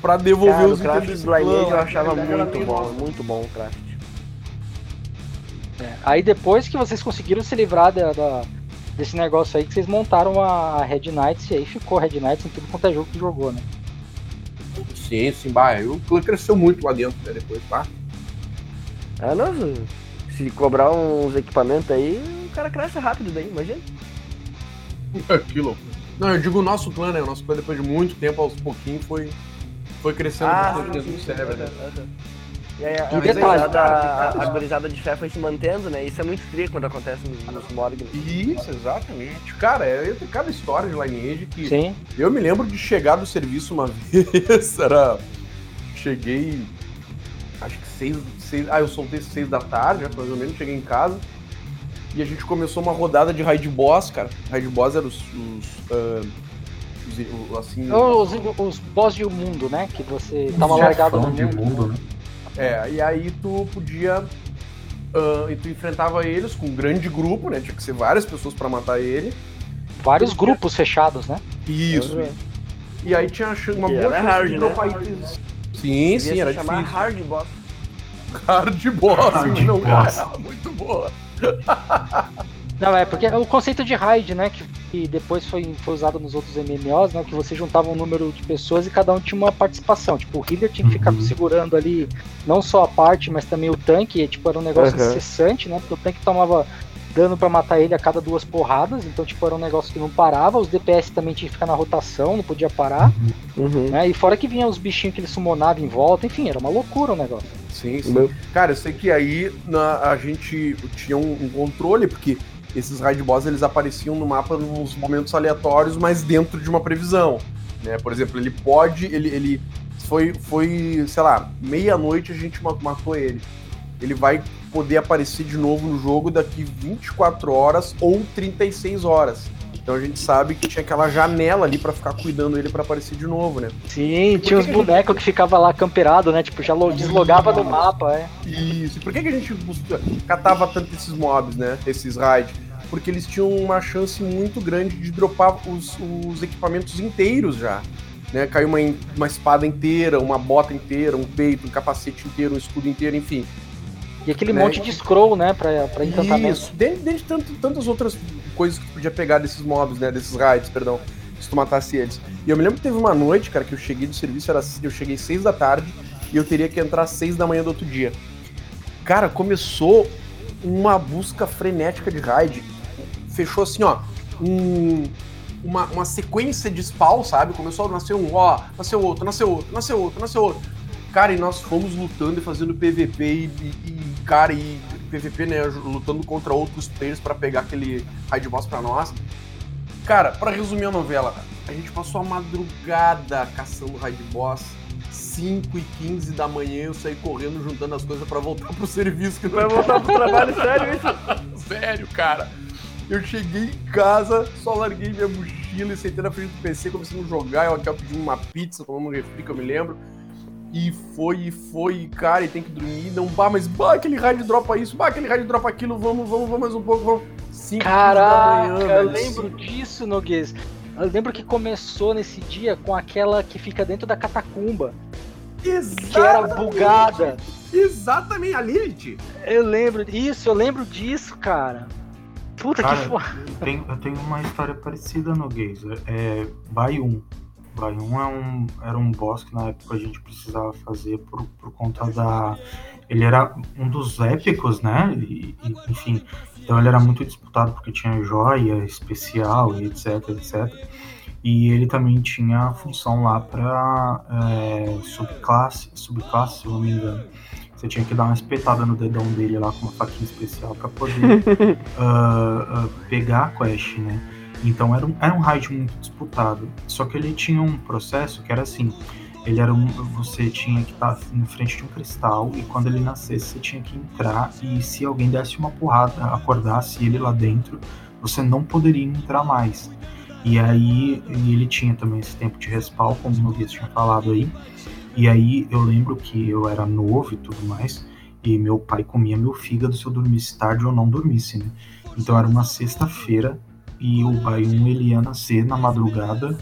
pra devolver Cara, o os itens do Lineage eu achava muito bom, muito bom o craft. É, Aí depois que vocês conseguiram se livrar da, da- desse negócio aí, que vocês montaram a Red Knights e aí ficou Red Knights em tudo quanto é jogo que jogou, né? Sim, sim, bah, o clã cresceu muito lá dentro, né, depois, tá? Ah, nossa, se cobrar uns equipamentos aí, o cara cresce rápido daí, imagina. Aquilo. Não, eu digo o nosso clã, né, o nosso clã depois de muito tempo, aos pouquinhos, foi, foi crescendo dentro do server, né? E aí, a, gurizada, a, gurizada de fé foi se mantendo, né? Isso é muito frio quando acontece nos, nos Morgan. Isso, exatamente. Cara, é, tem cada história de Lineage que Sim. Eu me lembro de chegar do serviço uma vez, era. Cheguei. Acho que seis, seis. Ah, eu soltei seis da tarde, né, mais ou menos, cheguei em casa. E a gente começou uma rodada de raid boss, cara. Raid boss eram os. os, ah, os- assim. Os, os boss de mundo, né? Que você tava largado no mundo. mundo, né? É, e aí tu podia. ah, e tu enfrentava eles com um grande grupo, né? Tinha que ser várias pessoas pra matar ele. Vários grupos fechados, né? Isso. E aí tinha uma E boa era chance hard, de né? itens. Sim, sim, se era chamar difícil. Hard Boss. Hard boss, Hard não, boss. cara, muito boa. Não, é porque o conceito de raid, né? Que, que depois foi, foi usado nos outros MMOs, né? Que você juntava um número de pessoas e cada um tinha uma participação. Tipo, o healer tinha que ficar Uhum. segurando ali não só a parte, mas também o tanque. E, tipo, era um negócio Uhum. incessante, né? Porque o tanque tomava dano pra matar ele a cada duas porradas. Então, tipo, era um negócio que não parava. Os DPS também tinha que ficar na rotação, não podia parar. Uhum. Né? E fora que vinha os bichinhos que ele summonava em volta. Enfim, era uma loucura o negócio. Sim, sim. Meu- Cara, eu sei que aí na- a gente tinha um, um controle, porque esses raid boss eles apareciam no mapa nos momentos aleatórios, mas dentro de uma previsão. Né? Por exemplo, ele pode. Ele, ele foi, foi, sei lá, meia-noite a gente ma- matou ele. Ele vai poder aparecer de novo no jogo daqui 24 horas ou 36 horas. Então a gente sabe que tinha aquela janela ali pra ficar cuidando ele pra aparecer de novo, né? Sim, Por tinha uns a gente- bonecos que ficava lá camperado, né? Tipo, já lo- deslogava do mapa, é. Isso. E por que, que a gente catava tanto esses mobs, né? Esses raids? Porque eles tinham uma chance muito grande de dropar os, os equipamentos inteiros já. Né? Caiu uma, uma espada inteira, uma bota inteira, um peito, um capacete inteiro, um escudo inteiro, enfim. E aquele Né? monte de scroll, né? Pra, pra encantamento. Isso. Dentre, dentre tanto- tantas outras coisas que tu podia pegar desses mobs, né? Desses raids, perdão. Se tu matasse eles. E eu me lembro que teve uma noite, cara, que eu cheguei do serviço, era, eu cheguei seis da tarde e eu teria que entrar às seis da manhã do outro dia. Cara, começou uma busca frenética de raid. Fechou assim, ó. Um, uma, uma sequência de spawn, sabe? Começou a nascer um, ó, nasceu outro, nasceu outro, nasceu outro, nasceu outro. Cara, e nós fomos lutando e fazendo PVP e, e- cara, e PVP, né, lutando contra outros players pra pegar aquele raid boss pra nós. Cara, pra resumir a novela, a gente passou a madrugada caçando raid boss. 5 e 15 da manhã eu saí correndo juntando as coisas pra voltar pro serviço que não Vai voltar pro trabalho, sério isso? Sério, cara. Eu cheguei em casa, só larguei minha mochila e sentei na frente do PC, comecei a jogar. Eu eu pedi uma pizza, tomamos um refri, que eu me lembro. E foi, e foi, e, cara, e tem que dormir. Não, bah, mas bah, aquele raid dropa isso, bah, aquele raid dropa aquilo, vamos, vamos, vamos mais um pouco, vamos. Cinco Caraca, da manhã, eu lembro disso, Noguês. Eu lembro que começou nesse dia com aquela que fica dentro da catacumba, que era Exatamente, bugada. Exatamente, a Lilith. Eu lembro disso, eu lembro disso, cara. Puta Cara, que foda. eu tenho, eu tenho uma história parecida no Gaze. É Bayum. Bayum é um, era um boss que na época a gente precisava fazer por, por conta da. Ele era um dos épicos, né? E, e, enfim. Então ele era muito disputado porque tinha joia especial e etc, etc. E ele também tinha a função lá para é, subclasse, subclasse, se eu não me engano. Você tinha que dar uma espetada no dedão dele lá com uma faquinha especial para poder uh, uh, pegar a quest, né? Então era um, era um raid muito disputado. Só que ele tinha um processo que era assim: ele era um, você tinha que estar na frente de um cristal e quando ele nascesse você tinha que entrar e se alguém desse uma porrada, acordasse ele lá dentro, você não poderia entrar mais. E aí ele tinha também esse tempo de respawn, como o Noguês tinha falado aí. E aí eu lembro que eu era novo e tudo mais, e meu pai comia meu fígado se eu dormisse tarde ou não dormisse, né? Então era uma sexta-feira e o Bayum ele ia nascer na madrugada.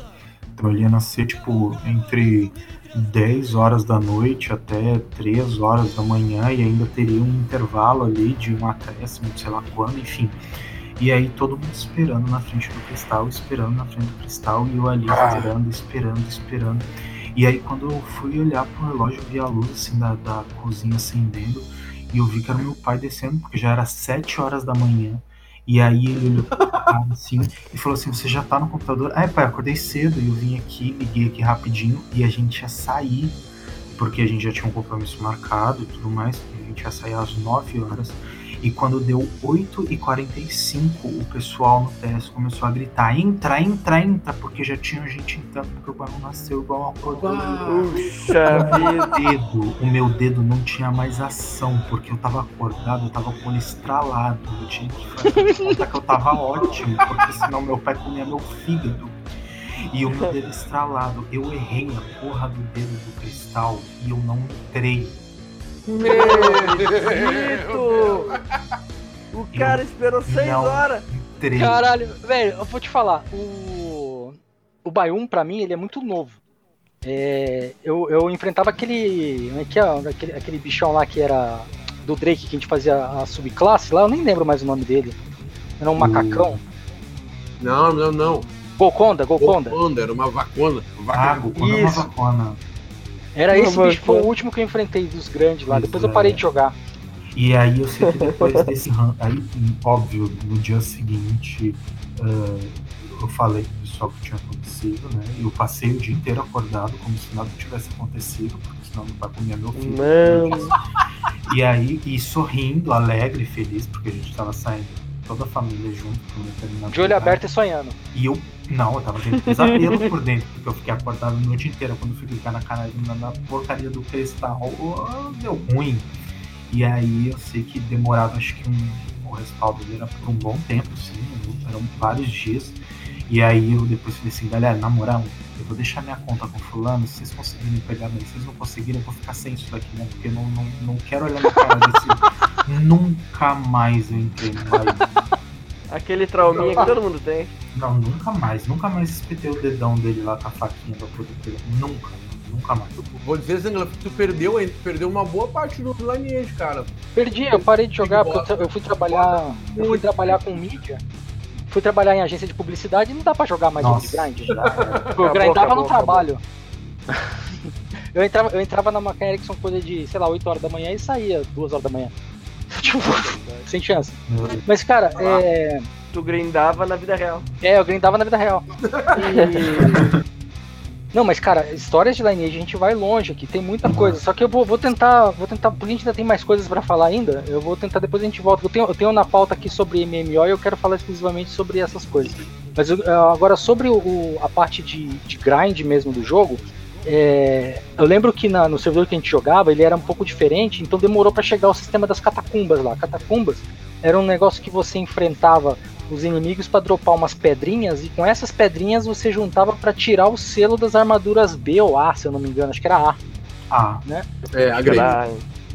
Então ele ia nascer tipo entre 10 horas da noite até 3 horas da manhã e ainda teria um intervalo ali de um acréscimo, sei lá quando, enfim. E aí todo mundo esperando na frente do cristal, esperando na frente do cristal, e eu ali Ah. esperando, esperando, esperando. E aí quando eu fui olhar pro relógio, eu vi a luz assim da, da cozinha acendendo, e eu vi que era meu pai descendo, porque já era 7 horas da manhã. E aí ele olhou assim e falou assim: Você já tá no computador? Ai, pai, acordei cedo. E eu vim aqui, liguei aqui rapidinho e a gente ia sair, porque a gente já tinha um compromisso marcado e tudo mais. A gente ia sair às 9 horas. E quando deu 8h45, o pessoal no teste começou a gritar: Entra, entra, entra, porque já tinha gente entrando, porque o barulho nasceu igual. Puxa vida. dedo, o meu dedo não tinha mais ação, porque eu tava acordado, eu tava com ele estralado. Eu tinha que fazer conta que eu tava ótimo, porque senão meu pai comia meu fígado. E o meu dedo estralado, eu errei a porra do dedo do cristal e eu não entrei. Maldito! O cara esperou seis Não. horas. Entrei. Caralho, velho, eu vou te falar, o. O Bayum, pra mim, ele é muito novo. É, eu, eu enfrentava aquele. É que é? Aquele, aquele bichão lá que era do Drake que a gente fazia a subclasse lá, eu nem lembro mais o nome dele. Era um macacão. Não, não, não. Golconda, Golconda. Golconda, era uma vacona. Vago, quando é uma Isso. vacona. Era esse bicho, foi o último que eu enfrentei dos grandes lá. Depois eu parei de jogar. E aí eu sei que depois desse ran- aí, óbvio, no dia seguinte eh, eu falei pro pessoal o que tinha acontecido, né? Eu passei o dia inteiro acordado como se nada tivesse acontecido, porque senão meu pai comia meu filho. Mano. E aí, e sorrindo, alegre, feliz, porque a gente tava saindo toda a família junto pra um determinado De olho lugar. aberto e sonhando. E eu, não, eu tava tendo pesadelo por dentro, porque eu fiquei acordado a noite inteira. Quando eu fui clicar na, cara, na, porcaria do cristal, deu ruim. E aí eu sei que demorava, acho que um, o respaldo dele era por um bom tempo, sim, eram vários dias. E aí eu depois falei assim, galera, na moral, eu vou deixar minha conta com fulano, se vocês conseguirem pegar bem, se vocês não conseguirem, eu vou ficar sem isso daqui, né? Porque eu não, não, não quero olhar na cara desse. Nunca mais eu entrei no live. Aquele trauminha que todo mundo tem. Não, nunca mais. Nunca mais espetei o dedão dele lá com a faquinha pra poder pegar. Nunca, nunca mais. Vou dizer, Zangla, tu perdeu, hein? Tu perdeu uma boa parte do Lineage, cara. Perdi, eu parei de jogar porque eu, fui trabalhar. Eu fui trabalhar com mídia. Fui trabalhar em agência de publicidade e não dá pra jogar mais jogo de Nossa. grind. Já era. Eu grindava no trabalho. eu, entrava, eu entrava na Macan Erickson coisa de, sei lá, 8 horas da manhã e saía 2 horas da manhã. tipo, sem chance. Deus. Mas, cara, é. Tu grindava na vida real. É, eu grindava na vida real. E- Não, mas cara, histórias de Lineage a gente vai longe aqui, tem muita coisa. Só que eu vou, vou tentar, vou tentar, porque a gente ainda tem mais coisas pra falar ainda. Eu vou tentar depois a gente volta. Eu tenho, eu tenho na pauta aqui sobre MMO e eu quero falar exclusivamente sobre essas coisas. Mas eu- agora sobre o- a parte de, de grind mesmo do jogo, é, eu lembro que na- no servidor que a gente jogava ele era um pouco diferente, então demorou pra chegar o sistema das catacumbas lá. Catacumbas era um negócio que você enfrentava os inimigos pra dropar umas pedrinhas e com essas pedrinhas você juntava pra tirar o selo das armaduras B ou A, se eu não me engano, acho que era A. Ah, É, a grande.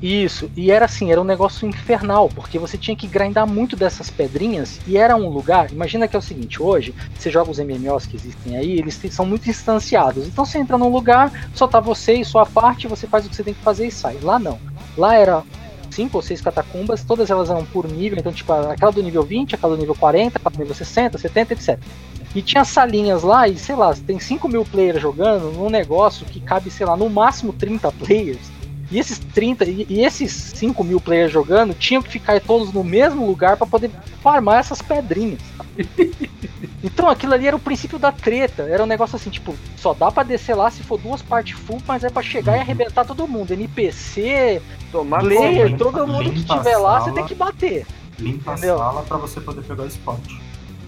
Isso, e era assim, era um negócio infernal, porque você tinha que grindar muito dessas pedrinhas e era um lugar. Imagina que é o seguinte: hoje, você joga os MMOs que existem aí, eles são muito instanciados. Então você entra num lugar, só tá você e sua parte, você faz o que você tem que fazer e sai. Lá não. Lá era cinco ou seis catacumbas, todas elas eram por nível, então, tipo, aquela do nível 20, aquela do nível 40, aquela do nível 60, 70, etc. E tinha salinhas lá, e sei lá, tem 5 mil players jogando num negócio que cabe, sei lá, no máximo 30 players. E esses 30 e, e esses 5 mil players jogando tinham que ficar todos no mesmo lugar para poder farmar essas pedrinhas. Então aquilo ali era o princípio da treta. Era um negócio assim, tipo, só dá pra descer lá se for duas partes full, mas é pra chegar e arrebentar todo mundo. NPC, Tomar player, limpa- todo mundo que estiver lá, você tem que bater. Limpa Entendeu? a sala pra você poder pegar o spot.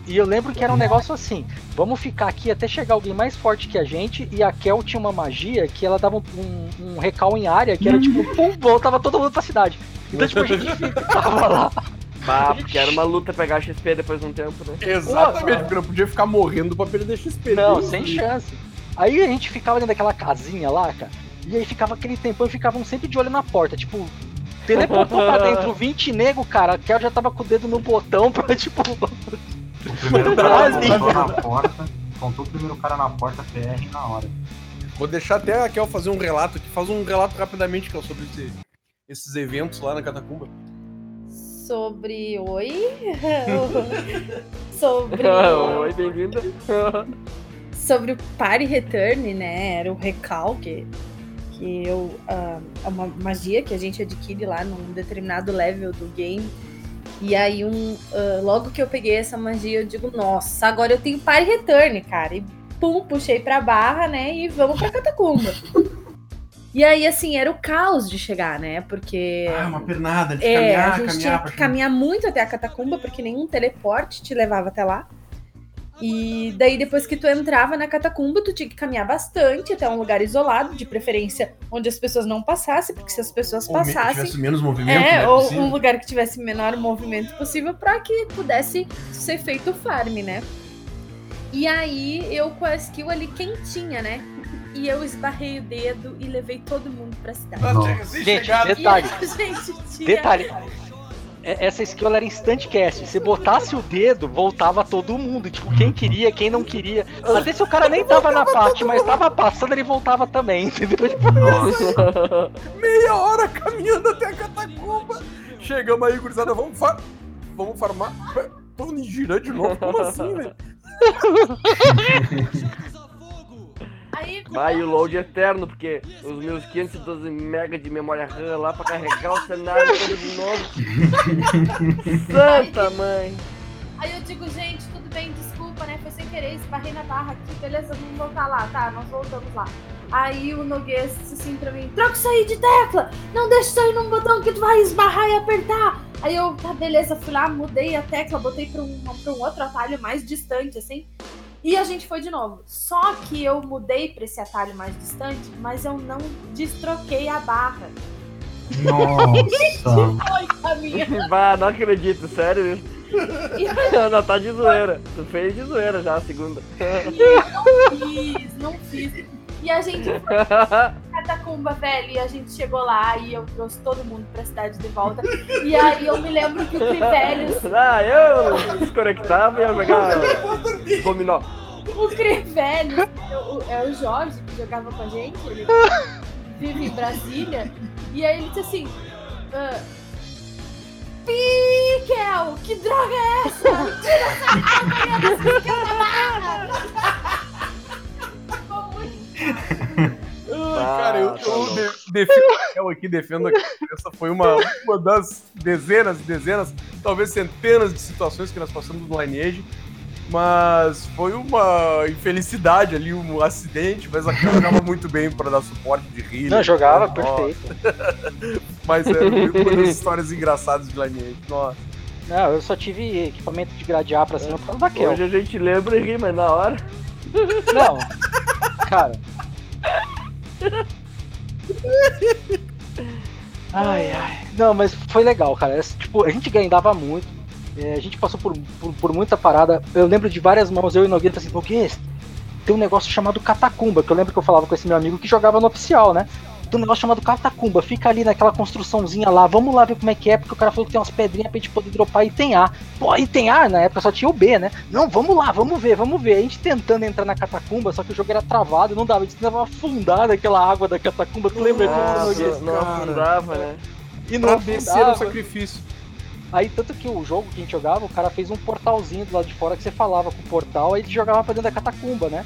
E eu lembro que era um negócio assim: vamos ficar aqui até chegar alguém mais forte que a gente. E a Kel tinha uma magia que ela dava um, um, um recal em área que era tipo, pum, voltava todo mundo pra cidade. Então, tipo, a gente ficava lá. Bah, porque era uma luta pegar XP depois de um tempo, né? Exatamente, porque não podia ficar morrendo pra perder XP. Não, Deus sem chance. Aí a gente ficava dentro daquela casinha lá, cara. E aí ficava aquele tempão e ficavam sempre de olho na porta. Tipo, teleportou pra dentro 20 nego, cara. A Kel já tava com o dedo no botão pra, tipo. O primeiro cara contou na porta, contou o primeiro cara na porta PR na hora. Vou deixar até a Kel fazer um relato aqui. Faz um relato rapidamente, Kel, sobre esse- esses eventos lá na Catacumba. Sobre. Oi? sobre. Oi, bem-vinda. sobre o Party Return, né? Era o recalque que eu ah, é uma magia que a gente adquire lá num determinado level do game. E aí um ah, logo que eu peguei essa magia, eu digo, nossa, agora eu tenho Party Return, cara. E pum, puxei pra barra, né? E vamos pra catacumba. e aí, assim, era o caos de chegar, né? Porque. Ah, uma pernada de É, caminhar, a gente caminhar. tinha que caminhar muito até a catacumba, porque nenhum teleporte te levava até lá. E daí, depois que tu entrava na catacumba, tu tinha que caminhar bastante até um lugar isolado, de preferência onde as pessoas não passassem, porque se as pessoas Ou me- passassem. tivesse menos movimento, É, né? ou possível. um lugar que tivesse menor movimento possível para que pudesse ser feito o farm, né? E aí eu com a skill ali quentinha, né? E eu esbarrei o dedo e levei todo mundo pra cidade. Nossa. Gente. Detalhe. E gente tinha... Detalhe. É- Essa skill era instant cast. Se botasse o dedo, voltava todo mundo. Tipo, quem queria, quem não queria. Às vezes o cara nem tava na parte, mas tava passando, ele voltava também, entendeu? Tipo, Nossa, meia hora caminhando até a catacumba. Chegamos aí, gurizada, vamos, far... vamos farmar. Pô, girar de novo? Como assim, velho? Aí, Vai o load eterno, porque os meus 512 MB de memória RAM lá pra carregar o cenário todo de novo. Santa mãe! aí eu digo, gente, tudo bem, desculpa, né? Foi sem querer, esbarrei na barra aqui, beleza, vamos voltar lá, tá? Nós voltamos lá. Aí o Noguês disse assim pra mim, troca isso aí de tecla! Não deixa isso aí num botão que tu vai esbarrar e apertar! Aí eu, tá, beleza, fui lá, mudei a tecla, botei pra um, pra um outro atalho mais distante, assim. E a gente foi de novo. Só que eu mudei pra esse atalho mais distante, mas eu não destroquei a barra. nossa. Foi. Bah, não acredito, sério isso. E Não, tá de zoeira. Tu fez de zoeira já a segunda. não fiz, não fiz. E a gente foi pra catacumba, velho, e a gente chegou lá e eu trouxe todo mundo pra cidade de volta. E aí eu me lembro que o Crivelius, ah, eu desconectava e ia pegar dominó. o Crivelius, é o Jorge que jogava com a gente, ele vive em Brasília, e aí ele disse assim. ah, Piquel, que droga é essa? Tira essa da barra! Ai, cara, eu, eu de- defendo eu aqui, defendo aqui. Essa foi uma, uma das dezenas e dezenas, talvez centenas de situações que nós passamos no Lineage. Mas foi uma infelicidade ali, um acidente, mas a cara jogava muito bem pra dar suporte de healer. não, jogava, Nossa, perfeito. Mas é uma das histórias engraçadas de Lineage. Nossa. Não, eu só tive equipamento de gradear pra cima por causa da Kel. Hoje a gente lembra e ri, mas na hora. Não, cara. Ai, ai. Não, mas foi legal, cara. Tipo, a gente ganhava muito. é, a gente passou por, por, por muita parada. Eu lembro de várias mãos, eu e Nogueira, assim, Nogueira, tem um negócio chamado Catacumba, que eu lembro que eu falava com esse meu amigo que jogava no oficial, né? Tem um negócio chamado Catacumba, fica ali naquela construçãozinha lá, vamos lá ver como é que é, porque o cara falou que tem umas pedrinhas pra gente poder dropar e tem A. Pô, e tem A, na época só tinha o B, né? Não, vamos lá, vamos ver, vamos ver. A gente tentando entrar na catacumba, só que o jogo era travado, não dava, a gente tentava afundar naquela água da catacumba, tu lembra disso, Ah, não, afundava, né? E não afundava. sacrifício. Aí, tanto que o jogo que a gente jogava, o cara fez um portalzinho do lado de fora que você falava com o portal, aí ele jogava pra dentro da catacumba, né?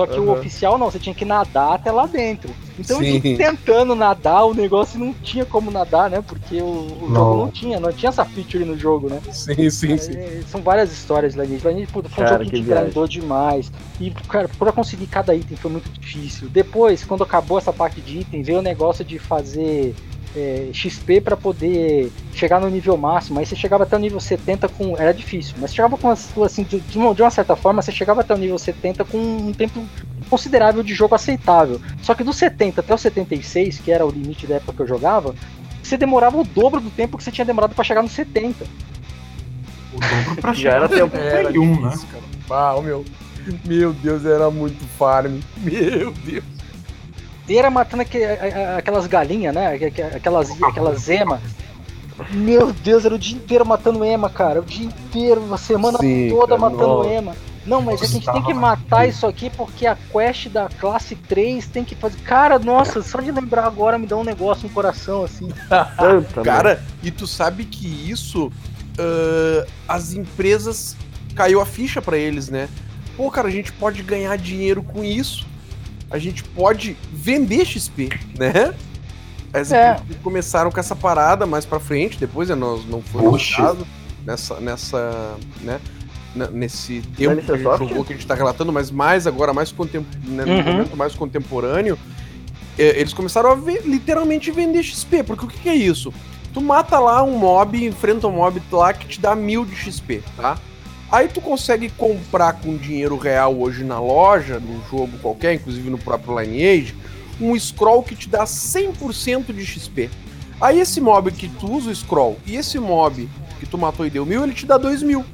Só que o Aham. oficial não, você tinha que nadar até lá dentro. Então eu Sim. ir tentando nadar, o negócio não tinha como nadar, né? Porque o, o Não. jogo não tinha, não tinha essa feature no jogo, né? Sim, sim, sim. É, são várias histórias. Lineage puta, foi um Cara, jogo que que te grindou demais. E, cara, pra conseguir cada item foi muito difícil. Depois, quando acabou essa parte de item, veio o negócio de fazer é, XP pra poder chegar no nível máximo. Aí você chegava até o nível 70 com. Era difícil, mas chegava com as- assim, de, de uma, de uma certa forma, você chegava até o nível 70 com um tempo considerável de jogo aceitável. Só que do 70 até o 76, que era o limite da época que eu jogava, você demorava o dobro do tempo que você tinha demorado pra chegar no 70. O dobro pra Já era chegar no tempo. Era 71, né? difícil, cara. Ah, o meu. Meu Deus, era muito farm. Meu Deus. E era matando aque- a- a- aquelas galinhas, né? Aque- aque- Aquelas, aquelas ema. Meu Deus, era o dia inteiro matando ema, cara. O dia inteiro, a semana Sim, toda cara, matando nossa. ema. Não, mas a gente tem que matar isso aqui porque a quest da classe 3 tem que fazer. Cara, nossa, só de lembrar agora me dá um negócio no coração, assim. Cara, e tu sabe que isso, ah, as empresas caiu a ficha pra eles, né? Pô, cara, a gente pode ganhar dinheiro com isso. A gente pode vender XP, né? As É. começaram com essa parada mais pra frente, depois né, nós não foi caso nessa, nessa, né? n- Nesse tempo Dane que a gente jogou, que a gente tá relatando, mas mais agora, mais né, no Uhum. momento mais contemporâneo, é, eles começaram a ver- literalmente vender XP. Porque o que, que é isso? Tu mata lá um mob, enfrenta um mob lá que te dá mil de XP, tá? Aí tu consegue comprar com dinheiro real hoje na loja, num jogo qualquer, inclusive no próprio Lineage, um scroll que te dá 100% de XP. Aí esse mob que tu usa o scroll e esse mob que tu matou e deu mil, ele te dá dois mil.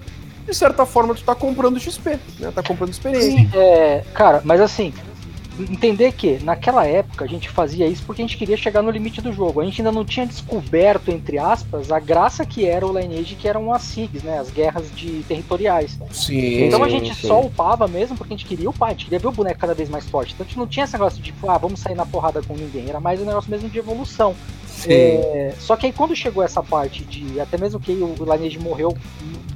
De certa forma, tu tá comprando XP, né? Tá comprando experiência. Sim, é, cara, mas assim, entender que naquela época a gente fazia isso porque a gente queria chegar no limite do jogo. A gente ainda não tinha descoberto, entre aspas, a graça que era o Lineage, que eram as SIGs, né? As guerras de territoriais. Sim. Então a gente sim. só upava mesmo porque a gente queria upar, a gente queria ver o boneco cada vez mais forte. Então a gente não tinha esse negócio de, tipo, ah, vamos sair na porrada com ninguém. Era mais um negócio mesmo de evolução. É, só que aí quando chegou essa parte de, até mesmo que o Lineage morreu,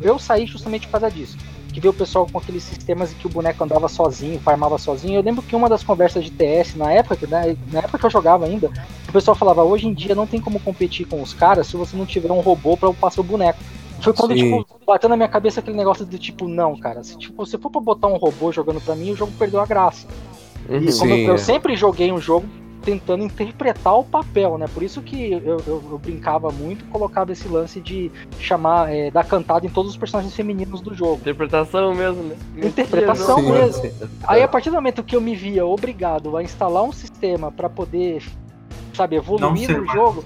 eu saí justamente por causa disso. Que veio o pessoal com aqueles sistemas em que o boneco andava sozinho, farmava sozinho. Eu lembro que uma das conversas de TS na época, né, na época que eu jogava ainda, o pessoal falava, hoje em dia não tem como competir com os caras se você não tiver um robô pra upar seu boneco. Foi quando, Sim. tipo, bateu na minha cabeça aquele negócio do tipo, não, cara, se tipo, se for pra botar um robô jogando pra mim, o jogo perdeu a graça. Uhum. E como Sim, eu, eu é. sempre joguei um jogo tentando interpretar o papel, né? Por isso que eu, eu- eu brincava muito, colocava esse lance de chamar, é, dar cantada em todos os personagens femininos do jogo. Interpretação mesmo, né? Interpretação Sim. mesmo. Aí a partir do momento que eu me via obrigado a instalar um sistema pra poder, sabe, evoluir no jogo,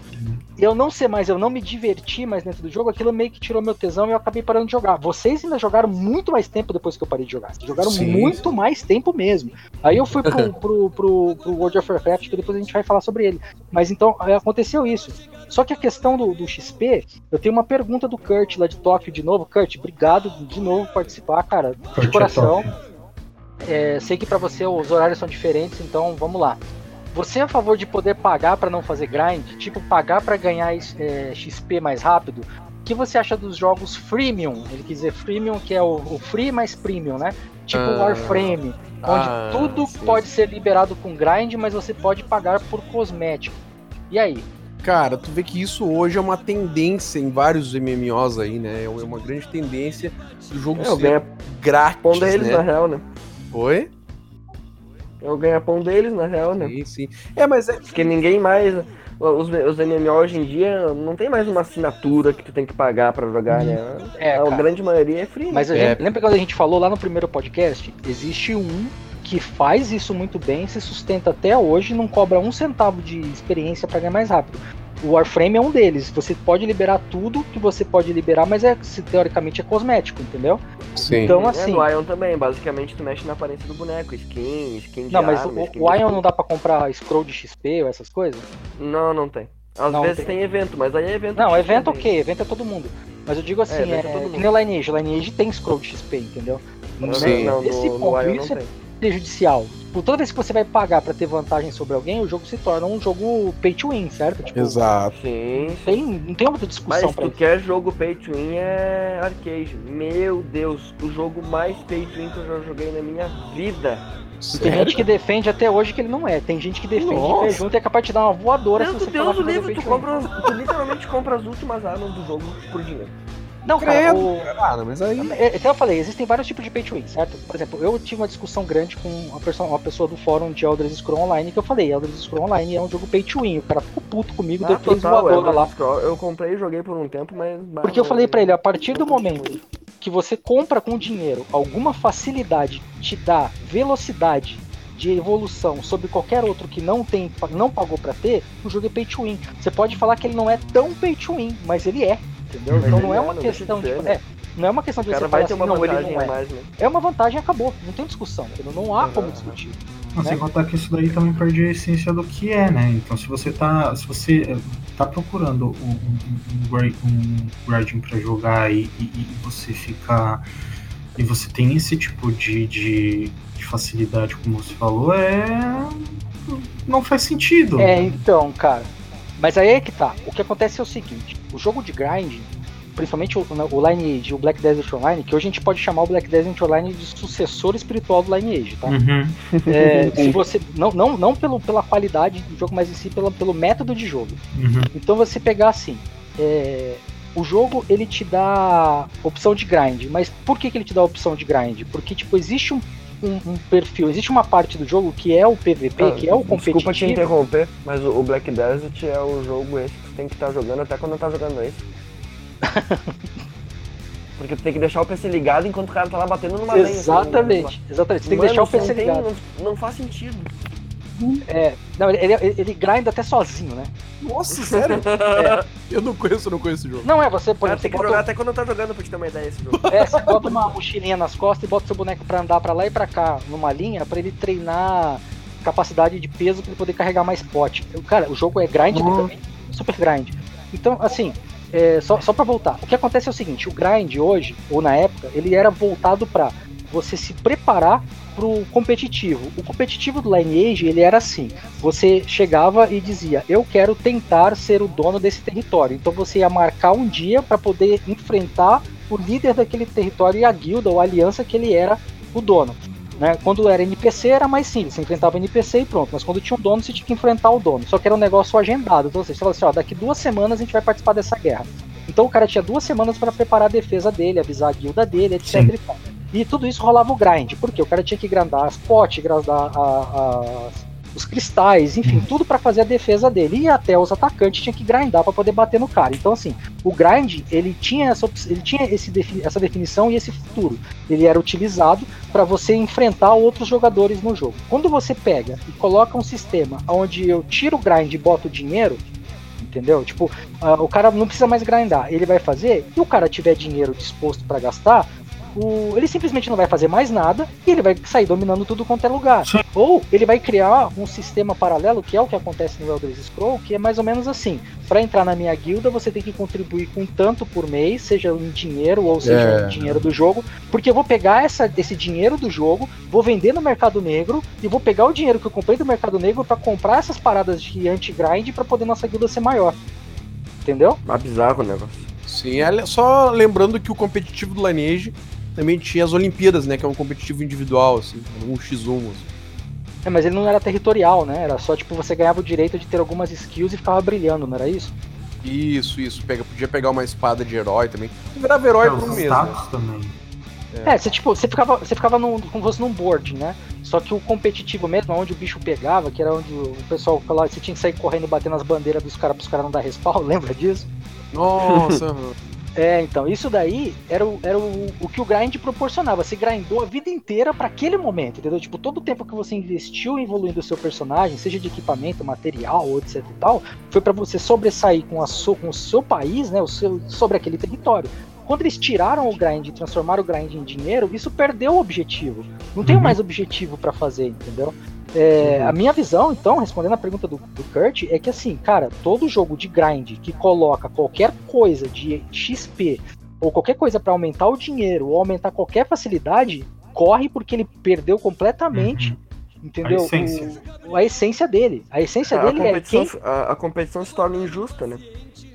eu não ser mais, eu não me divertir mais dentro do jogo, aquilo meio que tirou meu tesão e eu acabei parando de jogar. Vocês ainda jogaram muito mais tempo depois que eu parei de jogar. Vocês jogaram Sim. muito mais tempo mesmo. Aí eu fui pro, pro, pro, pro World of Warcraft, que depois a gente vai falar sobre ele. Mas então, é, aconteceu isso. Só que a questão do, do XP, eu tenho uma pergunta do Kurt lá de Tóquio de novo. Kurt, obrigado de novo por participar, cara. De Kurt é coração. top. É, sei que pra você os horários são diferentes, então vamos lá. Você é a favor de poder pagar pra não fazer grind? Tipo, pagar pra ganhar é, XP mais rápido? O que você acha dos jogos freemium? Ele quis dizer freemium, que é o, o free mais premium, né? Tipo Ah. Warframe, onde Ah, tudo sim. pode ser liberado com grind, mas você pode pagar por cosmético. E aí? Cara, tu vê que isso hoje é uma tendência em vários MMOs aí, né? É uma grande tendência do jogo É, ser grátis, deles, né? na real, né? Oi? É o ganha-pão deles, na real, né? Sim, sim. É, mas é... Porque ninguém mais. Os, os MMO hoje em dia não tem mais uma assinatura que tu tem que pagar pra jogar, né? É, a cara. grande maioria é free. Mas a É. gente, lembra quando a gente falou lá no primeiro podcast? Existe um que faz isso muito bem, se sustenta até hoje, não cobra um centavo de experiência pra ganhar mais rápido. O Warframe é um deles. Você pode liberar tudo que você pode liberar, mas é se teoricamente é cosmético, entendeu? Sim. Então É, assim, no Ion também, basicamente tu mexe na aparência do boneco, skin, skin de não, mas arma, o, skin o de- Ion não dá pra comprar scroll de XP ou essas coisas? Não, não tem. Às Não vezes tem. tem. evento, mas aí é evento. Não, que evento tem. ok, evento é todo mundo. Mas eu digo assim, é, é todo que nem o Lineage. O Lineage tem scroll de XP, entendeu? Não, Sim. não, Nesse no, no ponto, Ion isso não é tem. Prejudicial. Tipo, toda vez que você vai pagar pra ter vantagem sobre alguém, o jogo se torna um jogo pay to win, certo? Tipo, Exato. Sim, Não tem, não tem outra Mas discussão se pra tu isso. quer jogo pay to win é arcade. Meu Deus, o jogo mais pay to win que eu já joguei na minha vida. E tem gente que defende até hoje que ele não é. Tem gente que defende que é junto e é capaz de te dar uma voadora Meu se você Deus, falar o livro, é tu, compra, tu literalmente compra as últimas armas do jogo por dinheiro. Não, cara, o, mas aí. É, Então eu falei, existem vários tipos de pay to win, certo? Por exemplo, eu tive uma discussão grande com uma pessoa, uma pessoa do fórum de Elder Scrolls Online que eu falei, Elder Scrolls Online é um jogo pay to win. O cara ficou puto comigo, deu Ah, três total, voadoras lá. Scroll. Eu comprei e joguei por um tempo, mas. Porque eu falei pra ele, a partir do momento que você compra com dinheiro alguma facilidade te dá velocidade de evolução sobre qualquer outro que não tem, não pagou pra ter, o jogo é pay to win. Você pode falar que ele não é tão pay to win, mas ele é, entendeu? Mas então não é é, uma não questão de de, ser, né? é, não é uma questão O de cara você vai falar ter assim, uma não, ele vantagem não é. mais, né? É uma vantagem e acabou, não tem discussão, entendeu? não há como discutir. Não, né? sem contar que isso daí também perde a essência do que é, né? Então se você tá. Se você eh, tá procurando um, um, um, grading pra jogar e, e- e você fica. E você tem esse tipo de, de, de facilidade, como você falou, é. Não faz sentido. É, então, cara. Mas aí é que tá. O que acontece é o seguinte: o jogo de grind, principalmente o, o Lineage, o Black Desert Online, que hoje a gente pode chamar o Black Desert Online de sucessor espiritual do Lineage, tá? Uhum. É, se você não, não, não pelo, pela qualidade do jogo, mas em si pela, pelo método de jogo. Uhum. Então você pegar assim, é, o jogo ele te dá opção de grind, mas por que, que ele te dá opção de grind? Porque tipo existe um, um- um perfil, existe uma parte do jogo que é o PVP, Ah, que é o Desculpa te competitivo. interromper, mas o Black Desert é o jogo esse que tu tem que estar jogando até quando não tá jogando esse. Porque tu tem que deixar o PC ligado enquanto o cara tá lá batendo numa lenha. Exatamente, exatamente. Você tem que Mano, deixar o PC não tem- ligado. Não, não faz sentido. É, não, ele, ele, ele grinda até sozinho, né? Nossa, sério? Eu não conheço, eu não conheço esse jogo. Não é você, por exemplo, você tem que bota, jogar até quando tá jogando pra te ter uma ideia esse jogo. é, você bota uma mochilinha nas costas e bota seu boneco pra andar pra lá e pra cá numa linha pra ele treinar capacidade de peso pra ele poder carregar mais pote. Cara, o jogo é grind Uhum. também, super grind. Então, assim, é, só, só pra voltar, o que acontece é o seguinte: o grind hoje, ou na época, ele era voltado pra você se preparar pro competitivo. O competitivo do Lineage, ele era assim: você chegava e dizia, eu quero tentar ser o dono desse território. Então você ia marcar um dia para poder enfrentar o líder daquele território e a guilda ou a aliança que ele era o dono. Né? Quando era NPC era mais simples, você enfrentava NPC e pronto. Mas quando tinha um dono, você tinha que enfrentar o dono. Só que era um negócio agendado. Então você falava assim, ó, daqui duas semanas a gente vai participar dessa guerra. Então o cara tinha duas semanas para preparar a defesa dele, avisar a guilda dele, etc. Sim. E, tal. E tudo isso rolava o grind, porque o cara tinha que grandar as potes, grandar a- as- os cristais, enfim, tudo para fazer a defesa dele. E até os atacantes tinham que grindar para poder bater no cara. Então assim, o grind ele tinha essa ele tinha esse essa definição e esse futuro. Ele era utilizado para você enfrentar outros jogadores no jogo. Quando você pega e coloca um sistema onde eu tiro o grind e boto o dinheiro, entendeu? Tipo, ah, o cara não precisa mais grindar, ele vai fazer, e o cara tiver dinheiro disposto para gastar, o- ele simplesmente não vai fazer mais nada e ele vai sair dominando tudo quanto é lugar. Ou ele vai criar um sistema paralelo, que é o que acontece no Elder Scroll, que é mais ou menos assim: para entrar na minha guilda, você tem que contribuir com tanto por mês, seja em dinheiro ou seja É. em dinheiro do jogo, porque eu vou pegar essa, esse dinheiro do jogo, vou vender no mercado negro e vou pegar o dinheiro que eu comprei do mercado negro para comprar essas paradas de anti-grind para poder nossa guilda ser maior. Entendeu? Ah, bizarro o negócio. Sim, é, só lembrando que o competitivo do Lineage também tinha as Olimpíadas, né? Que é um competitivo individual, assim, um x1. assim. É, mas ele não era territorial, né? Era só tipo você ganhava o direito de ter algumas skills e ficava brilhando, não era isso? Isso, isso. Pega, podia pegar uma espada de herói também. Tu virava herói É, por um mês. né? status também. É, você tipo, você ficava, você ficava num, como se fosse num board, né? Só que o competitivo mesmo, onde o bicho pegava, que era onde o pessoal falava, você tinha que sair correndo e bater nas bandeiras dos caras pros caras não dar respawn, lembra disso? Nossa. É, então, isso daí era, o, era o, o que o grind proporcionava. Você grindou a vida inteira pra aquele momento, entendeu? Tipo, todo o tempo que você investiu evoluindo o seu personagem, seja de equipamento, material, etc e tal, foi pra você sobressair com, a so- com o seu país, né? O seu, sobre aquele território. Quando eles tiraram o grind e transformaram o grind em dinheiro, isso perdeu o objetivo. Não tem Uhum. mais objetivo pra fazer, entendeu? É, A minha visão, então, respondendo a pergunta do, do Kurt, é que assim, cara, todo jogo de grind que coloca qualquer coisa de XP ou qualquer coisa pra aumentar o dinheiro ou aumentar qualquer facilidade corre porque ele perdeu completamente, entendeu? A essência. O- a essência dele. A essência a, dele é quem a, a competição se torna injusta, né?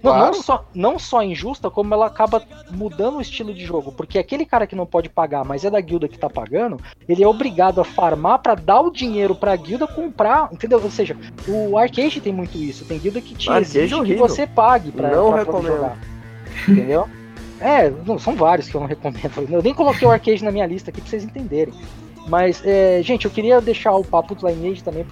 Não, Claro. não, só, não só injusta, como ela acaba mudando o estilo de jogo. Porque aquele cara que não pode pagar, mas é da guilda que tá pagando, ele é obrigado a farmar pra dar o dinheiro pra guilda comprar, entendeu? Ou seja, o arcade tem muito isso. Tem guilda que te Arcade é exige que você pague pra, Não pra poder recomendo. jogar. Entendeu? É, não, são vários que eu não recomendo. Eu nem coloquei o arcade na minha lista aqui pra vocês entenderem. Mas, é, gente, eu queria deixar o papo do Lineage também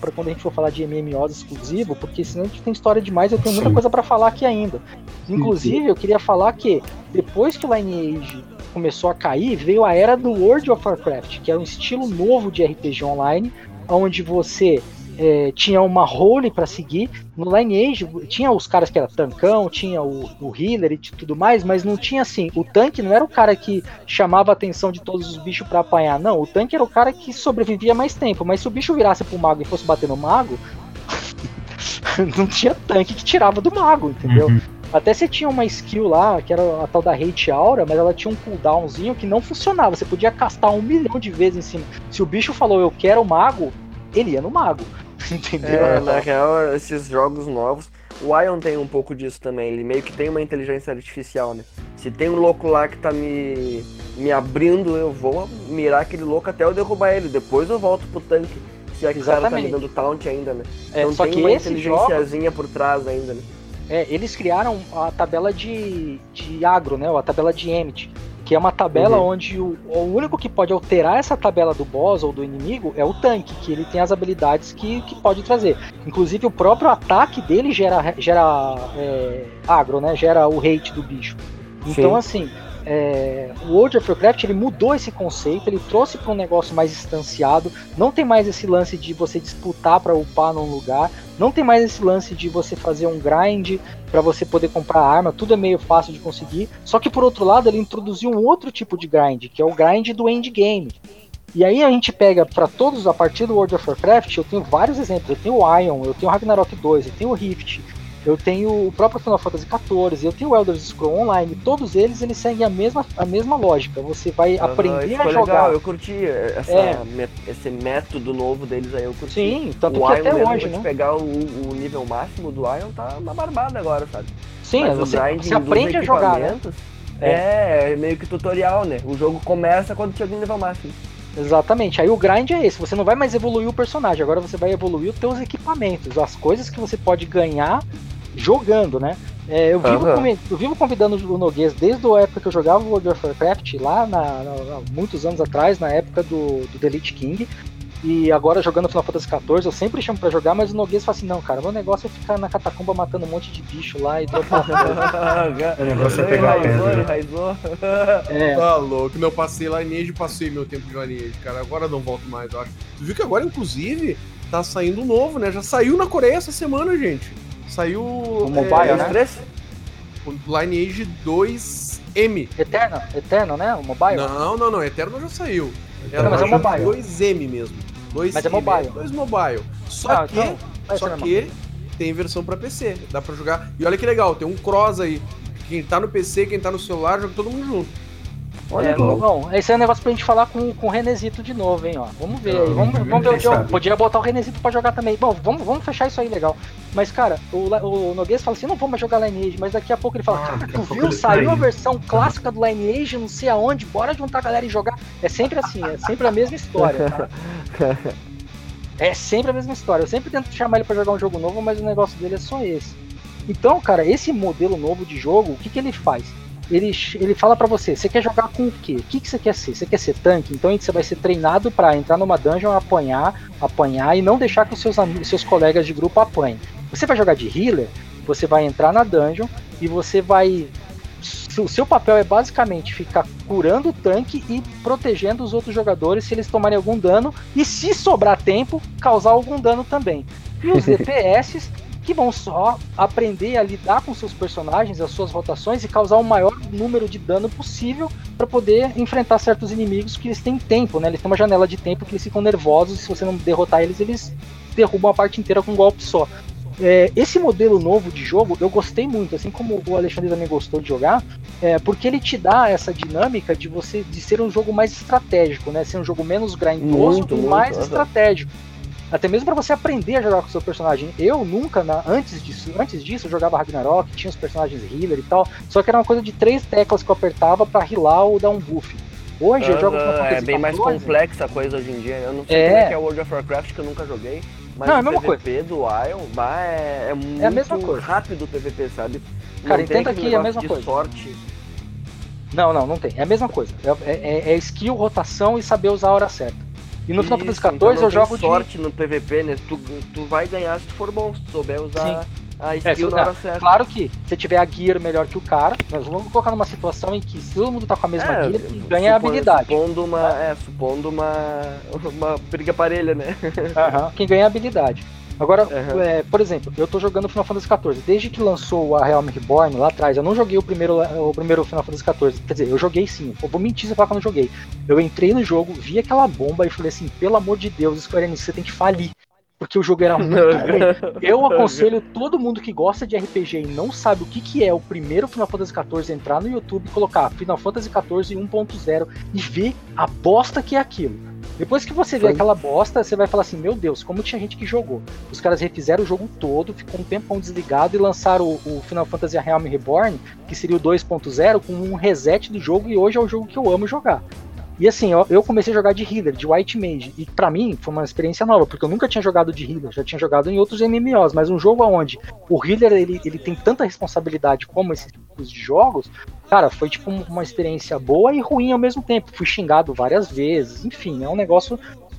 pra quando a gente for falar de MMOs exclusivo, porque senão a gente tem história demais e eu tenho muita Sim. coisa pra falar aqui ainda. Inclusive, eu queria falar que depois que o Lineage começou a cair, veio a era do World of Warcraft, que era um estilo novo de RPG online, onde você é, tinha uma role pra seguir. No Lineage tinha os caras que era tancão, tinha o, o healer e tudo mais, mas não tinha assim. O tanque não era o cara que chamava a atenção de todos os bichos pra apanhar, não. O tanque era o cara que sobrevivia mais tempo. Mas se o bicho virasse pro mago e fosse bater no mago, não tinha tanque que tirava do mago, entendeu? Uhum. Até você tinha uma skill lá, que era a tal da Hate Aura, mas ela tinha um cooldownzinho que não funcionava. Você podia castar um milhão de vezes em cima. Se o bicho falou eu quero o mago, ele ia no mago. Entendeu? É, na real, esses jogos novos. O Ion tem um pouco disso também. Ele meio que tem uma inteligência artificial, né? Se tem um louco lá que tá me, me abrindo, eu vou mirar aquele louco até eu derrubar ele. Depois eu volto pro tanque. Se é que o cara tá me dando taunt ainda, né? É, então só tem que uma esse jogo, inteligenciazinha por trás ainda, né? é, eles criaram a tabela de, de agro, né? A tabela de Emmet. Que é uma tabela Uhum. onde o, o único que pode alterar essa tabela do boss ou do inimigo é o tanque, que ele tem as habilidades que, que pode trazer. Inclusive o próprio ataque dele gera, gera é, agro, né? Gera o hate do bicho. Então, Sim. assim, é, o World of Warcraft ele mudou esse conceito, ele trouxe para um negócio mais instanciado. Não tem mais esse lance de você disputar para upar num lugar. Não tem mais esse lance de você fazer um grind para você poder comprar arma. Tudo é meio fácil de conseguir. Só que por outro lado, ele introduziu um outro tipo de grind, que é o grind do endgame. E aí a gente pega para todos a partir do World of Warcraft, eu tenho vários exemplos. Eu tenho o Ion, eu tenho o Ragnarok 2, eu tenho o Rift, eu tenho o próprio Final Fantasy XIV, eu tenho o Elder Scrolls Online. Todos eles eles seguem a mesma, a mesma lógica. Você vai Aham, aprender a jogar. legal, eu curti essa, É. esse método novo deles aí, eu curti. Sim, tanto o que Ion até hoje, né? pegar o, o nível máximo do Ion, tá uma barbada agora, sabe? Sim, Mas você, você aprende a jogar, né? equipamentos É, é meio que tutorial, né? O jogo começa quando chega no nível máximo. Exatamente. Aí o grind é esse. Você não vai mais evoluir o personagem, agora você vai evoluir os teus equipamentos, as coisas que você pode ganhar jogando, né? É, eu, vivo convi- eu vivo convidando o Noguês desde a época que eu jogava World of Warcraft, lá na, na- muitos anos atrás, na época do, do The Elite King. E agora jogando Final Fantasy XIV, eu sempre chamo pra jogar, mas o Noguês fala assim: não, cara, meu negócio é ficar na catacumba matando um monte de bicho lá e dropando. O negócio é pegar Enraizou, pedra. enraizou. é, Tá louco. Eu passei Lineage, passei meu tempo de Lineage, cara. Agora não volto mais, eu acho. Tu viu que agora, inclusive, tá saindo novo, né? Já saiu na Coreia essa semana, gente. Saiu. O mobile, é, né? Três? o Lineage 2M. Eterno, Eterno, né? O mobile. Não, não, não. Eterno já saiu. Não, mas é mobile. 2M mesmo. 2 Mas é mobile. 2 mobile. Só Ah, que, então, só que tem versão pra PC. Dá pra jogar. E olha que legal, tem um cross aí. Quem tá no PC, quem tá no celular, joga todo mundo junto. Olha, É, bom, esse é um negócio pra gente falar com, com o Renezito de novo, hein, ó. Vamos ver aí. Vamos, vamos ver o jogo. Podia botar o Renezito pra jogar também. Bom, vamos, vamos fechar isso aí legal. Mas, cara, o, o Noguês fala assim: não vamos mais jogar Lineage, mas daqui a pouco ele fala: Ah, cara, tu viu? ele Saiu tá a aí." versão clássica do Lineage, não sei aonde, bora juntar a galera e jogar. É sempre assim, é sempre a mesma história, tá? É sempre a mesma história. Eu sempre tento chamar ele pra jogar um jogo novo, mas o negócio dele é só esse. Então, cara, esse modelo novo de jogo, o que, que ele faz? Ele, ele fala pra você, você quer jogar com o quê? O que, que você quer ser? Você quer ser tanque? Então você vai ser treinado pra entrar numa dungeon, apanhar, apanhar e não deixar que os seus, amigos, seus colegas de grupo apanhem. Você vai jogar de healer, você vai entrar na dungeon e você vai. O seu papel é basicamente ficar curando o tanque e protegendo os outros jogadores se eles tomarem algum dano e, se sobrar tempo, causar algum dano também. E os DPS que vão só aprender a lidar com seus personagens, as suas rotações e causar o maior número de dano possível para poder enfrentar certos inimigos que eles têm tempo, né? Eles têm uma janela de tempo que eles ficam nervosos e se você não derrotar eles, eles derrubam a parte inteira com um golpe só. é, esse modelo novo de jogo eu gostei muito, assim como o Alexandre também gostou de jogar, é, porque ele te dá essa dinâmica de você de ser um jogo mais estratégico, né? Ser um jogo menos grindoso Muito, e mais estratégico. Até mesmo para você aprender a jogar com o seu personagem. Eu nunca, na- antes disso, antes disso, eu jogava Ragnarok, tinha os personagens healer e tal, só que era uma coisa de três teclas que eu apertava para healar ou dar um buff. Hoje eu jogo Final Aham, é Fantasy bem mais 14, complexa a coisa hoje em dia. Eu não sei É. como é que é o World of Warcraft, que eu nunca joguei. Mas Não, é a o mesma PVP do Ion bah, é, é muito mesma coisa. rápido o PVP, sabe? Cara, Não entenda que é a mesma de coisa. sorte. Não, não, não tem. É a mesma coisa. É, é- é skill, rotação e saber usar a hora certa. E no Final Fantasy XIV então não eu jogo de. sorte no PVP, né? Tu, tu vai ganhar se tu for bom, se tu souber usar a É, skill se- na hora certa. Claro que se tiver a gear melhor que o cara, nós vamos colocar numa situação em que se todo mundo tá com a mesma É, gear, quem ganha a supo- habilidade. Supondo uma, é, supondo uma, uma briga parelha, né? Aham, quem ganha a habilidade. Agora, Aham. é, por exemplo, eu tô jogando Final Fantasy XIV. Desde que lançou a Realm Reborn lá atrás, eu não joguei o primeiro, o primeiro Final Fantasy XIV. Quer dizer, eu joguei sim. Eu vou mentir se eu falar que eu não joguei. Eu entrei no jogo, vi aquela bomba e falei assim: pelo amor de Deus, Square Enix, você tem que falir. Porque o jogo era muito ruim. Eu aconselho todo mundo que gosta de RPG e não sabe o que, que é o primeiro Final Fantasy XIV entrar no YouTube e colocar Final Fantasy XIV 1.0 e ver a bosta que é aquilo. Depois que você vê Foi. aquela bosta, você vai falar assim: Meu Deus, como tinha gente que jogou. Os caras refizeram o jogo todo, ficou um tempão desligado e lançaram o, o Final Fantasy Realm Reborn, que seria o 2.0, com um reset do jogo e hoje é o jogo que eu amo jogar. E assim, eu, eu comecei a jogar de healer, de White Mage, e pra mim foi uma experiência nova, porque eu nunca tinha jogado de healer, já tinha jogado em outros MMOs, mas um jogo onde o healer ele, ele tem tanta responsabilidade como esses tipos de jogos, cara, foi tipo um- uma experiência boa e ruim ao mesmo tempo. Fui xingado várias vezes, enfim, é um negócio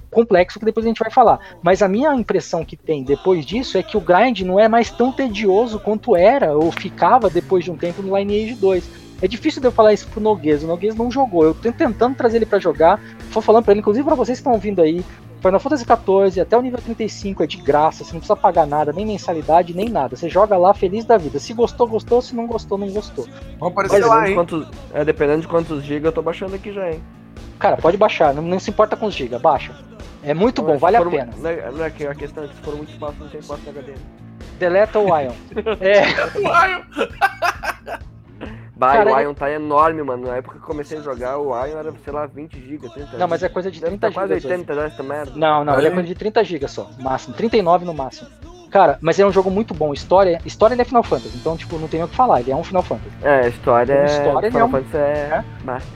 complexo que depois a gente vai falar. Mas a minha impressão que tem depois disso é que o grind não é mais tão tedioso quanto era ou ficava depois de um tempo no Lineage 2. É difícil de eu falar isso pro Noguês. O Noguês não jogou. Eu tô tentando trazer ele pra jogar. Tô falando pra ele, inclusive pra vocês que estão ouvindo aí. Final Fantasy XIV até o nível 35 é de graça, você não precisa pagar nada, nem mensalidade, nem nada. Você joga lá feliz da vida. Se gostou, gostou, se não gostou, não gostou. Vamos aparecer Dependendo lá, hein? quantos, é, dependendo de quantos gigas eu tô baixando aqui já, hein? Cara, pode baixar, não, não se importa com os gigas, baixa. É muito bom, Mas vale a pena. Não é, não é que a questão é que se for muito espaço, não tem espaço no HD. Deleta o Ion. É, Bah, Cara, o Ion tá enorme, mano. Na época que eu comecei a jogar, o Ion era, sei lá, 20 GB, 30 não, mas é coisa de Deve 30 tá quase gigas. hoje. 80 já essa merda. Não, não, ele é coisa de 30 gigas só, máximo. 39 no máximo. Cara, mas é um jogo muito bom. História, história ele é Final Fantasy, então, tipo, não tem nem o que falar, ele é um Final Fantasy. É, a história é. história, ele Final é um- Fantasy é.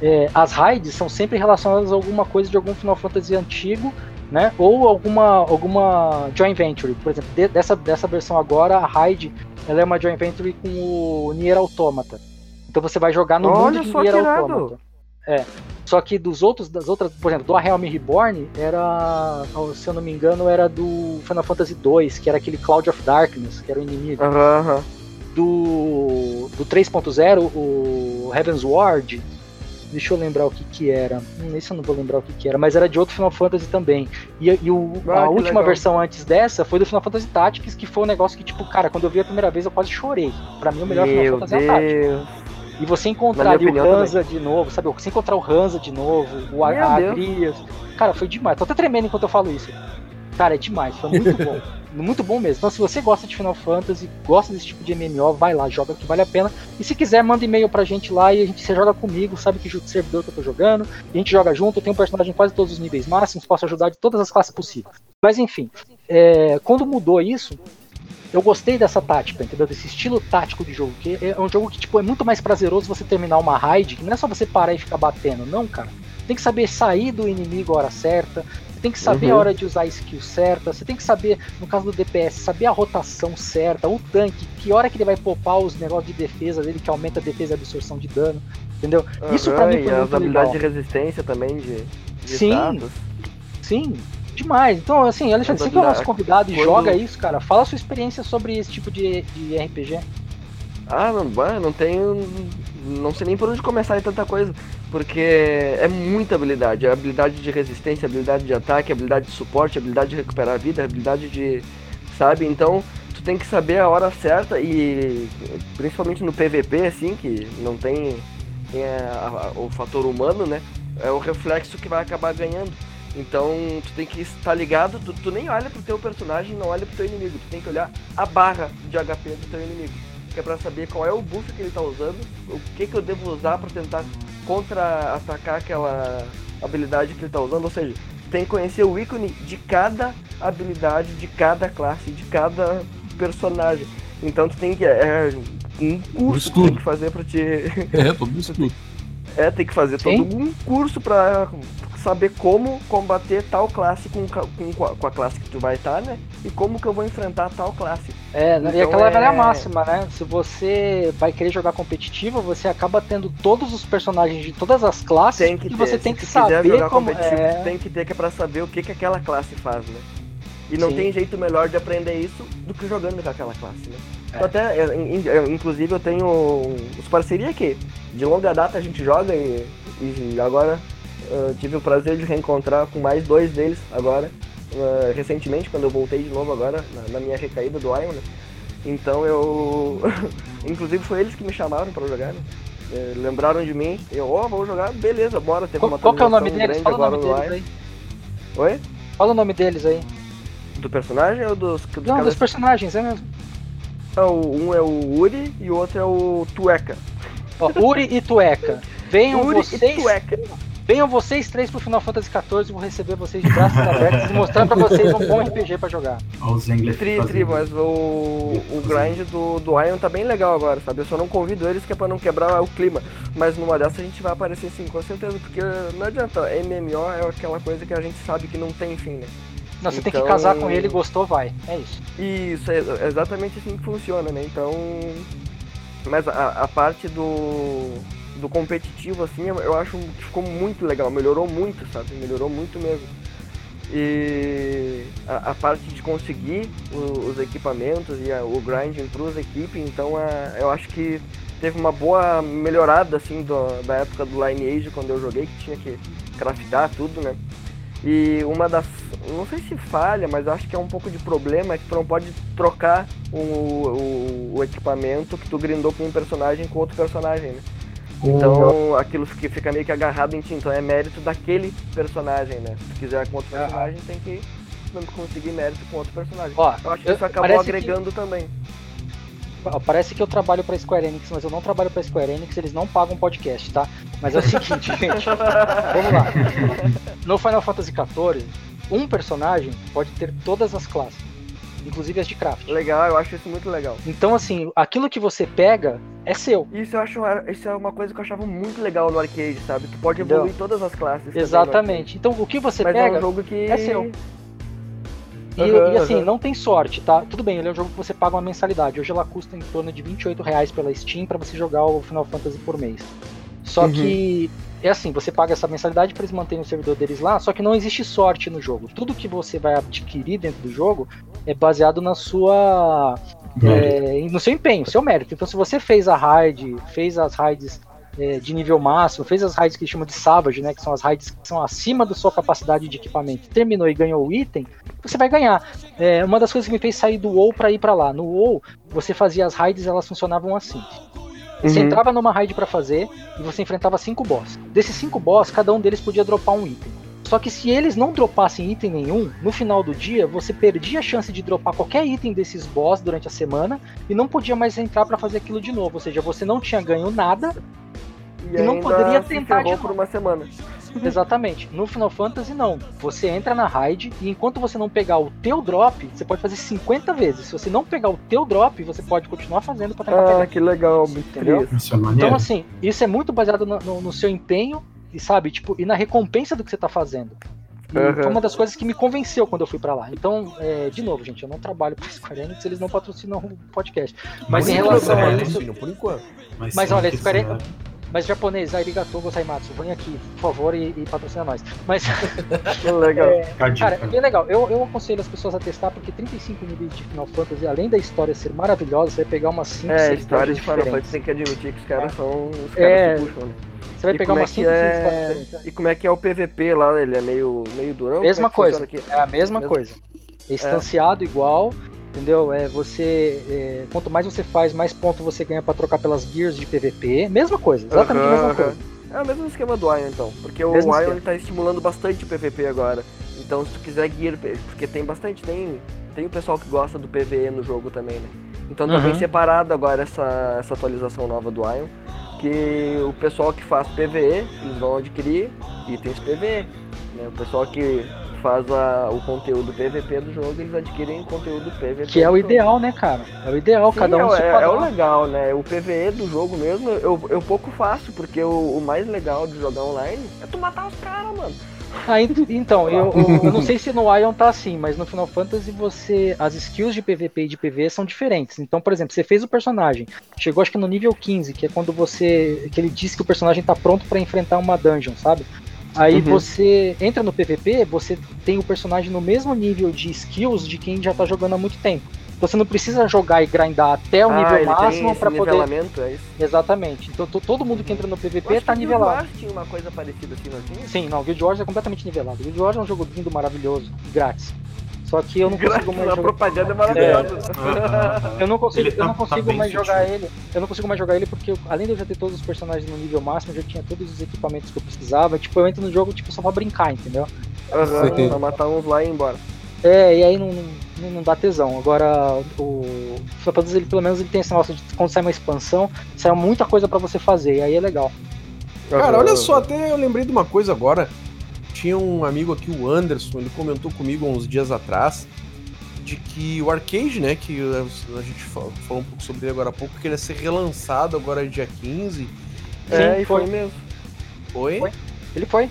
é. É, as raids são sempre relacionadas a alguma coisa de algum Final Fantasy antigo, né? Ou alguma, alguma joint venture. Por exemplo, de- dessa, dessa versão agora, a raid ela é uma joint venture com o Nier Automata. Então você vai jogar no Olha mundo só que irado. Automata. É. Só que dos outros, das outras, por exemplo, do A Realm Reborn, era, se eu não me engano, era do Final Fantasy 2, que era aquele Cloud of Darkness, que era o inimigo do, do 3.0, o Heaven's Ward. Deixa eu lembrar o que que era. Hum, esse eu não vou lembrar o que que era, mas era de outro Final Fantasy também. E, e o- Ah, a última legal. versão antes dessa foi do Final Fantasy Tactics, que foi um negócio que, tipo, cara, quando eu vi a primeira vez eu quase chorei. Pra mim, o melhor Final Meu Fantasy é o Tactics. E você encontrar Na ali minha o Hansa de novo, sabe? Você encontrar o Hansa de novo, o Meu. Agrias. Cara, foi demais. Tô até tremendo enquanto eu falo isso. Cara, é demais. Foi muito bom. muito bom mesmo. Então, se você gosta de Final Fantasy, gosta desse tipo de MMO, vai lá, joga que vale a pena. E se quiser, manda e-mail pra gente lá e a gente você joga comigo, sabe que servidor que eu tô jogando. A gente joga junto. Eu tenho um personagem em quase todos os níveis máximos, posso ajudar de todas as classes possíveis. Mas enfim, é, quando mudou isso, eu gostei dessa tática, entendeu? Desse estilo tático de jogo. Que é um jogo que tipo, é muito mais prazeroso você terminar uma raid, que não é só você parar e ficar batendo, não, cara. Tem que saber sair do inimigo a hora certa. Você tem que saber Uhum. a hora de usar a skill certa. Você tem que saber, no caso do DPS, saber a rotação certa. O tanque, que hora que ele vai popar os negócios de defesa dele, que aumenta a defesa e a absorção de dano. Entendeu? Isso pra Aham, mim e foi as muito habilidades legal. de resistência também, de, de Sim. status. Sim, demais. Então, assim, Alexandre, você que é o nosso convidado e Quando- joga isso, cara, fala a sua experiência sobre esse tipo de, de RPG. Ah, não, não tenho. Não sei nem por onde começar em tanta coisa. Porque é muita habilidade. É habilidade de resistência, habilidade de ataque, habilidade de suporte, habilidade de recuperar a vida, habilidade de. Sabe? Então, tu tem que saber a hora certa e. Principalmente no PVP, assim, que não tem, tem a- a- o fator humano, né? É o reflexo que vai acabar ganhando. Então tu tem que estar ligado, tu, tu nem olha pro teu personagem, não olha pro teu inimigo, tu tem que olhar a barra de HP do teu inimigo. Que é pra saber qual é o buff que ele tá usando, o que, que eu devo usar pra tentar contra-atacar aquela habilidade que ele tá usando, ou seja, tu tem que conhecer o ícone de cada habilidade, de cada classe, de cada personagem. Então tu tem que. É um curso que tu tem que fazer pra te. É, todo escuro. É, tem que fazer Sim. todo um curso pra saber como combater tal classe com, com, com a- classe que tu vai estar, né? E como que eu vou enfrentar tal classe. É, né? e Então aquela é- velha máxima, né? Se você vai querer jogar competitivo, você acaba tendo todos os personagens de todas as classes Tem que e ter. você tem que saber como é. tem que ter que é pra saber o que, que aquela classe faz, né? E não Sim. tem jeito melhor de aprender isso do que jogando com aquela classe, né? É. Até, é, in- inclusive, eu tenho os parceria que de longa data a gente joga e, e agora eu tive o prazer de reencontrar com mais dois deles agora, uh, recentemente, quando eu voltei de novo agora, na, na minha recaída do Iron, né? Então eu. inclusive foi eles que me chamaram pra jogar, né? Eh, Lembraram de mim, eu, ó, vou jogar, beleza, bora. Teve Qual, uma qual que é o nome deles? Fala o nome deles aí. Oi? Fala o nome deles aí. Do personagem ou dos, dos Não, caras? dos personagens, é mesmo. Não, Um é o Uri e o outro é o Tueca. Ó, Uri e Tueca. Venham Uri e vocês, Tueca. Venham vocês três pro Final Fantasy XIV, vou receber vocês de braços abertos e mostrar pra vocês um bom RPG pra jogar. Ó, o Zengler Tri, tri, mas o, o grind do, do Iron tá bem legal agora, sabe? Eu só não convido eles que é pra não quebrar o clima. Mas numa dessa a gente vai aparecer sim, com certeza, porque não adianta, MMO é aquela coisa que a gente sabe que não tem fim, né? Não, você tem Então- que casar com ele, gostou, vai. É isso. Isso, é é exatamente assim que funciona, né? Então. Mas a, a parte do, do competitivo, assim, eu, acho que ficou muito legal, melhorou muito, sabe? Melhorou muito mesmo. E a, a parte de conseguir o- os equipamentos e a- o grinding para as equipes, então a- eu acho que teve uma boa melhorada, assim, do- da época do Lineage, quando eu joguei, que tinha que craftar tudo, né? E uma das. Não sei se falha, mas acho que é um pouco de problema é que tu não pode trocar o, o, o equipamento que tu grindou com um personagem com outro personagem, né? Então aquilo fica, fica meio que agarrado em ti. Então é mérito daquele personagem, né? Se quiser com outro personagem, tem que conseguir mérito com outro personagem. Ó, eu acho que eu- isso acabou parece que- agregando também. Parece que eu trabalho pra Square Enix, mas eu não trabalho pra Square Enix, eles não pagam podcast, tá? Mas é o seguinte, gente. Vamos lá. No Final Fantasy XIV, um personagem pode ter todas as classes, inclusive as de craft. Legal, eu acho isso muito legal. Então, assim, aquilo que você pega é seu. Isso eu acho, isso é uma coisa que eu achava muito legal no arcade, sabe? Tu pode evoluir todas as classes. Exatamente. Então, o que você. Mas é pega um jogo que é seu. E, Aham, e, assim, aham. não tem sorte, tá? Tudo bem, ele é um jogo que você paga uma mensalidade. Hoje ela custa em torno de 28 reais pela Steam pra você jogar o Final Fantasy por mês. Só Uhum. que é assim, você paga essa mensalidade para eles manterem o servidor deles lá, só que não existe sorte no jogo. Tudo que você vai adquirir dentro do jogo é baseado na sua é, no seu empenho, seu mérito. Então, se você fez a raid, fez as raids é, de nível máximo, fez as raids que eles chamam de Savage, né? Que são as raids que são acima da sua capacidade de equipamento, terminou e ganhou o item, você vai ganhar. É, uma das coisas que me fez sair do WoW para ir para lá. No WoW, você fazia as raids, elas funcionavam assim. Você Uhum. entrava numa raid para fazer e você enfrentava cinco boss. Desses cinco boss, cada um deles podia dropar um item. Só que se eles não dropassem item nenhum, no final do dia você perdia a chance de dropar qualquer item desses boss durante a semana e não podia mais entrar para fazer aquilo de novo. Ou seja, você não tinha ganho nada. e não ainda poderia tentar de por novo. uma semana. Exatamente. No Final Fantasy não. Você entra na raid e enquanto você não pegar o teu drop, você pode fazer 50 vezes. Se você não pegar o teu drop, você pode continuar fazendo para tentar Ah, pegar. que legal, Entendeu? Isso é maneiro. Então, assim, isso é muito baseado no, no- no seu empenho e, sabe, tipo, e na recompensa do que você tá fazendo. E Aham. Foi uma das coisas que me convenceu quando eu fui pra lá. Então, é, de novo, gente, eu não trabalho pra Square Enix, eles não patrocinam o podcast. Mas em se relação a Não, isso, por enquanto. Mas, mas olha, Square quiser- mas japonês, arigatou gozaimatsu, vem aqui, por favor, e, e patrocina nós. Mas, Que legal. Dica. cara, é bem legal. Eu, eu aconselho as pessoas a testar, porque 35 níveis de Final Fantasy, além da história ser maravilhosa, você vai pegar umas 5, É, 6 história de Final. Fantasy tem que admitir que os caras são. Os caras É. puxam, né? Você vai E pegar é umas que 5, 6 é- diferentes. E como é que é o PVP lá? Ele é meio, meio durão? Mesma é coisa. É a mesma Mesmo- coisa. É instanciado igual, entendeu? É você. é, quanto mais você faz, mais ponto você ganha pra trocar pelas gears de PVP. Mesma coisa, exatamente a Aham, mesma aham. coisa. É o mesmo esquema do Ion, então. Porque o Mesmo Ion ele tá estimulando bastante o PVP agora. Então, se tu quiser gear, porque tem bastante, tem, tem o pessoal que gosta do PVE no jogo também, né? Então tá bem Uhum. separado agora essa, essa atualização nova do Ion. Que o pessoal que faz PVE, eles vão adquirir itens PVE. Né? O pessoal que faz a- o conteúdo PVP do jogo, eles adquirem conteúdo PVP. Que é o jogo. ideal, né, cara? É o ideal, Sim, cada um é, se é, é o legal, né? O PVE do jogo mesmo, eu, eu pouco faço, porque o, o mais legal de jogar online é tu matar os caras, mano. Ah, ent- então, eu, eu, eu não sei se no Ion tá assim, mas no Final Fantasy você. As skills de PVP e de PV são diferentes. Então, por exemplo, você fez o personagem, chegou acho que no nível 15, que é quando você. que ele diz que o personagem tá pronto pra enfrentar uma dungeon, sabe? Aí Uhum. você entra no PVP, você tem o personagem no mesmo nível de skills de quem já tá jogando há muito tempo. Você não precisa jogar e grindar até o ah, nível máximo pra poder. nivelamento, é isso. Exatamente. Então to- todo mundo que entra no PVP tá nivelado. Guild Wars tinha uma coisa parecida assim, não tinha? Sim, não, Guild Wars é completamente nivelado. Guild Wars é um jogo lindo, maravilhoso, grátis. Só que eu não consigo Graças mais a jogar. propaganda é maravilhosa. Eu não consigo, Ele eu tá- não tá consigo bem mais jogar ele. Eu não consigo mais jogar ele porque eu- além de eu já ter todos os personagens no nível máximo, eu já tinha todos os equipamentos que eu precisava. Tipo, eu entro no jogo tipo só pra brincar, entendeu? Sim. pra matar uns lá e ir embora. É, e aí não, não, não dá tesão. Agora, o Fantasy, ele pelo menos ele tem esse negócio de quando sai uma expansão, sai muita coisa pra você fazer, e aí é legal. Cara, olha só, até eu lembrei de uma coisa agora. Tinha um amigo aqui, o Anderson, ele comentou comigo uns dias atrás de que o arcade, né, que a gente fa- falou um pouco sobre ele agora há pouco, que ele ia ser relançado agora dia 15. É, Sim, e foi foi. mesmo. Foi? Foi. Ele foi.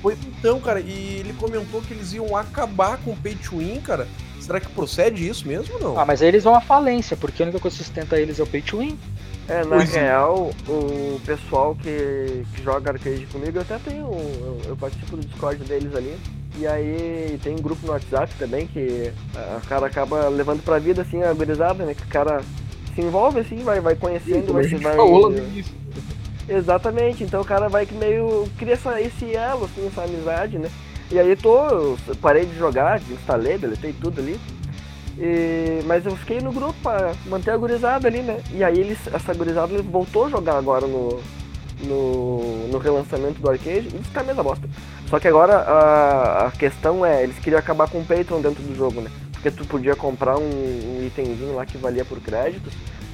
Foi então, cara, e ele comentou que eles iam acabar com o Pay to Win, cara. Será que procede isso mesmo ou não? Ah, mas aí eles vão à falência, porque a única coisa que sustenta eles é o pay to win. É, na Pois é. real, o pessoal que, que joga arcade comigo, eu até tenho. Eu, eu participo do Discord deles ali. E aí tem um grupo no WhatsApp também que o cara acaba levando pra vida assim a gurizada, né? Que o cara se envolve assim, vai, vai conhecendo, a vai, vai. Exatamente, então o cara vai que meio. cria essa, esse elo, assim, essa amizade, né? E aí tô. eu parei de jogar, desinstalei, deletei tudo ali. E- mas eu fiquei no grupo pra manter a gurizada ali, né? E aí eles, essa gurizada ele voltou a jogar agora no, no, no relançamento do arcade e fica a mesma bosta. Só que agora a, a questão é, eles queriam acabar com o Patreon dentro do jogo, né? Porque tu podia comprar um, um itemzinho lá que valia por créditos,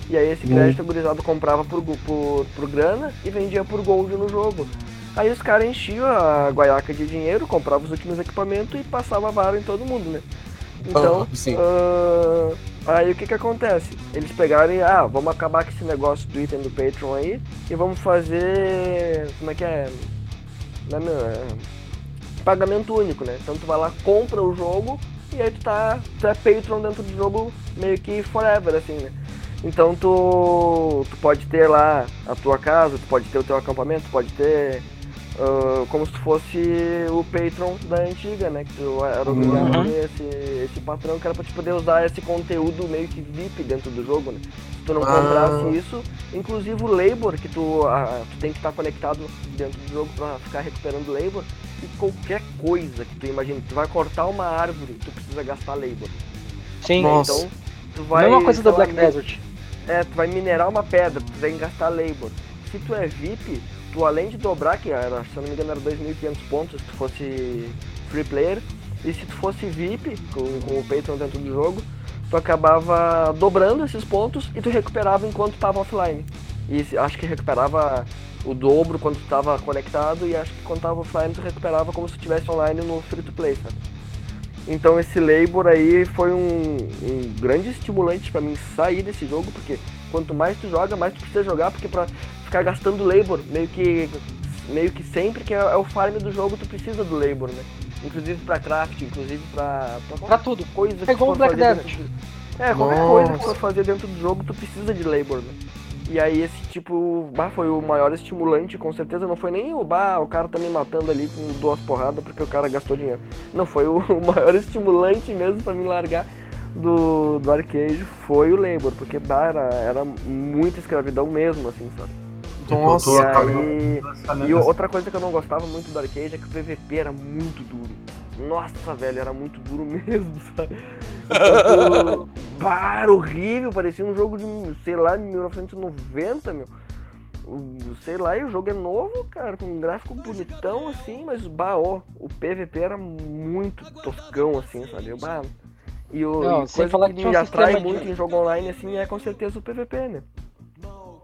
e aí esse crédito a gurizada comprava por, por, por grana e vendia por gold no jogo. Aí os caras enchiam a guaiaca de dinheiro, compravam os últimos equipamentos e passava a vara em todo mundo, né? Então, sim. ah, aí o que que acontece? Eles pegaram e, ah, vamos acabar com esse negócio do item do Patreon aí e vamos fazer, como é que é? Não é, meu, é pagamento único, né? Então tu vai lá, compra o jogo e aí tu tá, tu é Patreon dentro do jogo meio que forever, assim, né? Então tu, tu pode ter lá a tua casa, tu pode ter o teu acampamento, tu pode ter ah, como se tu fosse o Patreon da antiga, né? Que tu era obrigado a Uhum. ter esse, esse patrão que era pra te poder usar esse conteúdo meio que VIP dentro do jogo, né? Se tu não Ah. comprasse isso, inclusive o labor, que tu, ah, tu tem que estar conectado dentro do jogo pra ficar recuperando labor, e qualquer coisa que tu imagine, tu vai cortar uma árvore, tu precisa gastar labor. Sim. Nossa. Então, tu vai. Mesma coisa da Black Desert. É, tu vai minerar uma pedra, tu tem que gastar labor. Se tu é VIP, tu além de dobrar, que era, se eu não me engano era 2.500 pontos se tu fosse free player, e se tu fosse VIP, com, com o Patreon dentro do jogo, tu acabava dobrando esses pontos e tu recuperava enquanto tava offline. E acho que recuperava o dobro quando tu tava conectado e acho que quando tava offline tu recuperava como se estivesse online no free to play, sabe? Então esse labor aí foi um, um grande estimulante pra mim sair desse jogo, porque quanto mais tu joga, mais tu precisa jogar, porque pra ficar gastando labor, meio que meio que sempre que é, é o farm do jogo, tu precisa do labor, né? Inclusive pra craft, inclusive pra, pra tudo. coisa que É igual tu o for Black fazer Desert. do- É, qualquer Nossa. coisa que tu for fazer dentro do jogo, tu precisa de labor, né? E aí esse tipo, bah, foi o maior estimulante, com certeza não foi nem o bah, o cara tá me matando ali com duas porradas porque o cara gastou dinheiro. Não, foi o, o maior estimulante mesmo pra me largar do, do arcade foi o labor, porque bah, era, era muita escravidão mesmo, assim, sabe? Nossa, Eu tô E aí. E outra coisa que eu não gostava muito do arcade é que o PVP era muito duro. Nossa, velho, era muito duro mesmo, sabe? Então, bah, era horrível, parecia um jogo de, sei lá, de 1990, meu. sei lá, e o jogo é novo, cara, com um gráfico bonitão, assim, mas, bah, ó, o PVP era muito toscão, assim, sabe? Bah, e o Não, e coisa falar que que me atrai sistema de- muito em jogo online, assim, é com certeza o PVP, né?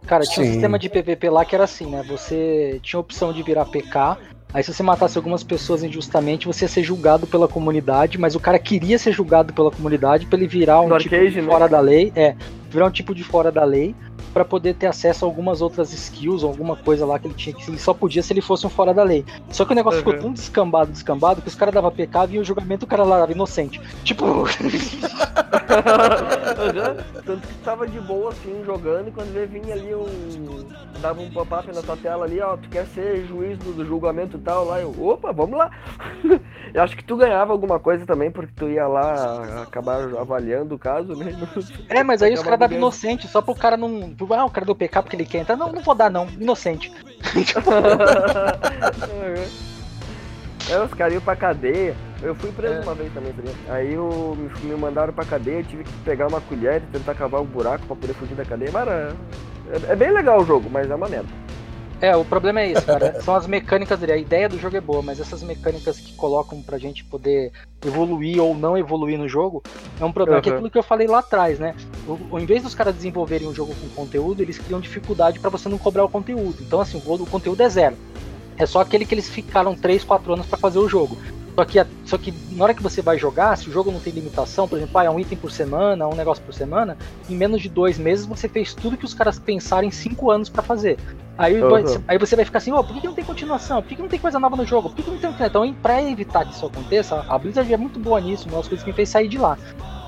Cara, tinha um Sim. sistema de PVP lá que era assim, né? Você tinha a opção de virar PK. Aí se você matasse algumas pessoas injustamente, você ia ser julgado pela comunidade, mas o cara queria ser julgado pela comunidade pra ele virar um No tipo arcade, de né? fora da lei, é, virar um tipo de fora da lei pra poder ter acesso a algumas outras skills, ou alguma coisa lá que ele tinha que ele só podia se ele fosse um fora da lei. Só que o negócio ficou Uhum. tão descambado, descambado, que os caras davam PK, vinha o julgamento, o cara lá era inocente. Tipo, Aham. Tanto que tu tava de boa assim jogando e quando vê vinha ali um. dava um pop-up na tua tela ali, ó, tu quer ser juiz do, do julgamento e tal, lá eu, opa, vamos lá. eu acho que tu ganhava alguma coisa também, porque tu ia lá acabar avaliando o caso, né? É, mas aí os caras davam inocente, só pro cara não. Ah, o cara deu PK porque ele quer entrar. Não, não vou dar, não. Inocente. é, os caras iam pra cadeia. Eu fui preso É. uma vez também, sabia? Aí eu, me, mandaram pra cadeia, eu tive que pegar uma colher e tentar cavar um buraco pra poder fugir da cadeia. Mas era- é, é bem legal o jogo, mas é uma merda. É, o problema é esse, cara. São as mecânicas dele. A ideia do jogo é boa, mas essas mecânicas que colocam pra gente poder evoluir ou não evoluir no jogo é um problema. Que é Uhum. aquilo que eu falei lá atrás, né? O, em vez dos caras desenvolverem um jogo com conteúdo, eles criam dificuldade pra você não cobrar o conteúdo. Então, assim, o, o conteúdo é zero. É só aquele que eles ficaram 3, 4 anos pra fazer o jogo. Só que, a- só que na hora que você vai jogar, se o jogo não tem limitação, por exemplo, ah, é um item por semana, um negócio por semana, em menos de dois meses você fez tudo que os caras pensaram em cinco anos pra fazer. Aí, Uhum. você- aí você vai ficar assim, ó, por que, não tem continuação? Por que, não tem coisa nova no jogo? Por que, não tem. Então, pra evitar que isso aconteça, a Blizzard é muito boa nisso, uma das coisas que me fez sair de lá.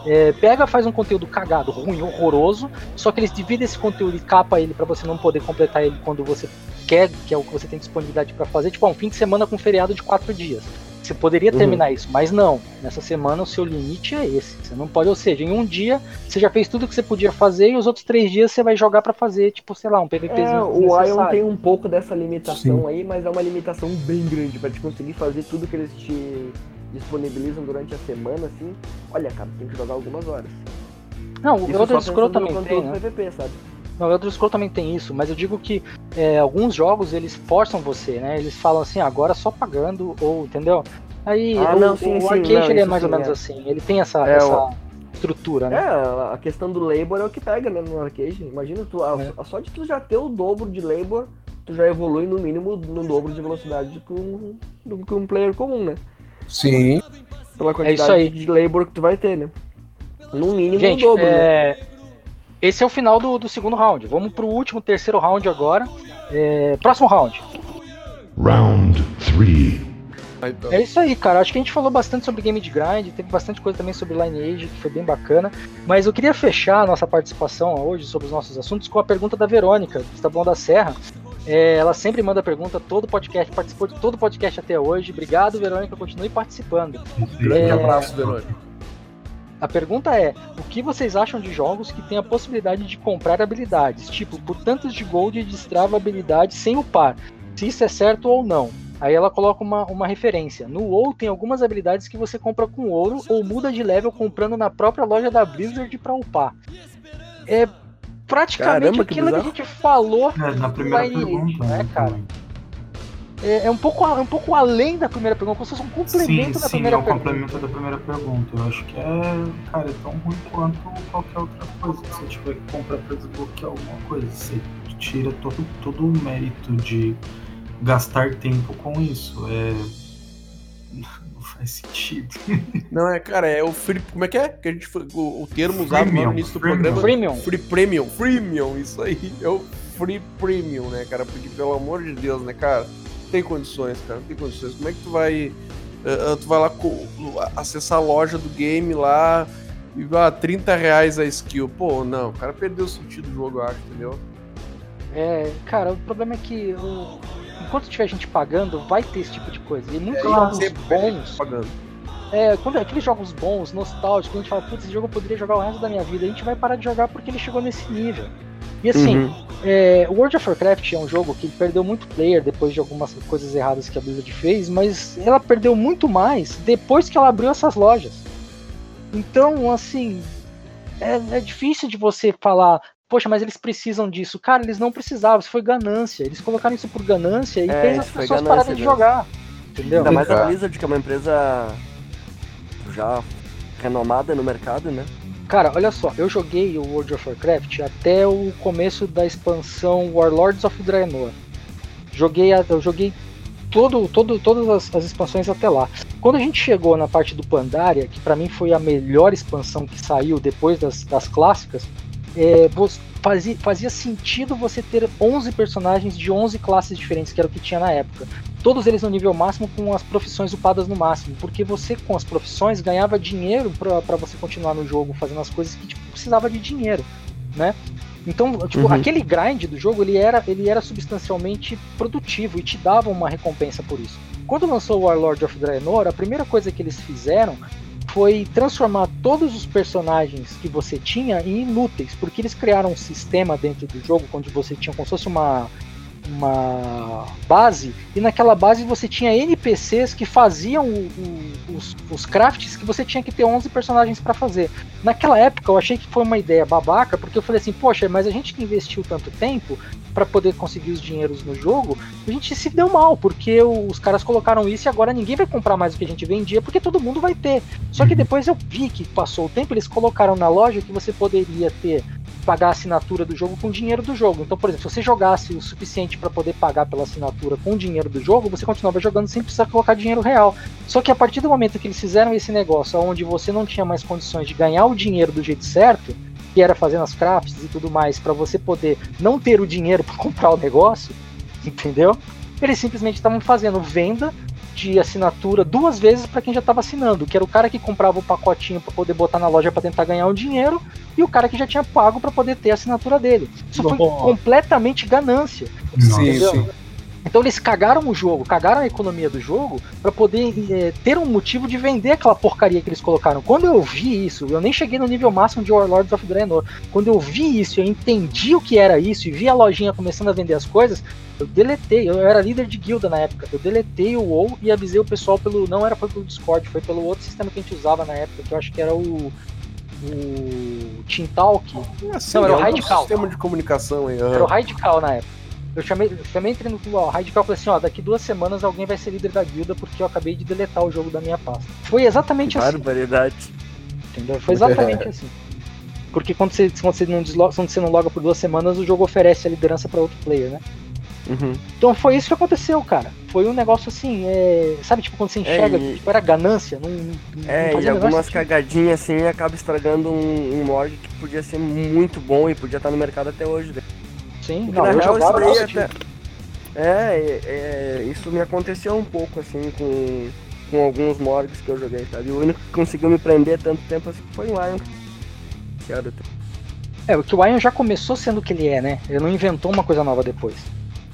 É, pega, faz um conteúdo cagado, ruim, horroroso, só que eles dividem esse conteúdo e capa ele pra você não poder completar ele quando você quer, que é o que você tem disponibilidade pra fazer, tipo, um fim de semana com feriado de quatro dias. Você poderia Uhum. terminar isso, mas não. Nessa semana o seu limite é esse. Você não pode, ou seja, em um dia você já fez tudo que você podia fazer e os outros três dias você vai jogar pra fazer, tipo, sei lá, um PVPzinho. É, o Ion tem um pouco dessa limitação Sim. aí, mas é uma limitação bem grande pra te conseguir fazer tudo que eles te disponibilizam durante a semana, assim. Olha, cara, tem que jogar algumas horas. Não, o Elder Scrolls também tem, né? PVP, sabe? Não, o Elder Scrolls também tem isso, mas eu digo que é, alguns jogos eles forçam você, né? Eles falam assim, agora só pagando, ou entendeu? Aí Ah, o, não, sim, o sim, arcade não, ele é mais ou menos é. assim, ele tem essa, É, essa estrutura, né? É, a questão do labor é o que pega, né, no arcade. Imagina, tu, a, É. a só de tu já ter o dobro de labor, tu já evolui no mínimo no dobro de velocidade que um, do que um player comum, né? Sim. Pela É isso quantidade aí. de labor que tu vai ter, né? No mínimo Gente, o dobro, né? Esse é o final do, do segundo round. Vamos pro último, terceiro round agora. É, próximo round. Round 3. Aí, então. É isso aí, cara. Acho que a gente falou bastante sobre game de grind, teve bastante coisa também sobre Lineage, que foi bem bacana. Mas eu queria fechar a nossa participação hoje sobre os nossos assuntos com a pergunta da Verônica, do Establão da Serra. É, ela sempre manda pergunta, todo podcast, participou de todo podcast até hoje. Obrigado, Verônica, continue participando. Grande É. abraço, Verônica. A pergunta é: o que vocês acham de jogos que têm a possibilidade de comprar habilidades? Tipo, por tantos de gold destrava habilidades sem upar. Se isso é certo ou não. Aí ela coloca uma, uma referência. No WoW tem algumas habilidades que você compra com ouro ou muda de level comprando na própria loja da Blizzard pra upar. É praticamente Caramba, que aquilo que a bizarro. gente falou. É, na primeira pergunta. né, cara? É, é um, pouco, é um pouco além da primeira pergunta, como se fosse um complemento Sim, da sim, primeira é o pergunta. complemento da primeira pergunta. Eu acho que é, cara, é tão ruim quanto qualquer outra coisa. Se você tiver que comprar pra desbloquear alguma coisa, você tira todo, todo o mérito de gastar tempo com isso. É. Não faz sentido. Não, é, cara, é o free. Como é que é? Que a gente, foi- o, o termo usado no início do freemium. programa. Premium. Free Premium. Freemium, isso aí. É o Free Premium, né, cara? Porque, pelo amor de Deus, né, cara? Não tem condições, cara. Não tem condições. Como é que tu vai. ah, tu vai lá acessar a loja do game lá e ah, 30 reais a skill. Pô, não, o cara perdeu o sentido do jogo, eu acho, entendeu? É, cara, o problema é que o- enquanto tiver gente pagando, vai ter esse tipo de coisa. E muitos É, jogos ter bons, Pagando. É, quando aqueles jogos bons, nostálgicos, a gente fala, putz, esse jogo eu poderia jogar o resto da minha vida, a gente vai parar de jogar porque ele chegou nesse nível. E assim, Uhum. é, o World of Warcraft é um jogo que perdeu muito player depois de algumas coisas erradas que a Blizzard fez, mas ela perdeu muito mais depois que ela abriu essas lojas. Então, assim, é, é difícil de você falar, poxa, mas eles precisam disso. Cara, eles não precisavam, isso foi ganância. Eles colocaram isso por ganância e É, fez as pessoas pararem de jogar. Entendeu? Ainda mais a. Blizzard, que é uma empresa já renomada no mercado, né? Cara, olha só, eu joguei o World of Warcraft até o começo da expansão Warlords of Draenor. Joguei, eu joguei todo, todo, todas as, as expansões até lá. Quando a gente chegou na parte do Pandaria, que pra mim foi a melhor expansão que saiu depois das, das clássicas, é, fazia, fazia sentido você ter 11 personagens de 11 classes diferentes, que era o que tinha na época. Todos eles no nível máximo com as profissões upadas no máximo, porque você com as profissões ganhava dinheiro pra pra você continuar no jogo fazendo as coisas que tipo, precisava de dinheiro, né? Então, tipo, Uhum. aquele grind do jogo, ele era, ele era substancialmente produtivo e te dava uma recompensa por isso. Quando lançou o Warlord of Draenor, a primeira coisa que eles fizeram foi transformar todos os personagens que você tinha em inúteis, porque eles criaram um sistema dentro do jogo onde você tinha como se fosse uma uma base e naquela base você tinha NPCs que faziam o- o- os, os crafts que você tinha que ter 11 personagens para fazer. Naquela época eu achei que foi uma ideia babaca, porque eu falei assim, poxa, mas a gente que investiu tanto tempo para poder conseguir os dinheiros no jogo, a gente se deu mal, porque os caras colocaram isso e agora ninguém vai comprar mais o que a gente vendia, porque todo mundo vai ter. Só que depois eu vi que passou o tempo, eles colocaram na loja que você poderia ter pagar a assinatura do jogo com o dinheiro do jogo. Então, por exemplo, se você jogasse o suficiente para poder pagar pela assinatura com o dinheiro do jogo, você continuava jogando sem precisar colocar dinheiro real. Só que a partir do momento que eles fizeram esse negócio onde você não tinha mais condições de ganhar o dinheiro do jeito certo, que era fazendo as crafts e tudo mais, para você poder não ter o dinheiro para comprar o negócio, entendeu? Eles simplesmente estavam fazendo venda de assinatura duas vezes para quem já estava assinando, que era o cara que comprava o pacotinho para poder botar na loja para tentar ganhar o dinheiro e o cara que já tinha pago para poder ter a assinatura dele. Isso foi Nossa. completamente ganância. Sim, Entendeu? sim. Então eles cagaram o jogo, cagaram a economia do jogo para poder eh, ter um motivo de vender aquela porcaria que eles colocaram. Quando eu vi isso, eu nem cheguei no nível máximo de Warlords of Draenor. Quando eu vi isso, eu entendi o que era isso e vi a lojinha começando a vender as coisas, eu deletei. Eu era líder de guilda na época. Eu deletei o WoW e avisei o pessoal pelo não era foi pelo Discord, foi pelo outro sistema que a gente usava na época, que eu acho que era o o Team Talk. Assim, Não, era o é Radical. sistema de comunicação aí. Era o. Radical na época. Eu chamei, eu também entrei no ó, Radical e falei assim, ó, daqui duas semanas alguém vai ser líder da guilda porque eu acabei de deletar o jogo da minha pasta. Foi exatamente assim, Barbaridade. entendeu? Foi exatamente assim. Porque quando você, quando você não desloga, quando você não loga por duas semanas, o jogo oferece a liderança para outro player, né? Uhum. Então foi isso que aconteceu, cara. Foi um negócio assim, é, sabe, tipo, quando você enxerga, e- tipo, era ganância, não, não É, e algumas sentido. cagadinhas assim acaba estragando um, um mod que podia ser muito bom e podia estar no mercado até hoje. né? Sim, não, na eu real isso daí até. É, é, é, isso me aconteceu um pouco assim com, com alguns morgs que eu joguei, sabe? O único que conseguiu me prender tanto tempo assim foi o Iron. Que era o É, porque o Iron já começou sendo o que ele é, né? Ele não inventou uma coisa nova depois.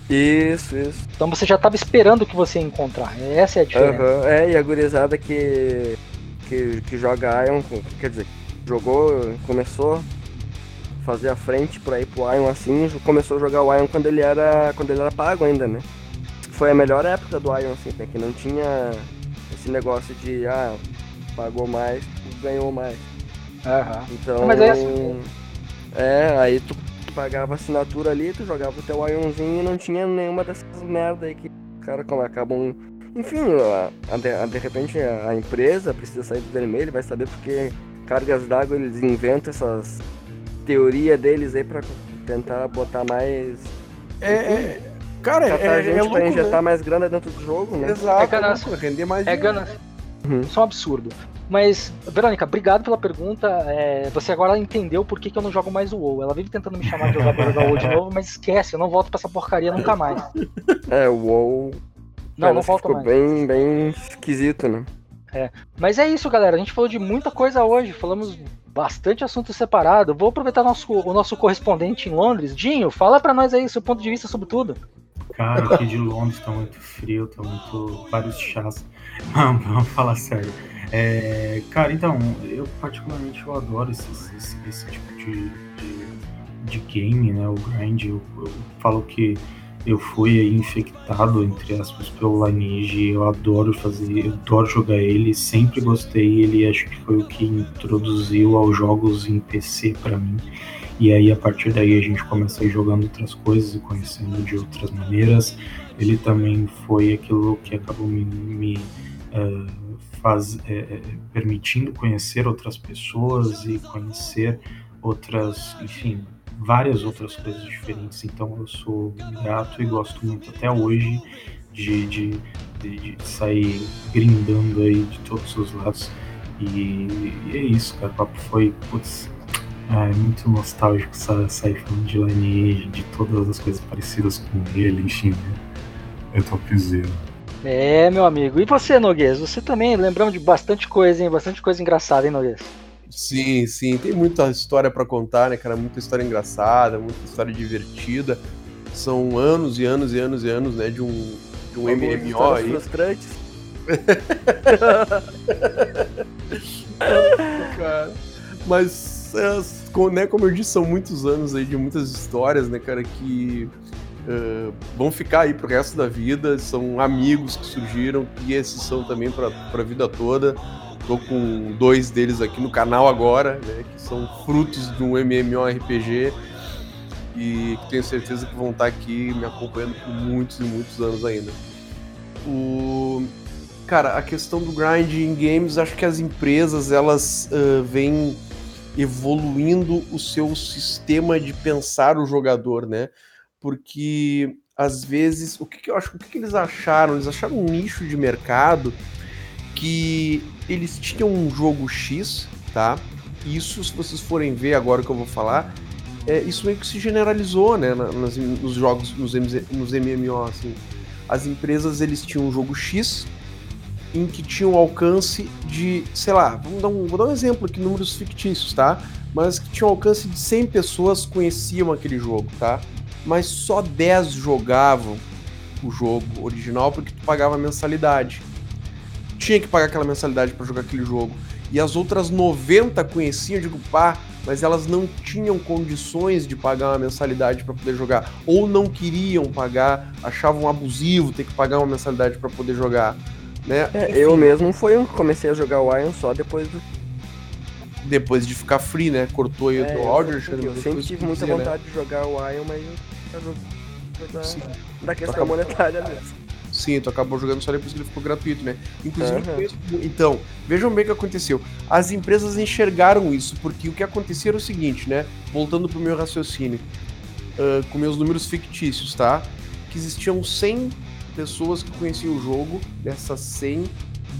Isso, isso. Então você já tava esperando o que você ia encontrar. Essa é a diferença. Aham, É, e a gurizada que, que, que joga Iron, quer dizer, jogou, começou fazer a frente por aí pro Iron assim, começou a jogar o Iron quando ele era. quando ele era pago ainda, né? Foi a melhor época do Iron, assim, né? Que não tinha esse negócio de ah, pagou mais, ganhou mais. Aham. Então. Mas é assim. É, aí tu pagava assinatura ali, tu jogava o teu Ionzinho e não tinha nenhuma dessas merda aí que os caras como acabam. Enfim, a, a de, a- de repente a, a empresa precisa sair do vermelho, vai saber porque cargas d'água eles inventam essas teorias deles aí pra tentar botar mais. É, é, cara, é, é, gente louco, pra injetar né? mais grana dentro do jogo, né? Exato, É ganância. louco, render mais É ganância. Uhum. Isso é um absurdo. Mas, Verônica, obrigado pela pergunta. É, você agora entendeu por que, que eu não jogo mais o WoW. Ela vive tentando me chamar de jogar pra jogar o WoW de novo, mas esquece, eu não volto pra essa porcaria nunca mais. É, o WoW Não, não parece volto ficou mais. bem, bem esquisito, né? Mas é isso, galera. A gente falou de muita coisa hoje. Falamos bastante assunto separado. Vou aproveitar nosso, o nosso correspondente em Londres. Dinho, fala pra nós aí seu ponto de vista sobre tudo. Cara, aqui de Londres tá muito frio, tá muito. vários chás. Não, vamos falar sério. É, cara, então, eu particularmente eu adoro esse, esse, esse tipo de, de, de game, né? O grind. Eu, eu falo que eu fui infectado, entre aspas, pelo Lineage. Eu adoro fazer, eu adoro jogar ele, sempre gostei. Ele acho que foi o que introduziu aos jogos em PC pra mim. E aí a partir daí a gente começa a ir jogando outras coisas e conhecendo de outras maneiras. Ele também foi aquilo que acabou me, me uh, faz, é, é, permitindo conhecer outras pessoas e conhecer outras, enfim, várias outras coisas diferentes. Então eu sou grato e gosto muito até hoje de, de, de, de sair grindando aí de todos os lados. E, e, é isso, cara. O papo foi, putz, é muito nostálgico sair falando de Lineage, de todas as coisas parecidas com ele, enfim. Né? É topzera. É, meu amigo. E você, Noguês? Você também lembramos de bastante coisa, hein? Bastante coisa engraçada, hein, Noguês? Sim, sim. Tem muita história para contar, né, cara? Muita história engraçada, muita história divertida. São anos e anos e anos e anos, né, de um, de um MMO aí. frustrantes. cara. Mas, é, né, como eu disse, são muitos anos aí de muitas histórias, né, cara, que uh, vão ficar aí pro resto da vida. São amigos que surgiram e esses são também pra, pra vida toda. Tô com dois deles aqui no canal agora, né, que são frutos de um MMORPG e que tenho certeza que vão estar aqui me acompanhando por muitos e muitos anos ainda. O cara, a questão do grind em games, acho que as empresas elas uh, vêm evoluindo o seu sistema de pensar o jogador, né? Porque às vezes, o que, que eu acho, o que, que eles acharam? Eles acharam um nicho de mercado que eles tinham um jogo X, tá? Isso, se vocês forem ver agora o que eu vou falar, é, isso meio que se generalizou, né, nas, nos jogos, nos, MZ, nos MMO, assim. As empresas, eles tinham um jogo X, em que tinha um alcance de, sei lá, vamos dar um, vou dar um exemplo aqui, números fictícios, tá? Mas que tinha um alcance de 100 pessoas conheciam aquele jogo, tá? Mas só 10 jogavam o jogo original porque tu pagava mensalidade. Tinha que pagar aquela mensalidade para jogar aquele jogo. E as outras 90 conheciam, eu digo, pá, mas elas não tinham condições de pagar uma mensalidade para poder jogar, ou não queriam pagar, achavam abusivo ter que pagar uma mensalidade para poder jogar. Né? É, eu mesmo foi eu comecei a jogar o Iron só depois do. Depois de ficar free, né? Cortou aí É, o eu áudio, sempre- Eu sempre tive muita né? vontade de jogar o Iron, mas eu jogo Sim. da questão Acabou. monetária mesmo. Sim, tu acabou jogando só depois que ele ficou gratuito, né? Inclusive, Aham. conheço- então, vejam bem o que aconteceu. As empresas enxergaram isso, porque o que acontecia era o seguinte, né? Voltando pro meu raciocínio, ah, com meus números fictícios, tá? Que existiam 100 pessoas que conheciam o jogo, dessas 100,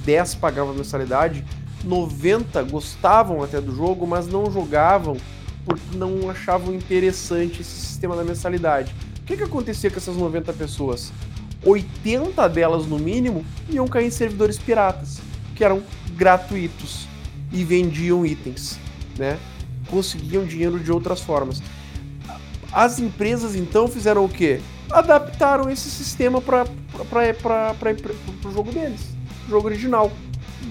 10 pagavam mensalidade, 90 gostavam até do jogo, mas não jogavam porque não achavam interessante esse sistema da mensalidade. O que, que acontecia com essas 90 pessoas? 80 delas no mínimo iam cair em servidores piratas, que eram gratuitos e vendiam itens, né? Conseguiam dinheiro de outras formas. As empresas então fizeram o quê? Adaptaram esse sistema para o jogo deles, jogo original.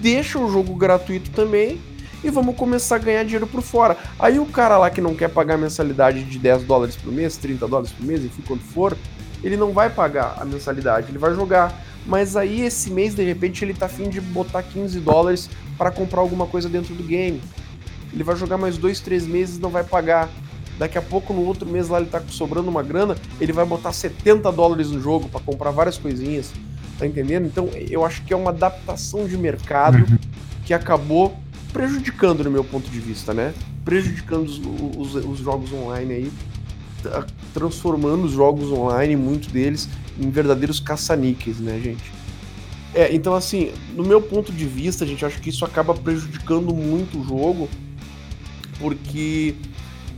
Deixa o jogo gratuito também e vamos começar a ganhar dinheiro por fora. Aí o cara lá que não quer pagar mensalidade de 10 dólares por mês, 30 dólares por mês, enfim, quanto for, ele não vai pagar a mensalidade, ele vai jogar. Mas aí esse mês, de repente, ele tá afim de botar 15 dólares para comprar alguma coisa dentro do game. Ele vai jogar mais dois, três meses não vai pagar. Daqui a pouco, no outro mês lá, ele tá sobrando uma grana, ele vai botar 70 dólares no jogo para comprar várias coisinhas. Tá entendendo? Então, eu acho que é uma adaptação de mercado que acabou prejudicando, no meu ponto de vista, né? Prejudicando os, os- os jogos online aí, transformando os jogos online, muitos deles, em verdadeiros caça-níqueis, né, gente? É, então assim, no meu ponto de vista, gente, acho que isso acaba prejudicando muito o jogo, porque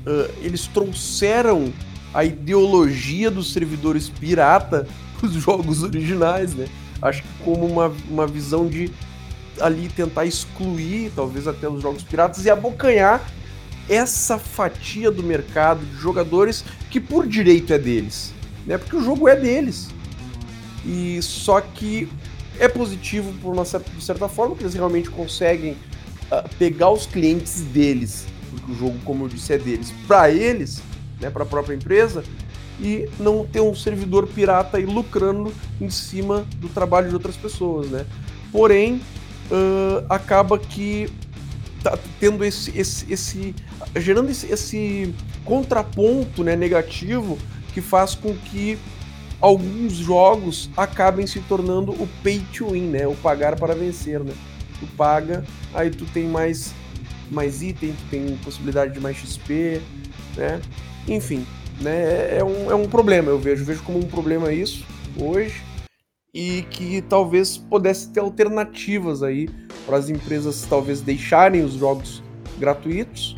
ah, eles trouxeram a ideologia dos servidores pirata os jogos originais, né? Acho que como uma, uma visão de ali tentar excluir, talvez até os jogos piratas e abocanhar essa fatia do mercado de jogadores que por direito é deles, né? Porque o jogo é deles. E só que é positivo por uma certa, de certa forma que eles realmente conseguem ah, pegar os clientes deles, porque o jogo, como eu disse, é deles, para eles, né, para a própria empresa, e não ter um servidor pirata aí lucrando em cima do trabalho de outras pessoas, né? Porém, ah, acaba que tá tendo esse, esse, esse gerando esse, esse contraponto né, negativo que faz com que alguns jogos acabem se tornando o pay to win, né? O pagar para vencer, né? Tu paga, aí tu tem mais mais item, tu tem possibilidade de mais XP, né? Enfim, né? É um, é um problema, eu vejo, vejo como um problema isso hoje e que talvez pudesse ter alternativas aí para as empresas talvez deixarem os jogos gratuitos,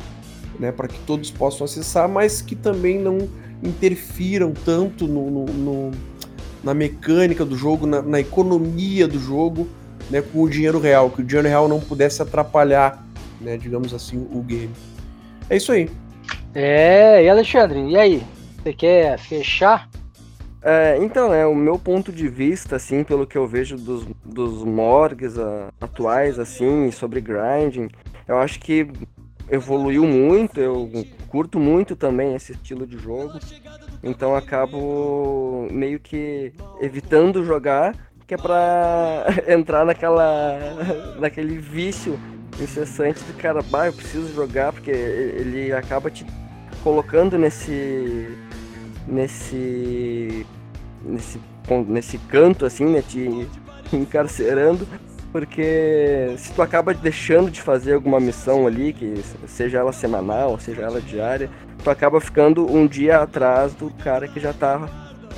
né, para que todos possam acessar, mas que também não interfiram tanto no, no, no na mecânica do jogo, na, na, economia do jogo, né, com o dinheiro real, que o dinheiro real não pudesse atrapalhar, né, digamos assim, o game. É isso aí. É, e Alexandre, e aí? Você quer fechar? É, então, é o meu ponto de vista, assim, pelo que eu vejo dos, dos morgues uh, atuais, assim, sobre grinding, eu acho que evoluiu muito, eu curto muito também esse estilo de jogo, então acabo meio que evitando jogar, que é pra entrar naquela, naquele vício incessante de cara, bah, eu preciso jogar, porque ele acaba te colocando nesse nesse nesse nesse canto assim, né, te encarcerando, porque se tu acaba deixando de fazer alguma missão ali, que seja ela semanal, seja ela diária, tu acaba ficando um dia atrás do cara que já tá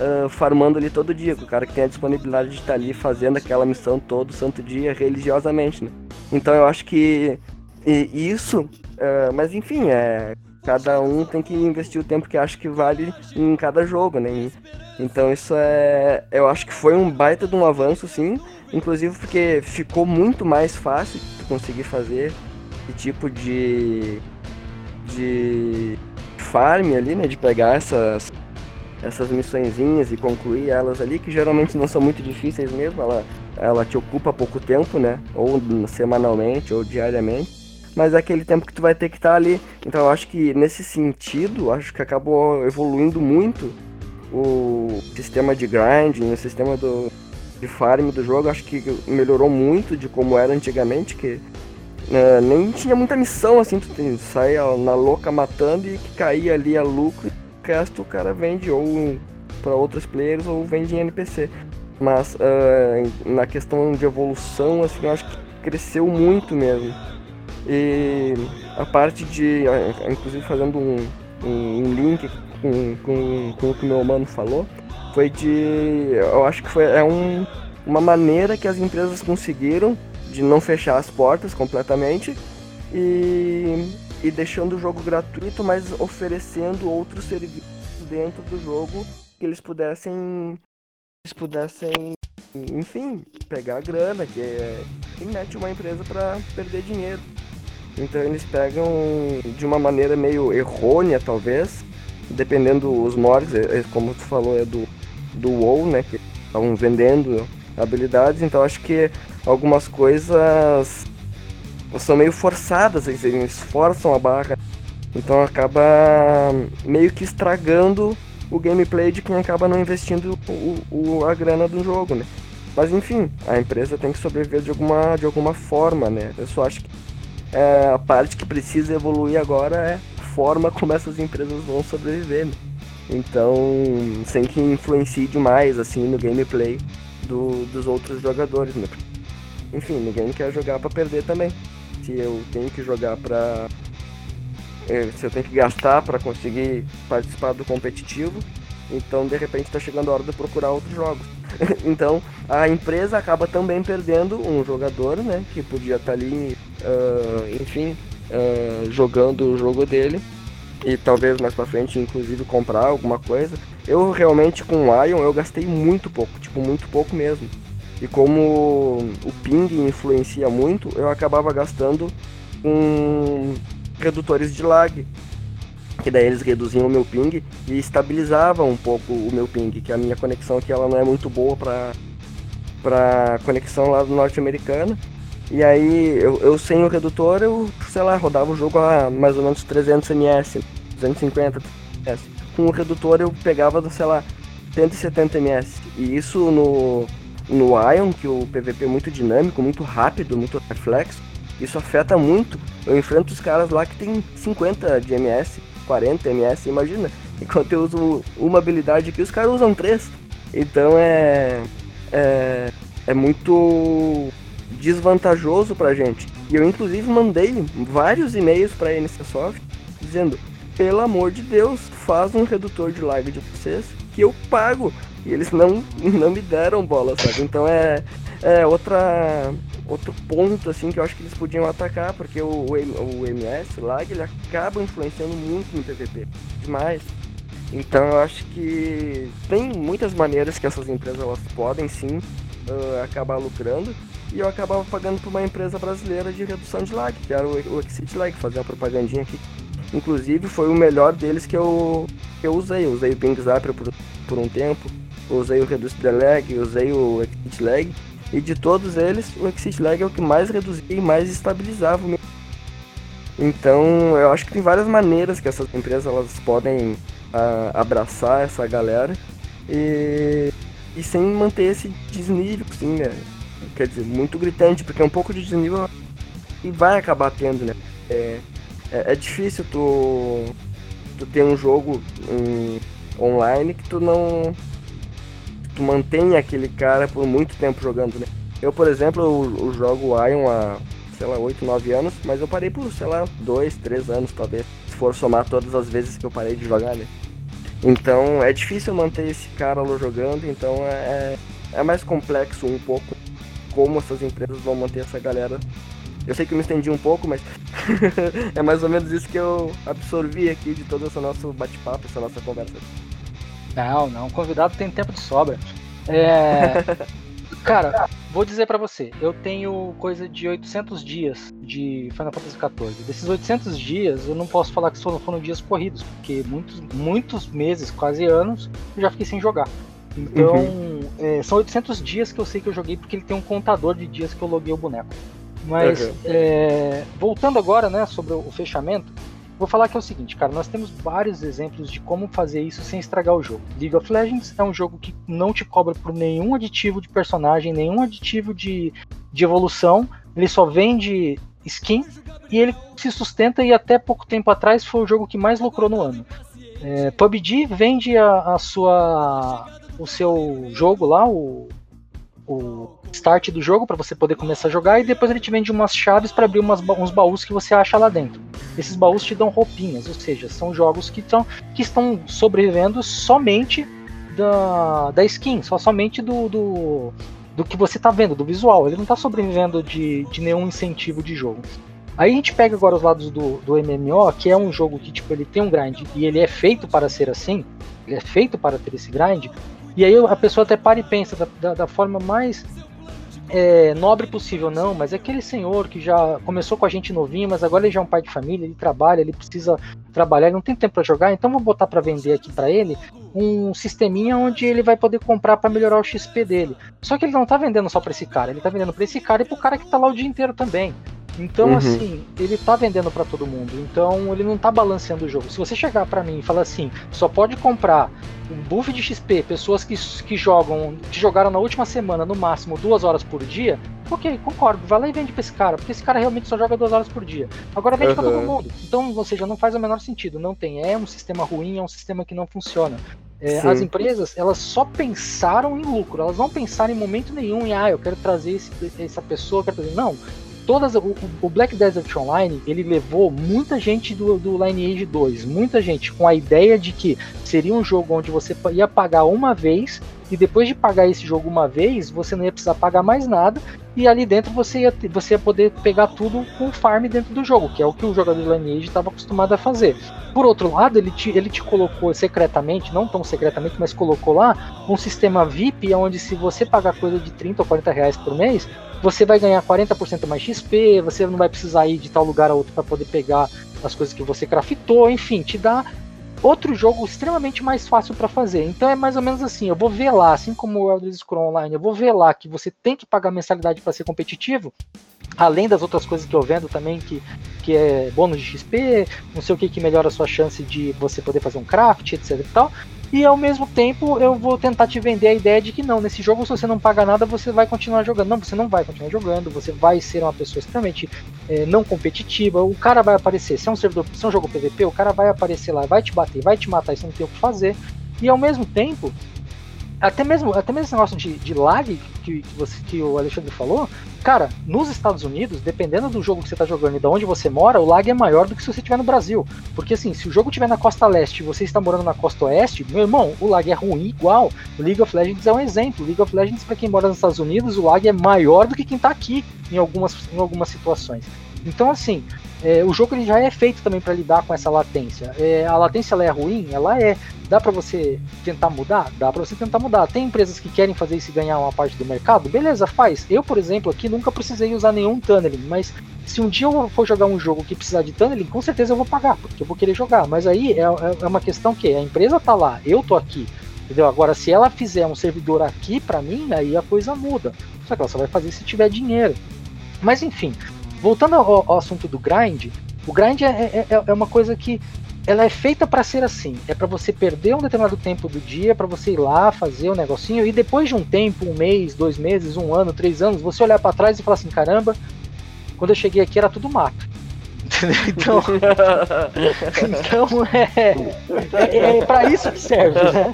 uh, farmando ali todo dia, o cara que tem a disponibilidade de estar tá ali fazendo aquela missão todo santo dia religiosamente, né? Então eu acho que isso, uh, mas enfim, é cada um tem que investir o tempo que acha que vale em cada jogo, né? Então isso é, eu acho que foi um baita de um avanço, sim, inclusive porque ficou muito mais fácil de conseguir fazer esse tipo de de farm ali, né? De pegar essas essas missõezinhas e concluir elas ali, que geralmente não são muito difíceis mesmo, ela, ela te ocupa pouco tempo, né? Ou semanalmente ou diariamente mas é aquele tempo que tu vai ter que estar tá ali. Então eu acho que nesse sentido, acho que acabou evoluindo muito o sistema de grinding, o sistema do, de farm do jogo. Acho que melhorou muito de como era antigamente, que uh, nem tinha muita missão assim, tu saia na louca matando e que caía ali a lucro e o resto o cara vende ou para outros players ou vende em NPC. Mas uh, na questão de evolução, assim, eu acho que cresceu muito mesmo. E a parte de, inclusive fazendo um, um link com, com, com o que meu mano falou, foi de, eu acho que foi, é um, uma maneira que as empresas conseguiram de não fechar as portas completamente e, e deixando o jogo gratuito, mas oferecendo outros serviços dentro do jogo que eles pudessem eles pudessem enfim pegar a grana que é quem mete uma empresa para perder dinheiro então eles pegam de uma maneira meio errônea, talvez, dependendo os morgs, é, é, como tu falou, é do, do WoW, né, que estavam vendendo habilidades, então acho que algumas coisas são meio forçadas, eles forçam a barra, então acaba meio que estragando o gameplay de quem acaba não investindo o, o, a grana do jogo, né. Mas enfim, a empresa tem que sobreviver de alguma, de alguma forma, né. Eu só acho que a parte que precisa evoluir agora é a forma como essas empresas vão sobreviver. Né? Então, sem que influencie demais assim no gameplay do, dos outros jogadores, né? Enfim, ninguém quer jogar para perder também. Se eu tenho que jogar para é, se eu tenho que gastar para conseguir participar do competitivo, então de repente está chegando a hora de procurar outros jogos. então a empresa acaba também perdendo um jogador, né? Que podia estar tá ali, uh, enfim, uh, jogando o jogo dele. E talvez mais pra frente, inclusive, comprar alguma coisa. Eu realmente com o Ion eu gastei muito pouco, tipo, muito pouco mesmo. E como o ping influencia muito, eu acabava gastando com redutores de lag que daí eles reduziam o meu ping e estabilizavam um pouco o meu ping, que a minha conexão aqui ela não é muito boa para para conexão lá do norte-americana. E aí eu, eu sem o redutor, eu, sei lá, rodava o jogo a mais ou menos 300 ms, 250 ms. Com o redutor eu pegava, sei lá, 170 ms. E isso no, no Ion, que o PVP é muito dinâmico, muito rápido, muito reflexo, isso afeta muito Eu enfrento os caras lá que tem 50 de MS, 40 MS, imagina. Enquanto eu uso uma habilidade aqui, os caras usam três. Então é. É, é muito desvantajoso pra gente. E eu inclusive mandei vários e-mails pra NC Soft dizendo, pelo amor de Deus, faz um redutor de lag de vocês que eu pago. E eles não, não me deram bola, sabe? Então é, é outra, outro ponto assim que eu acho que eles podiam atacar, porque o, o, o MS, lag, ele acaba influenciando muito no PVP. Demais. Então eu acho que tem muitas maneiras que essas empresas elas podem sim uh, acabar lucrando. E eu acabava pagando para uma empresa brasileira de redução de lag, que era o, o Exit Lag, fazer uma propagandinha aqui. Inclusive foi o melhor deles que eu, que eu usei. Eu usei o Ping Zapper por, por um tempo, usei o Reduce the Lag, usei o Exit Lag. E de todos eles, o Exit Lag é o que mais reduzia e mais estabilizava o. Então eu acho que tem várias maneiras que essas empresas elas podem uh, abraçar essa galera e, e sem manter esse desnível, assim, né? Quer dizer, muito gritante, porque é um pouco de desnível e vai acabar tendo, né? É, é, é difícil tu, tu ter um jogo um, online que tu não. Tu mantenha aquele cara por muito tempo jogando, né? Eu, por exemplo, eu, eu jogo Ion há, sei lá, 8, 9 anos, mas eu parei por, sei lá, 2, 3 anos talvez. Se for somar todas as vezes que eu parei de jogar, né? Então é difícil manter esse cara lá jogando, então é, é, é mais complexo um pouco como essas empresas vão manter essa galera. Eu sei que eu me estendi um pouco, mas é mais ou menos isso que eu absorvi aqui de todo esse nosso bate-papo, essa nossa conversa. Não, não, o convidado tem tempo de sobra. É. Cara, vou dizer para você, eu tenho coisa de 800 dias de Final Fantasy XIV. Desses 800 dias, eu não posso falar que foram, foram dias corridos, porque muitos, muitos meses, quase anos, eu já fiquei sem jogar. Então, uhum. é, são 800 dias que eu sei que eu joguei, porque ele tem um contador de dias que eu loguei o boneco. Mas, uhum. é, voltando agora, né, sobre o fechamento, vou falar que é o seguinte, cara, nós temos vários exemplos de como fazer isso sem estragar o jogo. League of Legends é um jogo que não te cobra por nenhum aditivo de personagem, nenhum aditivo de, de evolução, ele só vende skin e ele se sustenta e até pouco tempo atrás foi o jogo que mais lucrou no ano. É, PUBG vende a, a sua o seu jogo lá, o, o start do jogo para você poder começar a jogar e depois ele te vende umas chaves para abrir umas, uns baús que você acha lá dentro. Esses baús te dão roupinhas, ou seja, são jogos que, tão, que estão sobrevivendo somente da, da skin, só somente do, do, do que você está vendo, do visual. Ele não está sobrevivendo de, de nenhum incentivo de jogo. Aí a gente pega agora os lados do, do MMO, que é um jogo que tipo, ele tem um grind e ele é feito para ser assim, ele é feito para ter esse grind, e aí a pessoa até para e pensa da, da, da forma mais é, nobre possível, não, mas é aquele senhor que já começou com a gente novinho, mas agora ele já é um pai de família, ele trabalha, ele precisa trabalhar, ele não tem tempo para jogar, então vou botar para vender aqui para ele um sisteminha onde ele vai poder comprar para melhorar o XP dele. Só que ele não tá vendendo só para esse cara, ele tá vendendo para esse cara e pro cara que tá lá o dia inteiro também. Então, uhum. assim, ele tá vendendo para todo mundo. Então, ele não tá balanceando o jogo. Se você chegar para mim e falar assim, só pode comprar um buff de XP, pessoas que, que jogam, que jogaram na última semana no máximo duas horas por dia, ok, concordo, vai lá e vende pra esse cara, porque esse cara realmente só joga duas horas por dia. Agora vende uhum. pra todo mundo. Então, ou seja, não faz o menor sentido. Não tem. É um sistema ruim, é um sistema que não funciona. É, as empresas, elas só pensaram em lucro, elas não pensaram em momento nenhum em, ah, eu quero trazer esse, essa pessoa, quero trazer. Não, todas o, o, Black Desert Online ele levou muita gente do, do Lineage 2, muita gente com a ideia de que seria um jogo onde você ia pagar uma vez e depois de pagar esse jogo uma vez, você não ia precisar pagar mais nada e ali dentro você ia, você ia poder pegar tudo com farm dentro do jogo, que é o que o jogador de Lineage estava acostumado a fazer. Por outro lado, ele te, ele te colocou secretamente, não tão secretamente, mas colocou lá um sistema VIP onde se você pagar coisa de 30 ou 40 reais por mês, você vai ganhar 40% mais XP, você não vai precisar ir de tal lugar a outro para poder pegar as coisas que você craftou, enfim, te dá outro jogo extremamente mais fácil para fazer. Então é mais ou menos assim, eu vou ver lá, assim como o Elder Scrolls Online, eu vou ver lá que você tem que pagar mensalidade para ser competitivo, além das outras coisas que eu vendo também, que, que é bônus de XP, não sei o que que melhora a sua chance de você poder fazer um craft, etc e tal. E ao mesmo tempo eu vou tentar te vender a ideia de que não, nesse jogo se você não paga nada, você vai continuar jogando. Não, você não vai continuar jogando, você vai ser uma pessoa extremamente é, não competitiva. O cara vai aparecer, se é um servidor, se é um jogo PVP, o cara vai aparecer lá, vai te bater, vai te matar, você não tem o que fazer. E ao mesmo tempo, até mesmo, até mesmo esse negócio de, de lag que, que, você, que o Alexandre falou, cara, nos Estados Unidos, dependendo do jogo que você está jogando e de onde você mora, o lag é maior do que se você estiver no Brasil. Porque assim, se o jogo estiver na costa leste e você está morando na costa oeste, meu irmão, o lag é ruim igual. League of Legends é um exemplo. League of Legends, para quem mora nos Estados Unidos, o lag é maior do que quem está aqui em algumas, em algumas situações. Então, assim, é, o jogo ele já é feito também para lidar com essa latência. É, a latência ela é ruim? Ela é. Dá para você tentar mudar? Dá para você tentar mudar. Tem empresas que querem fazer isso e ganhar uma parte do mercado? Beleza, faz. Eu, por exemplo, aqui nunca precisei usar nenhum tunneling, mas se um dia eu for jogar um jogo que precisar de tunneling, com certeza eu vou pagar, porque eu vou querer jogar. Mas aí é, é, é uma questão que a empresa tá lá, eu tô aqui. Entendeu? Agora, se ela fizer um servidor aqui para mim, aí a coisa muda. Só que ela só vai fazer se tiver dinheiro. Mas enfim, voltando ao, ao assunto do grind, o grind é, é, é, é uma coisa que ela é feita para ser assim. É para você perder um determinado tempo do dia, para você ir lá fazer o um negocinho e depois de um tempo, um mês, dois meses, um ano, três anos, você olhar para trás e falar assim: caramba, quando eu cheguei aqui era tudo mato. então, então é, é, é para isso que serve, né?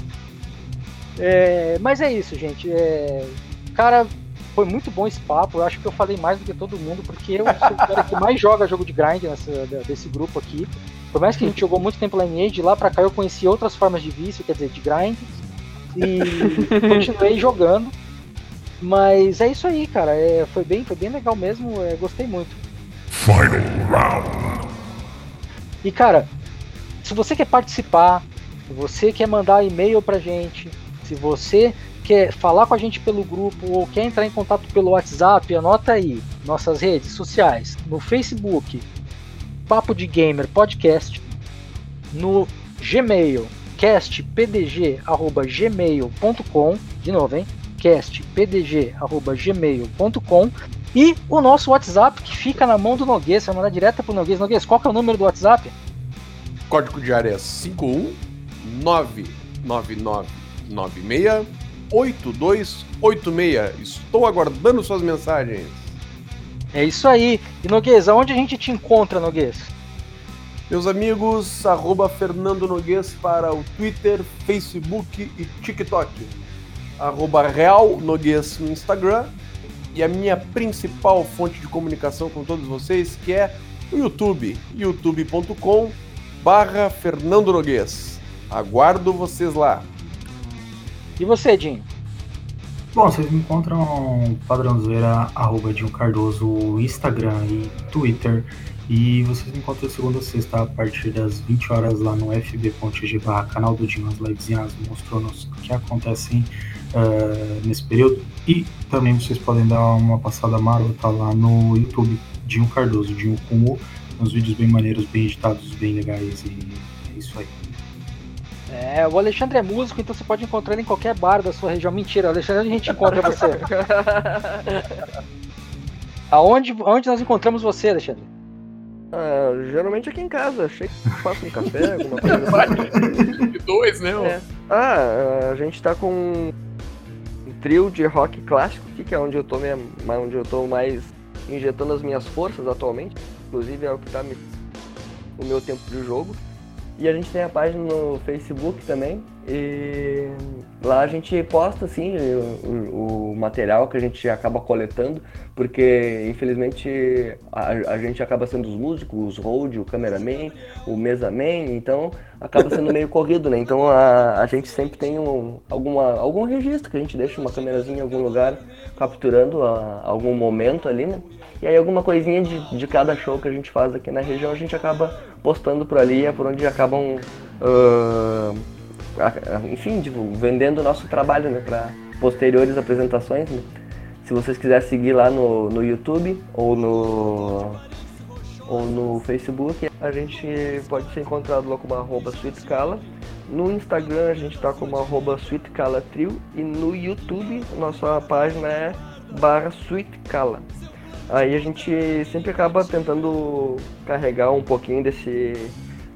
É, mas é isso, gente. É, cara, foi muito bom esse papo. Eu acho que eu falei mais do que todo mundo, porque eu sou o cara que mais joga jogo de grind nessa, desse grupo aqui. Por mais que a gente jogou muito tempo Lineage, de lá pra cá eu conheci outras formas de vício, quer dizer, de grind. E continuei jogando. Mas é isso aí, cara. É, foi, bem, foi bem legal mesmo. É, gostei muito. Final round. E cara, se você quer participar, se você quer mandar e-mail pra gente, se você quer falar com a gente pelo grupo ou quer entrar em contato pelo WhatsApp, anota aí nossas redes sociais. No Facebook, Papo de Gamer Podcast. No Gmail, castpdg.gmail.com. De novo, hein? castpdg.gmail.com. E o nosso WhatsApp que fica na mão do Noguês. Você vai mandar direto pro Noguês. Noguês, qual que é o número do WhatsApp? Código de área 5199996 8286. Estou aguardando suas mensagens. É isso aí. E Noguês, aonde a gente te encontra, Noguês? Meus amigos, arroba Fernando Noguês para o Twitter, Facebook e TikTok. Arroba Real Noguês no Instagram. E a minha principal fonte de comunicação com todos vocês, que é o YouTube, youtube.com barra Fernando Noguês. Aguardo vocês lá. E você, Dinho? Bom, vocês me encontram padrãozoeira, arroba Dinho Cardoso, Instagram e Twitter. E vocês me encontram segunda a sexta a partir das 20 horas lá no fb.g canal do Dinho, as livezinhas mostrando que acontecem uh, nesse período. E também vocês podem dar uma passada marota lá no YouTube, Dinho Cardoso, Dinho com U, uns vídeos bem maneiros, bem editados, bem legais e. É, o Alexandre é músico, então você pode encontrar ele em qualquer bar da sua região. Mentira, Alexandre, onde a gente encontra você? aonde, aonde nós encontramos você, Alexandre? Ah, geralmente aqui em casa. Achei que faço um café, alguma coisa De dois, né? É. Ah, a gente tá com um trio de rock clássico aqui, que é onde eu tô, mesmo, onde eu tô mais injetando as minhas forças atualmente. Inclusive é o que tá me... o meu tempo de jogo. E a gente tem a página no Facebook também. E lá a gente posta assim o, o material que a gente acaba coletando, porque infelizmente a, a, gente acaba sendo os músicos, os road, o cameraman, o mesaman, então acaba sendo meio corrido, né? Então a, a gente sempre tem um, alguma, algum registro que a gente deixa uma câmerazinha em algum lugar capturando a, algum momento ali, né? E aí alguma coisinha de, de cada show que a gente faz aqui na região a gente acaba postando por ali, é por onde acabam, uh, enfim, tipo, vendendo o nosso trabalho, né, para posteriores apresentações. Né? Se vocês quiserem seguir lá no, no YouTube ou no, ou no Facebook, a gente pode ser encontrado lá como arroba SweetCala. No Instagram a gente está como arroba SweetCalaTrio e no YouTube nossa página é barra SweetCala. Aí a gente sempre acaba tentando carregar um pouquinho desse,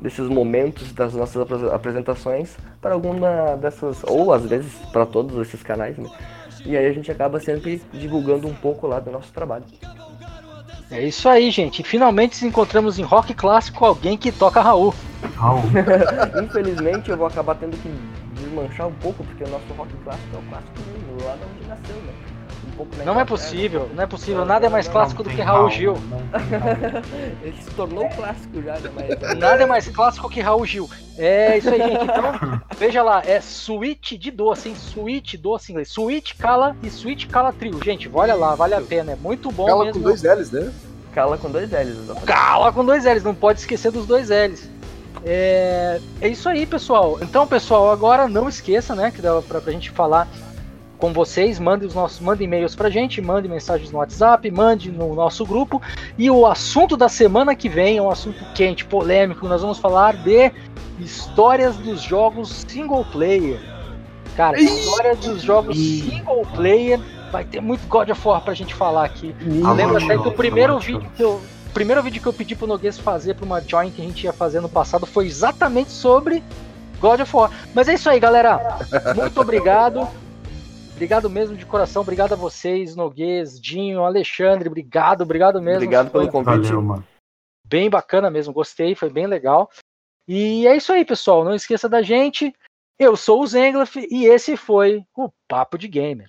desses momentos das nossas apre- apresentações para alguma dessas, ou às vezes para todos esses canais, né? E aí a gente acaba sempre divulgando um pouco lá do nosso trabalho. É isso aí, gente. E finalmente nos encontramos em rock clássico alguém que toca Raul. Raul. Infelizmente eu vou acabar tendo que desmanchar um pouco, porque o nosso rock clássico é o clássico mesmo, lá de onde nasceu, né? Pouco na Não é possível, não é possível. Nada é mais clássico do que Raul Gil. Ele se tornou clássico já, né? Mas Nada é mais clássico que Raul Gil. É isso aí, gente. Então, veja lá, é suíte de doce, hein? Suíte doce em inglês. Suíte cala e suíte cala trio. Gente, olha lá, vale a pena. É muito bom Cala mesmo. com dois L's, né? cala com dois L's, exatamente. Cala com dois L's, não pode esquecer dos dois L's. É, é isso aí, pessoal. Então, pessoal, agora não esqueça, né, que dá pra, pra gente falar com vocês, mande os nossos, mande e-mails pra gente, mande mensagens no WhatsApp, mande no nosso grupo. E o assunto da semana que vem é um assunto quente, polêmico. Nós vamos falar de histórias dos jogos single player. Cara, história dos jogos single player. Vai ter muito God of War pra gente falar aqui. Eu lembro até que o primeiro vídeo que eu, o primeiro vídeo que eu pedi pro Noguês fazer pra uma join que a gente ia fazer no passado foi exatamente sobre God of War. Mas é isso aí, galera. Muito obrigado. Obrigado mesmo de coração. Obrigado a vocês, Noguês, Dinho, Alexandre. Obrigado, obrigado mesmo. Obrigado pelo convite. Valeu, mano. bem bacana mesmo. Gostei, foi bem legal. E é isso aí, pessoal. Não esqueça da gente. Eu sou o Zenglaf e esse foi o Papo de Gamer.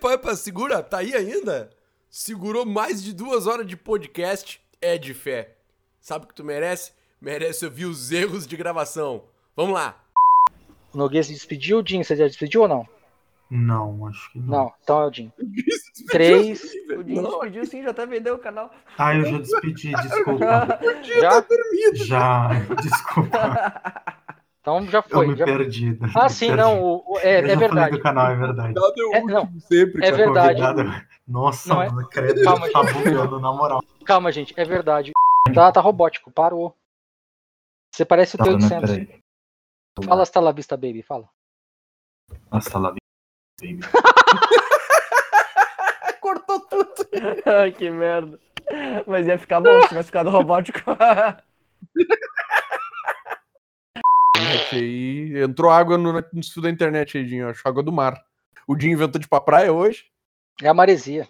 Pá, pá, segura, tá aí ainda? Segurou mais de duas horas de podcast, é de fé. Sabe o que tu merece? Merece ouvir os erros de gravação. Vamos lá. O Noguês se despediu, Dinho, você já despediu ou não? Não, acho que não. Não, então é o Dinho. Três. O Dinho despediu sim, já até vendeu o canal. Ah, eu já despedi, desculpa. Já? Já, desculpa. Então já Eu foi. me já- perdi. Ah, me sim, perdi. não. o- o- é, Eu já é falei verdade. do canal, é verdade. É o É, não, sempre. é verdade. Convidado- Nossa, Não é- mano, credo, Calma, tá bugando, na moral. Calma, gente, é verdade. Tá, tá robótico, parou. Você parece o Tá, né, T800. peraí. Fala hasta la vista, baby, fala. Nossa, lá baby. Cortou tudo. Ai, que merda. Mas ia ficar bom se tivesse ficado robótico. Internet aí, entrou água no, no fio da internet aí, Dinho. Acho água do mar. O Dinho inventou de ir pra praia hoje. É a maresia.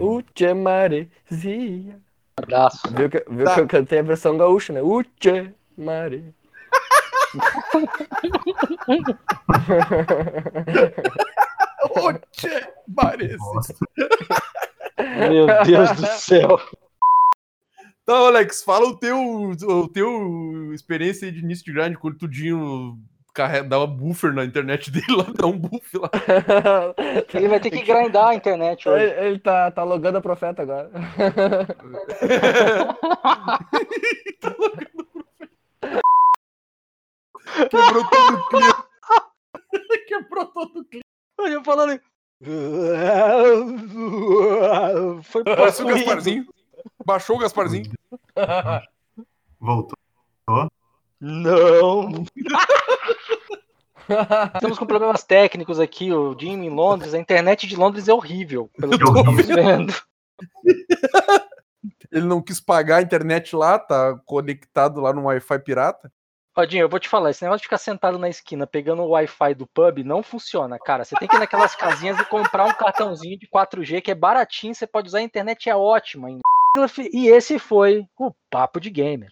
Uche maresia. Abraço. Viu, que, viu Tá. que eu cantei a versão gaúcha, né? Uche mare. Oxe, parece. Nossa, Meu Deus do céu. Então, Alex, fala o teu, o teu experiência aí de início de grande, quando o Dinho carrega, dava buffer na internet dele lá, dá um buff lá. Ele vai ter que grindar a internet hoje. ele, ele tá, tá logando a profeta agora. Quebrou todo o clima. Quebrou todo o clima. Eu falando. Foi Passou o. Gasparzinho. Baixou o Gasparzinho. voltou. Não. Estamos com problemas técnicos aqui. O Jim em Londres, a internet de Londres é horrível, pelo que estamos vendo. Ele não quis pagar a internet lá, tá conectado lá no Wi-Fi pirata. Ó, Dinho, eu vou te falar, esse negócio de ficar sentado na esquina pegando o Wi-Fi do pub não funciona, cara. Você tem que ir naquelas casinhas e comprar um cartãozinho de 4G que é baratinho, você pode usar a internet, é ótima ainda e esse foi o Papo de Gamer.